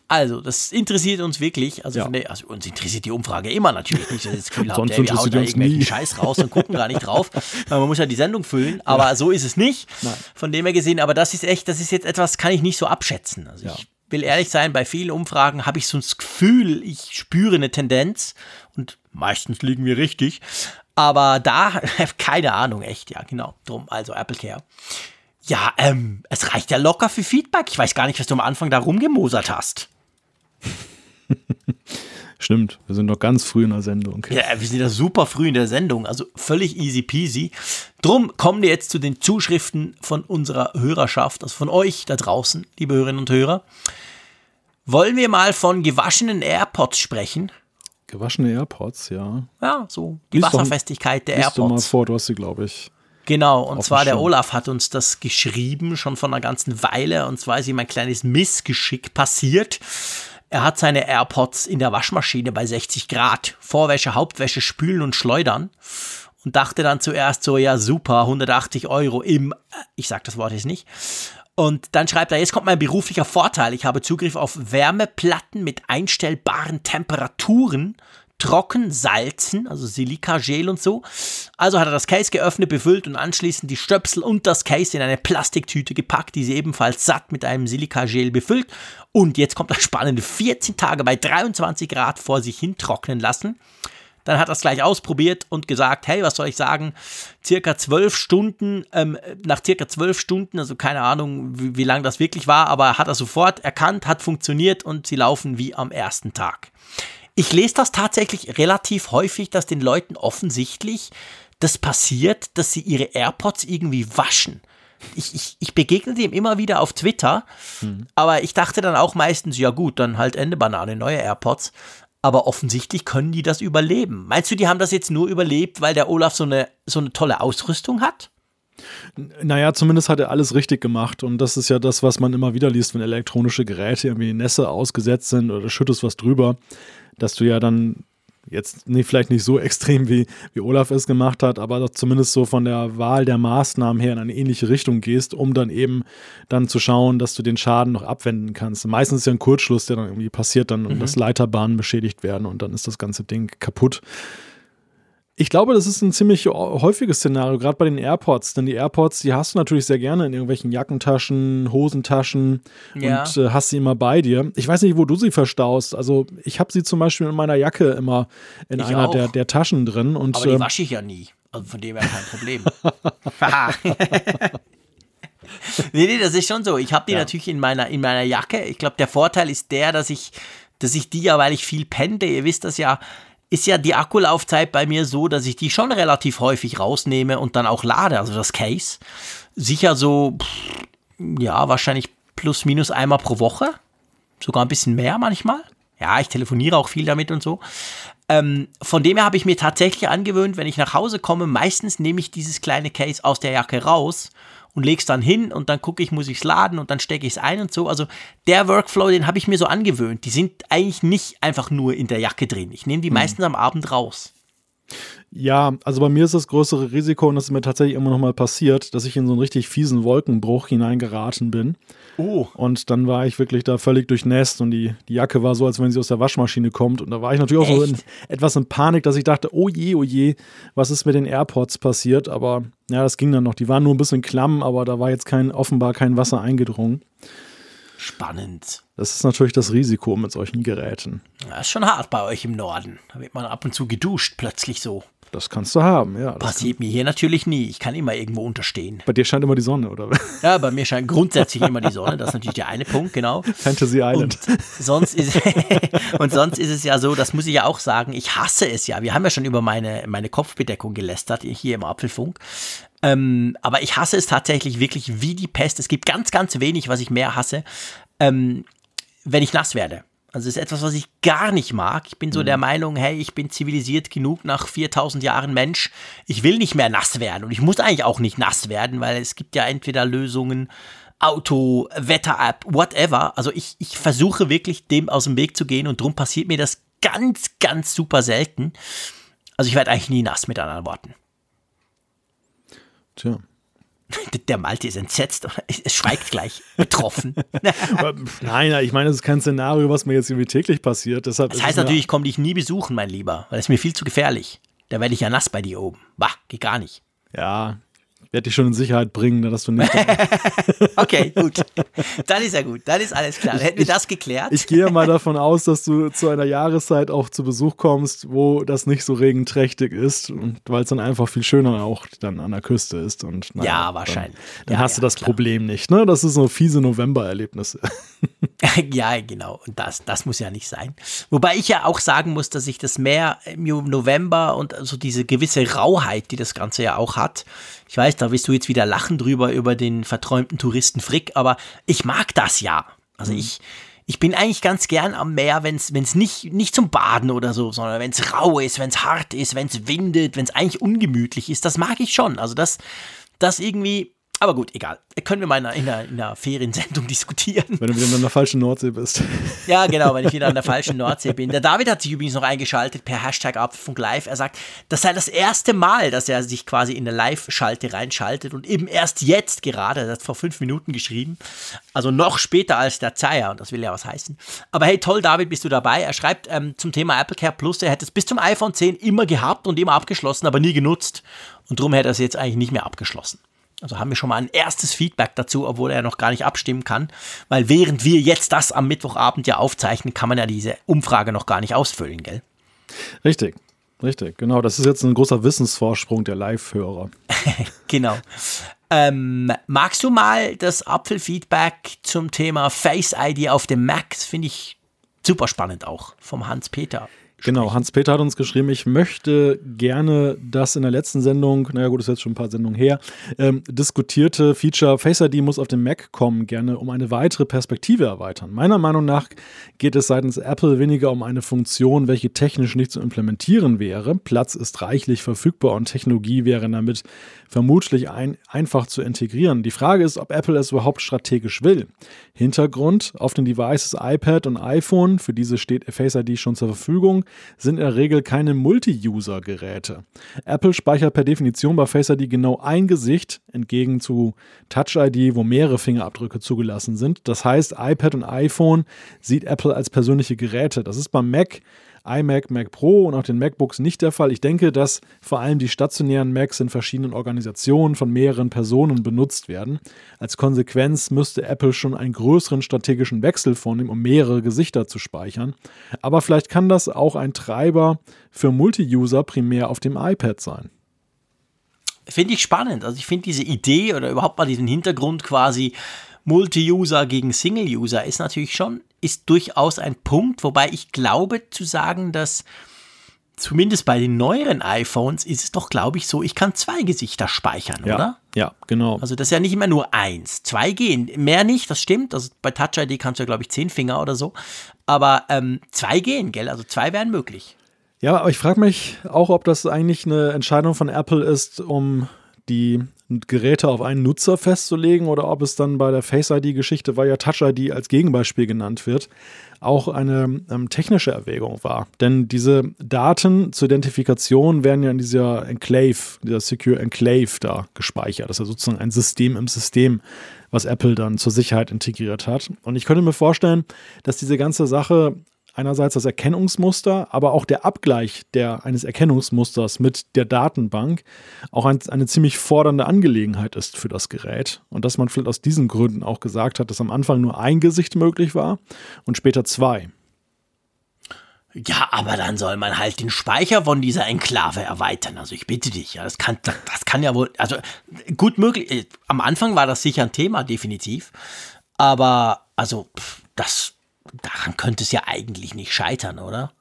Also, das interessiert uns wirklich. Also, Ja. der, also uns interessiert die Umfrage immer natürlich nicht, das Gefühl habt, Sonst ey, wir hauen da irgendwelchen nie. Scheiß raus und gucken gar nicht drauf. Man muss ja die Sendung füllen, aber so ist es nicht. Von dem her gesehen, aber das ist echt, das ist jetzt etwas, kann ich nicht so abschätzen. Also Ja. ich will ehrlich sein, bei vielen Umfragen habe ich so das Gefühl, ich spüre eine Tendenz und meistens liegen wir richtig. Aber da, keine Ahnung, echt, ja, genau. Drum, also Apple Care. Ja, ähm, es reicht ja locker für Feedback. Ich weiß gar nicht, was du am Anfang da rumgemosert hast. Stimmt, wir sind noch ganz früh in der Sendung. Ja, wir sind ja super früh in der Sendung, also völlig easy peasy. Drum kommen wir jetzt zu den Zuschriften von unserer Hörerschaft, also von euch da draußen, liebe Hörerinnen und Hörer. Wollen wir mal von gewaschenen AirPods sprechen? Gewaschene AirPods, ja. Ja, so die Lies doch- Wasserfestigkeit der Lies doch mal AirPods. vor, du hast sie, glaube ich. Genau, und zwar der. Olaf hat uns das geschrieben, schon vor einer ganzen Weile. Und zwar ist ihm ein kleines Missgeschick passiert. er hat seine AirPods in der Waschmaschine bei 60 Grad, Vorwäsche, Hauptwäsche, Spülen und Schleudern und dachte dann zuerst so, ja super, 180 Euro im, ich sag das Wort jetzt nicht. Und dann schreibt er, jetzt kommt mein beruflicher Vorteil. Ich habe Zugriff auf Wärmeplatten mit einstellbaren Temperaturen, trocken salzen, also Silikagel und so. Also hat er das Case geöffnet, befüllt und anschließend die Stöpsel und das Case in eine Plastiktüte gepackt, die sie ebenfalls satt mit einem Silikagel befüllt. Und jetzt kommt das spannende 14 Tage bei 23 Grad vor sich hin trocknen lassen. Dann hat er es gleich ausprobiert und gesagt, hey, was soll ich sagen, circa zwölf Stunden, ähm, nach circa zwölf Stunden, also keine Ahnung, wie, wie lang das wirklich war, aber hat er sofort erkannt, hat funktioniert und sie laufen wie am ersten Tag. Ich lese das tatsächlich relativ häufig, dass den Leuten offensichtlich das passiert, dass sie ihre AirPods irgendwie waschen. Ich, ich, ich begegne dem immer wieder auf Twitter, hm. aber ich dachte dann auch meistens, ja gut, dann halt Ende Banane, neue AirPods aber offensichtlich können die das überleben. Meinst du, die haben das jetzt nur überlebt, weil der Olaf so eine, so eine tolle Ausrüstung hat? Naja, zumindest hat er alles richtig gemacht. Und das ist ja das, was man immer wieder liest, wenn elektronische Geräte irgendwie Nässe ausgesetzt sind oder schüttest was drüber, dass du ja dann jetzt nee, vielleicht nicht so extrem wie, wie Olaf es gemacht hat, aber zumindest so von der Wahl der Maßnahmen her in eine ähnliche Richtung gehst, um dann eben dann zu schauen, dass du den Schaden noch abwenden kannst. Meistens ist ja ein Kurzschluss, der dann irgendwie passiert dann und mhm. dass Leiterbahnen beschädigt werden und dann ist das ganze Ding kaputt. Ich glaube, das ist ein ziemlich häufiges Szenario, gerade bei den AirPods. Denn die AirPods, die hast du natürlich sehr gerne in irgendwelchen Jackentaschen, Hosentaschen ja. und äh, hast sie immer bei dir. Ich weiß nicht, wo du sie verstaust. Also ich habe sie zum Beispiel in meiner Jacke immer in ich einer der, der, Taschen drin. Und, Aber die ähm, wasche ich ja nie. Also von dem her kein Problem. nee, nee, das ist schon so. Ich habe die ja. natürlich in meiner, in meiner Jacke. Ich glaube, der Vorteil ist der, dass ich, dass ich die ja, weil ich viel pende, ihr wisst das ja, ist ja die Akkulaufzeit bei mir so, dass ich die schon relativ häufig rausnehme und dann auch lade, also das Case. Sicher so, ja, wahrscheinlich plus minus einmal pro Woche. Sogar ein bisschen mehr manchmal. Ja, ich telefoniere auch viel damit und so. Ähm, von dem her habe ich mir tatsächlich angewöhnt, wenn ich nach Hause komme, meistens nehme ich dieses kleine Case aus der Jacke raus und leg's dann hin und dann gucke ich, muss ich es laden und dann stecke ich es ein und so. Also der Workflow, den habe ich mir so angewöhnt. Die sind eigentlich nicht einfach nur in der Jacke drin. Ich nehme die hm. meistens am Abend raus. Ja, also bei mir ist das größere Risiko, und das ist mir tatsächlich immer noch mal passiert, dass ich in so einen richtig fiesen Wolkenbruch hineingeraten bin. Oh. Und dann war ich wirklich da völlig durchnässt und die, die Jacke war so, als wenn sie aus der Waschmaschine kommt. Und da war ich natürlich auch Echt? so in, etwas in Panik, dass ich dachte, oh je, oh je, was ist mit den AirPods passiert? Aber ja, das ging dann noch. Die waren nur ein bisschen klamm, aber da war jetzt kein, offenbar kein Wasser eingedrungen. Spannend. Das ist natürlich das Risiko mit solchen Geräten. Das ist schon hart bei euch im Norden. Da wird man ab und zu geduscht, plötzlich so. Das kannst du haben, ja. Passiert mir hier natürlich nie. Ich kann immer irgendwo unterstehen. Bei dir scheint immer die Sonne, oder? Ja, bei mir scheint grundsätzlich immer die Sonne. Das ist natürlich der eine Punkt, genau. Fantasy Island. Und sonst ist, und sonst ist es ja so, das muss ich ja auch sagen, ich hasse es ja. Wir haben ja schon über meine, meine Kopfbedeckung gelästert, hier im Apfelfunk. Ähm, aber ich hasse es tatsächlich wirklich wie die Pest. Es gibt ganz, ganz wenig, was ich mehr hasse, ähm, wenn ich nass werde. Also das ist etwas, was ich gar nicht mag. Ich bin so mhm. der Meinung, hey, ich bin zivilisiert genug nach 4000 Jahren Mensch. Ich will nicht mehr nass werden und ich muss eigentlich auch nicht nass werden, weil es gibt ja entweder Lösungen, Auto, Wetter-App, whatever. Also ich, ich versuche wirklich dem aus dem Weg zu gehen und darum passiert mir das ganz, ganz super selten. Also ich werde eigentlich nie nass mit anderen Worten. Tja. Der Malte ist entsetzt, es schweigt gleich, betroffen. nein, ich meine, das ist kein Szenario, was mir jetzt irgendwie täglich passiert. Deshalb das heißt natürlich, ich komme dich nie besuchen, mein Lieber, weil es mir viel zu gefährlich. Da werde ich ja nass bei dir oben. Bah, geht gar nicht. Ja, werde dich schon in Sicherheit bringen, ne, dass du nicht. okay, gut. Dann ist ja gut. Dann ist alles klar. Hätten wir das geklärt? Ich, ich gehe mal davon aus, dass du zu einer Jahreszeit auch zu Besuch kommst, wo das nicht so regenträchtig ist weil es dann einfach viel schöner auch dann an der Küste ist. Und, naja, ja, wahrscheinlich. Dann, dann ja, hast ja, du das klar. Problem nicht. Ne? Das ist so fiese November-Erlebnisse. ja, genau. Und das, das muss ja nicht sein. Wobei ich ja auch sagen muss, dass ich das mehr im November und so diese gewisse Rauheit, die das Ganze ja auch hat, ich weiß, da wirst du jetzt wieder lachen drüber über den verträumten Touristen Frick, aber ich mag das ja. Also mhm. ich, ich bin eigentlich ganz gern am Meer, wenn es nicht, nicht zum Baden oder so, sondern wenn es rau ist, wenn es hart ist, wenn es windet, wenn es eigentlich ungemütlich ist. Das mag ich schon. Also das, das irgendwie, Aber gut, egal. Können wir mal in einer, in einer, in einer Feriensendung diskutieren. Wenn du wieder in der falschen Nordsee bist. Ja, genau, wenn ich wieder an der falschen Nordsee bin. Der David hat sich übrigens noch eingeschaltet per Hashtag Apfelfunk Live. Er sagt, das sei das erste Mal, dass er sich quasi in eine Live-Schalte reinschaltet und eben erst jetzt gerade, er hat vor fünf Minuten geschrieben, also noch später als der Zeier und das will ja was heißen. Aber hey, toll, David, bist du dabei? Er schreibt ähm, zum Thema Apple Care Plus, er hätte es bis zum iPhone 10 immer gehabt und immer abgeschlossen, aber nie genutzt und darum hätte er es jetzt eigentlich nicht mehr abgeschlossen. Also haben wir schon mal ein erstes Feedback dazu, obwohl er noch gar nicht abstimmen kann. Weil während wir jetzt das am Mittwochabend ja aufzeichnen, kann man ja diese Umfrage noch gar nicht ausfüllen, gell? Richtig, richtig. Genau, das ist jetzt ein großer Wissensvorsprung der Live-Hörer. genau. Ähm, magst du mal das Apfelfeedback zum Thema Face ID auf dem Mac? Das finde ich super spannend auch vom Hans-Peter. Genau, Hans-Peter hat uns geschrieben, ich möchte gerne das in der letzten Sendung, naja gut, das ist jetzt schon ein paar Sendungen her, ähm, diskutierte Feature Face ID muss auf den Mac kommen, gerne um eine weitere Perspektive erweitern. Meiner Meinung nach geht es seitens Apple weniger um eine Funktion, welche technisch nicht zu implementieren wäre. Platz ist reichlich verfügbar und Technologie wäre damit vermutlich ein, einfach zu integrieren. Die Frage ist, ob Apple es überhaupt strategisch will. Hintergrund, auf den Devices iPad und iPhone, für diese steht Face ID schon zur Verfügung, sind in der Regel keine Multi-User-Geräte. Apple speichert per Definition bei Face ID genau ein Gesicht, entgegen zu Touch ID, wo mehrere Fingerabdrücke zugelassen sind. Das heißt, iPad und iPhone sieht Apple als persönliche Geräte. Das ist beim Mac iMac, Mac Pro und auch den MacBooks nicht der Fall. Ich denke, dass vor allem die stationären Macs in verschiedenen Organisationen von mehreren Personen benutzt werden. Als Konsequenz müsste Apple schon einen größeren strategischen Wechsel vornehmen, um mehrere Gesichter zu speichern. Aber vielleicht kann das auch ein Treiber für Multi-User primär auf dem iPad sein. Finde ich spannend. Also ich finde diese Idee oder überhaupt mal diesen Hintergrund quasi Multi-User gegen Single-User ist natürlich schon, ist durchaus ein Punkt, wobei ich glaube zu sagen, dass zumindest bei den neueren iPhones ist es doch, glaube ich, so, ich kann zwei Gesichter speichern, ja, oder? Ja, genau. Also das ist ja nicht immer nur eins. Zwei gehen. Mehr nicht, das stimmt. Also bei Touch ID kannst du ja, glaube ich, zehn Finger oder so. Aber ähm, zwei gehen, gell? Also zwei wären möglich. Ja, aber ich frage mich auch, ob das eigentlich eine Entscheidung von Apple ist, um die Geräte auf einen Nutzer festzulegen oder ob es dann bei der Face ID-Geschichte, weil ja Touch ID als Gegenbeispiel genannt wird, auch eine ähm, technische Erwägung war. Denn diese Daten zur Identifikation werden ja in dieser Enclave, dieser Secure Enclave da gespeichert. Das ist ja sozusagen ein System im System, was Apple dann zur Sicherheit integriert hat. Und ich könnte mir vorstellen, dass diese ganze Sache einerseits das Erkennungsmuster, aber auch der Abgleich der, eines Erkennungsmusters mit der Datenbank auch ein, eine ziemlich fordernde Angelegenheit ist für das Gerät. Und dass man vielleicht aus diesen Gründen auch gesagt hat, dass am Anfang nur ein Gesicht möglich war und später zwei. Ja, aber dann soll man halt den Speicher von dieser Enklave erweitern. Also ich bitte dich, ja, das kann, das kann ja wohl, also gut möglich. Äh, am Anfang war das sicher ein Thema, definitiv. Aber also das, daran könnte es ja eigentlich nicht scheitern, oder?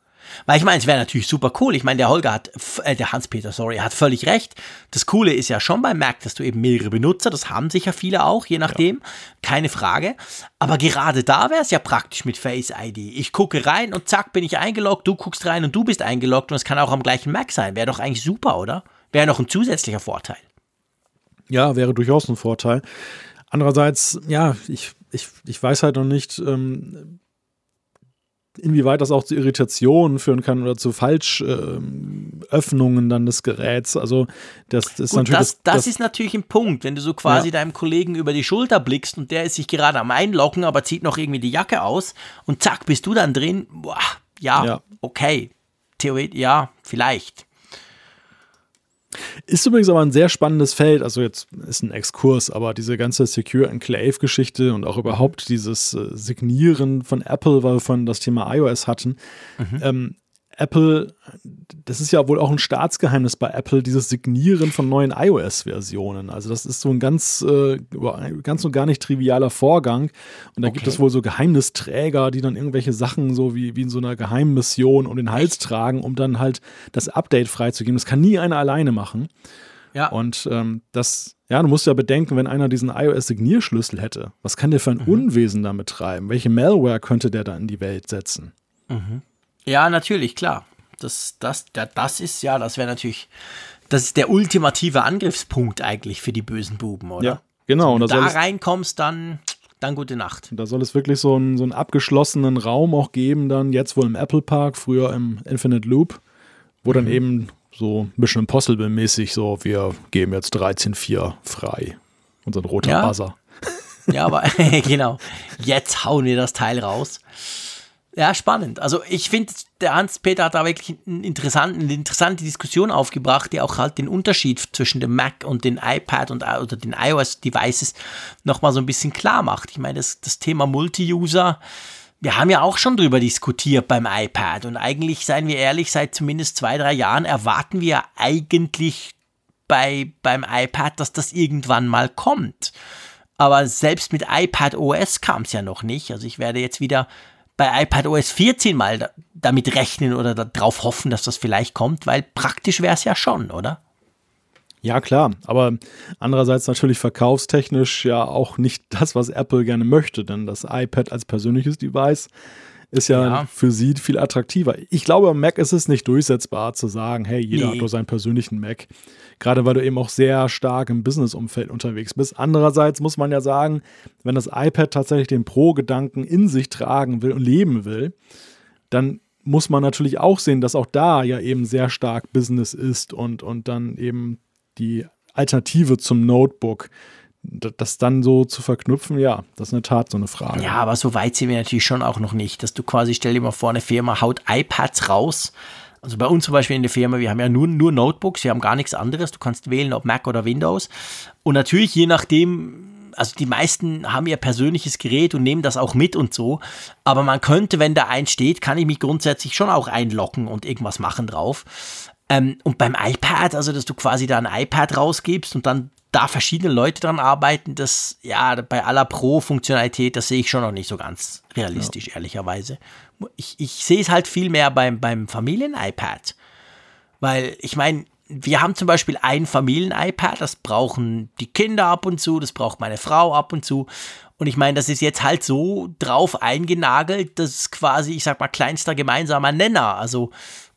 Weil ich meine, es wäre natürlich super cool. Ich meine, der Holger hat, äh, der Hans-Peter, sorry, hat völlig recht. Das Coole ist ja schon beim Mac, dass du eben mehrere Benutzer, das haben sicher viele auch, je nachdem, ja. keine Frage. Aber gerade da wäre es ja praktisch mit Face ID. Ich gucke rein und zack, bin ich eingeloggt, du guckst rein und du bist eingeloggt und es kann auch am gleichen Mac sein. Wäre doch eigentlich super, oder? Wäre noch ein zusätzlicher Vorteil. Ja, wäre durchaus ein Vorteil. Andererseits, ja, ich, ich, ich weiß halt noch nicht, ähm, inwieweit das auch zu Irritationen führen kann oder zu Falschöffnungen äh, dann des Geräts. Also das, das ist Gut, natürlich. Das, das, das, ist natürlich ein Punkt, wenn du so quasi ja. deinem Kollegen über die Schulter blickst und der ist sich gerade am Einloggen, aber zieht noch irgendwie die Jacke aus und zack, bist du dann drin. Boah, ja, ja. okay. Theoretisch, ja, vielleicht. Ist übrigens aber ein sehr spannendes Feld. Also jetzt ist ein Exkurs, aber diese ganze Secure Enclave-Geschichte und auch überhaupt dieses äh, Signieren von Apple, weil wir von das Thema iOS hatten, mhm. ähm, Apple, das ist ja wohl auch ein Staatsgeheimnis bei Apple, dieses Signieren von neuen iOS-Versionen. Also das ist so ein ganz, äh, ganz und gar nicht trivialer Vorgang. Und da okay. gibt es wohl so Geheimnisträger, die dann irgendwelche Sachen so wie, wie in so einer Geheimmission um den Hals tragen, um dann halt das Update freizugeben. Das kann nie einer alleine machen. Ja. Und ähm, das, ja, du musst ja bedenken, wenn einer diesen iOS-Signierschlüssel hätte, was kann der für ein mhm. Unwesen damit treiben? Welche Malware könnte der da in die Welt setzen? Mhm. Ja, natürlich, klar. Das, das, das ist ja, das wäre natürlich, das ist der ultimative Angriffspunkt eigentlich für die bösen Buben, oder? Ja, Genau. Wenn und du da reinkommst, dann, dann gute Nacht. da soll es wirklich so einen, so einen abgeschlossenen Raum auch geben, dann jetzt wohl im Apple Park, früher im Infinite Loop, wo dann eben so Mission Impossible mäßig so, wir geben jetzt 13.4 frei. Ein roter Ja. Buzzer. Ja, aber genau. Jetzt hauen wir das Teil raus. Ja, spannend. Also ich finde, der Hans-Peter hat da wirklich einen interessanten, eine interessante Diskussion aufgebracht, die auch halt den Unterschied zwischen dem Mac und den iPad und oder den iOS-Devices nochmal so ein bisschen klar macht. Ich meine, das, das Thema Multi-User, wir haben ja auch schon drüber diskutiert beim iPad und eigentlich, seien wir ehrlich, seit zumindest zwei, drei Jahren erwarten wir eigentlich bei, beim iPad, dass das irgendwann mal kommt. Aber selbst mit iPad OS kam es ja noch nicht. Also ich werde jetzt wieder bei iPad OS 14 mal da, damit rechnen oder darauf hoffen, dass das vielleicht kommt, weil praktisch wäre es ja schon, oder? Ja, klar, aber andererseits natürlich verkaufstechnisch ja auch nicht das, was Apple gerne möchte, denn das iPad als persönliches Device ist ja, Ja. für sie viel attraktiver. Ich glaube, am Mac ist es nicht durchsetzbar zu sagen, hey, jeder Nee. hat nur seinen persönlichen Mac. Gerade weil du eben auch sehr stark im Business-Umfeld unterwegs bist. Andererseits muss man ja sagen, wenn das iPad tatsächlich den Pro-Gedanken in sich tragen will und leben will, dann muss man natürlich auch sehen, dass auch da ja eben sehr stark Business ist und, und dann eben die Alternative zum Notebook, das dann so zu verknüpfen, ja, das ist in der Tat so eine Frage. Ja, aber so weit sind wir natürlich schon auch noch nicht, dass du quasi, stell dir mal vor, eine Firma haut iPads raus. Also bei uns zum Beispiel in der Firma, wir haben ja nur, nur Notebooks, wir haben gar nichts anderes. Du kannst wählen, ob Mac oder Windows. Und natürlich, je nachdem, also die meisten haben ihr persönliches Gerät und nehmen das auch mit und so. Aber man könnte, wenn da eins steht, kann ich mich grundsätzlich schon auch einloggen und irgendwas machen drauf. Ähm, und beim iPad, also dass du quasi da ein iPad rausgibst und dann da verschiedene Leute dran arbeiten, das, ja, bei aller Pro-Funktionalität, das sehe ich schon noch nicht so ganz realistisch, ehrlicherweise. Ich, ich sehe es halt viel mehr beim, beim Familien-iPad. Weil, ich meine, wir haben zum Beispiel ein Familien-iPad, das brauchen die Kinder ab und zu, das braucht meine Frau ab und zu. Und ich meine, das ist jetzt halt so drauf eingenagelt, dass quasi, ich sag mal, kleinster gemeinsamer Nenner. Also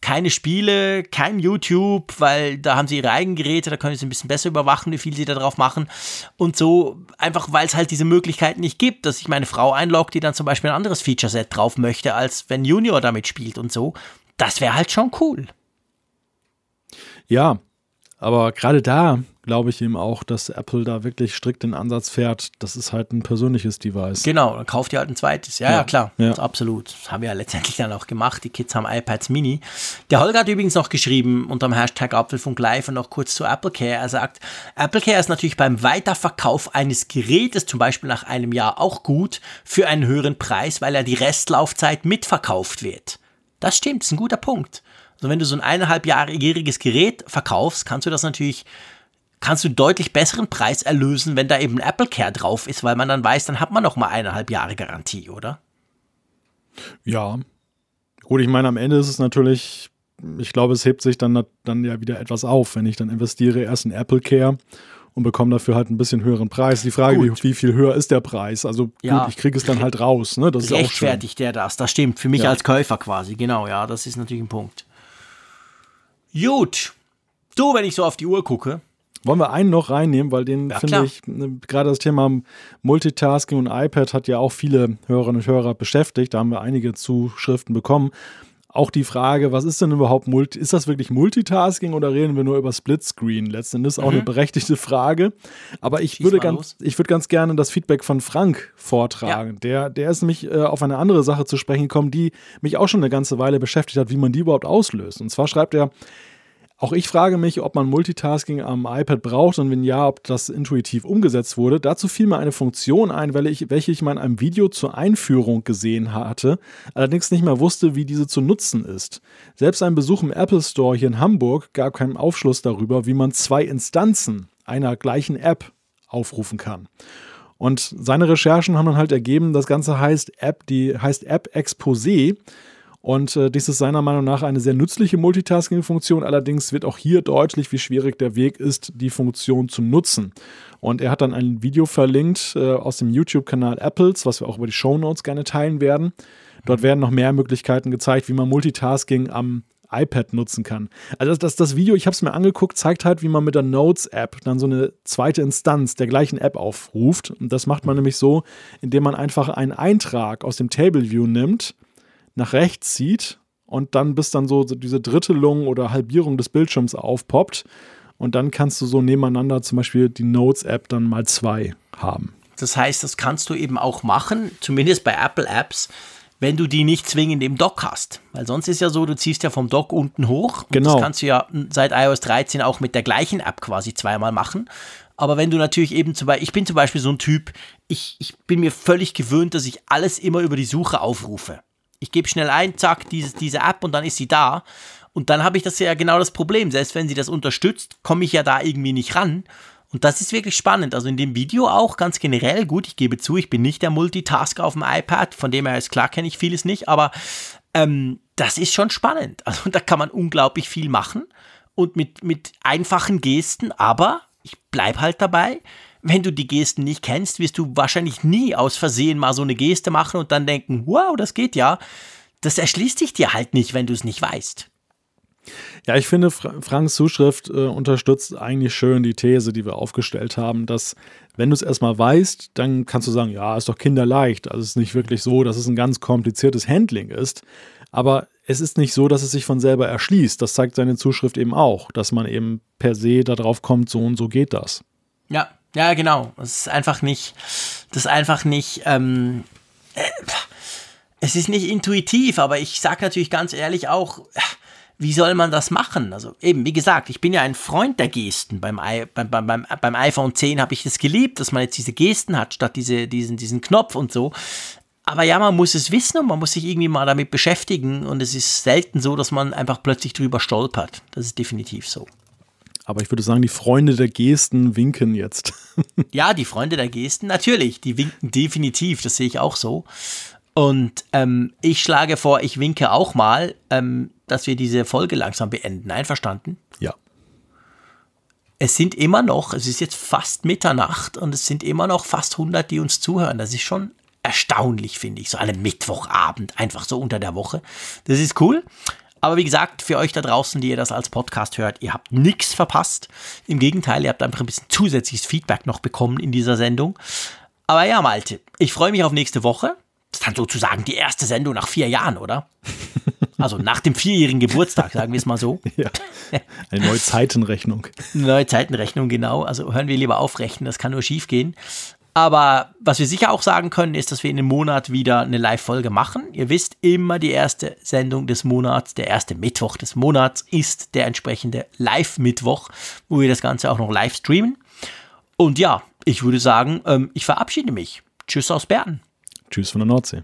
keine Spiele, kein YouTube, weil da haben sie ihre eigenen Geräte, da können sie ein bisschen besser überwachen, wie viel sie da drauf machen. Und so, einfach weil es halt diese Möglichkeit nicht gibt, dass ich meine Frau einlogge, die dann zum Beispiel ein anderes Feature-Set drauf möchte, als wenn Junior damit spielt und so. Das wäre halt schon cool. Ja, aber gerade da glaube ich eben auch, dass Apple da wirklich strikt den Ansatz fährt, das ist halt ein persönliches Device. Genau, dann kauft ihr halt ein zweites. Ja, ja, Ja, klar. ja. Absolut. Das haben wir ja letztendlich dann auch gemacht. Die Kids haben iPads Mini. Der Holger hat übrigens noch geschrieben unter dem Hashtag Apfelfunk Live und noch kurz zu Apple Care. Er sagt, Apple Care ist natürlich beim Weiterverkauf eines Gerätes, zum Beispiel nach einem Jahr, auch gut für einen höheren Preis, weil ja die Restlaufzeit mitverkauft wird. Das stimmt, das ist ein guter Punkt. Also wenn du so ein eineinhalbjähriges Gerät verkaufst, kannst du das natürlich kannst du einen deutlich besseren Preis erlösen, wenn da eben Apple Care drauf ist, weil man dann weiß, dann hat man noch mal eineinhalb Jahre Garantie, oder? Ja. Gut, ich meine, am Ende ist es natürlich, ich glaube, es hebt sich dann, dann ja wieder etwas auf, wenn ich dann investiere erst in Apple Care und bekomme dafür halt ein bisschen höheren Preis. Die Frage, wie, wie viel höher ist der Preis? Also Ja. gut, ich kriege es dann halt raus. Ne? Das ist auch schön. Rechtfertigt der das? Das stimmt. Für mich Ja. als Käufer quasi. Genau, ja, das ist natürlich ein Punkt. Gut. Du, wenn ich so auf die Uhr gucke, Wollen wir einen noch reinnehmen, weil den Ja, finde ich, ne, gerade das Thema Multitasking und iPad hat ja auch viele Hörerinnen und Hörer beschäftigt. Da haben wir einige Zuschriften bekommen. Auch die Frage, was ist denn überhaupt Multi, ist das wirklich Multitasking oder reden wir nur über Splitscreen? Letzten Endes auch eine berechtigte Frage. Aber ich Schieß würde ganz, los. ich würde ganz gerne das Feedback von Frank vortragen. Der, der ist nämlich äh, auf eine andere Sache zu sprechen gekommen, die mich auch schon eine ganze Weile beschäftigt hat, wie man die überhaupt auslöst. Und zwar schreibt er, auch ich frage mich, ob man Multitasking am iPad braucht und wenn ja, ob das intuitiv umgesetzt wurde. Dazu fiel mir eine Funktion ein, ich, welche ich mal in einem Video zur Einführung gesehen hatte, allerdings nicht mehr wusste, wie diese zu nutzen ist. Selbst ein Besuch im Apple Store hier in Hamburg gab keinen Aufschluss darüber, wie man zwei Instanzen einer gleichen App aufrufen kann. Und seine Recherchen haben dann halt ergeben, das Ganze heißt App, die heißt App Exposé. Und äh, dies ist seiner Meinung nach eine sehr nützliche Multitasking-Funktion. Allerdings wird auch hier deutlich, wie schwierig der Weg ist, die Funktion zu nutzen. Und er hat dann ein Video verlinkt äh, aus dem YouTube-Kanal Apples, was wir auch über die Show Notes gerne teilen werden. Dort werden noch mehr Möglichkeiten gezeigt, wie man Multitasking am iPad nutzen kann. Also das, das, das Video, ich habe es mir angeguckt, zeigt halt, wie man mit der Notes-App dann so eine zweite Instanz der gleichen App aufruft. Und das macht man nämlich so, indem man einfach einen Eintrag aus dem Table View nimmt, nach rechts zieht und dann bis dann so diese Drittelung oder Halbierung des Bildschirms aufpoppt. Und dann kannst du so nebeneinander zum Beispiel die Notes-App dann mal zwei haben. Das heißt, das kannst du eben auch machen, zumindest bei Apple Apps, wenn du die nicht zwingend im Dock hast. Weil sonst ist ja so, du ziehst ja vom Dock unten hoch. Und genau. Das kannst du ja seit iOS 13 auch mit der gleichen App quasi zweimal machen. Aber wenn du natürlich eben zum Beispiel, ich bin zum Beispiel so ein Typ, ich, ich bin mir völlig gewöhnt, dass ich alles immer über die Suche aufrufe. Ich gebe schnell ein, zack, dieses, diese App und dann ist sie da. Und dann habe ich das ja genau das Problem. Selbst wenn sie das unterstützt, komme ich ja da irgendwie nicht ran. Und das ist wirklich spannend. Also in dem Video auch ganz generell, gut, ich gebe zu, ich bin nicht der Multitasker auf dem iPad, von dem her ist klar, kenne ich vieles nicht, aber ähm, das ist schon spannend. Also da kann man unglaublich viel machen und mit, mit einfachen Gesten, aber ich bleibe halt dabei. Wenn du die Gesten nicht kennst, wirst du wahrscheinlich nie aus Versehen mal so eine Geste machen und dann denken, wow, das geht ja. Das erschließt sich dir halt nicht, wenn du es nicht weißt. Ja, ich finde, Franks Zuschrift äh, unterstützt eigentlich schön die These, die wir aufgestellt haben, dass wenn du es erstmal weißt, dann kannst du sagen, ja, ist doch kinderleicht. Also es ist nicht wirklich so, dass es ein ganz kompliziertes Handling ist. Aber es ist nicht so, dass es sich von selber erschließt. Das zeigt seine Zuschrift eben auch, dass man eben per se darauf kommt, so und so geht das. Ja, ja, genau. Es ist einfach nicht, das ist einfach nicht, ähm, äh, es ist nicht intuitiv, aber ich sage natürlich ganz ehrlich auch, wie soll man das machen? Also eben, wie gesagt, ich bin ja ein Freund der Gesten. Beim, I, beim, beim, beim iPhone 10 habe ich das geliebt, dass man jetzt diese Gesten hat, statt diese, diesen, diesen Knopf und so. Aber ja, man muss es wissen und man muss sich irgendwie mal damit beschäftigen. Und es ist selten so, dass man einfach plötzlich drüber stolpert. Das ist definitiv so. Aber ich würde sagen, die Freunde der Gesten winken jetzt. ja, die Freunde der Gesten, natürlich, die winken definitiv, das sehe ich auch so. Und ähm, ich schlage vor, ich winke auch mal, ähm, dass wir diese Folge langsam beenden. Einverstanden? Ja. Es sind immer noch, es ist jetzt fast Mitternacht und es sind immer noch fast 100, die uns zuhören. Das ist schon erstaunlich, finde ich. So einen Mittwochabend, einfach so unter der Woche. Das ist cool. Aber wie gesagt, für euch da draußen, die ihr das als Podcast hört, ihr habt nichts verpasst. Im Gegenteil, ihr habt einfach ein bisschen zusätzliches Feedback noch bekommen in dieser Sendung. Aber ja, Malte, ich freue mich auf nächste Woche. Das ist dann sozusagen die erste Sendung nach vier Jahren, oder? Also nach dem vierjährigen Geburtstag, sagen wir es mal so. Ja, eine neue Zeitenrechnung. Eine neue Zeitenrechnung, genau. Also hören wir lieber aufrechnen, das kann nur schief gehen. Aber was wir sicher auch sagen können, ist, dass wir in einem Monat wieder eine Live-Folge machen. Ihr wisst, immer die erste Sendung des Monats, der erste Mittwoch des Monats ist der entsprechende Live-Mittwoch, wo wir das Ganze auch noch live streamen. Und ja, ich würde sagen, ähm, ich verabschiede mich. Tschüss aus Bern. Tschüss von der Nordsee.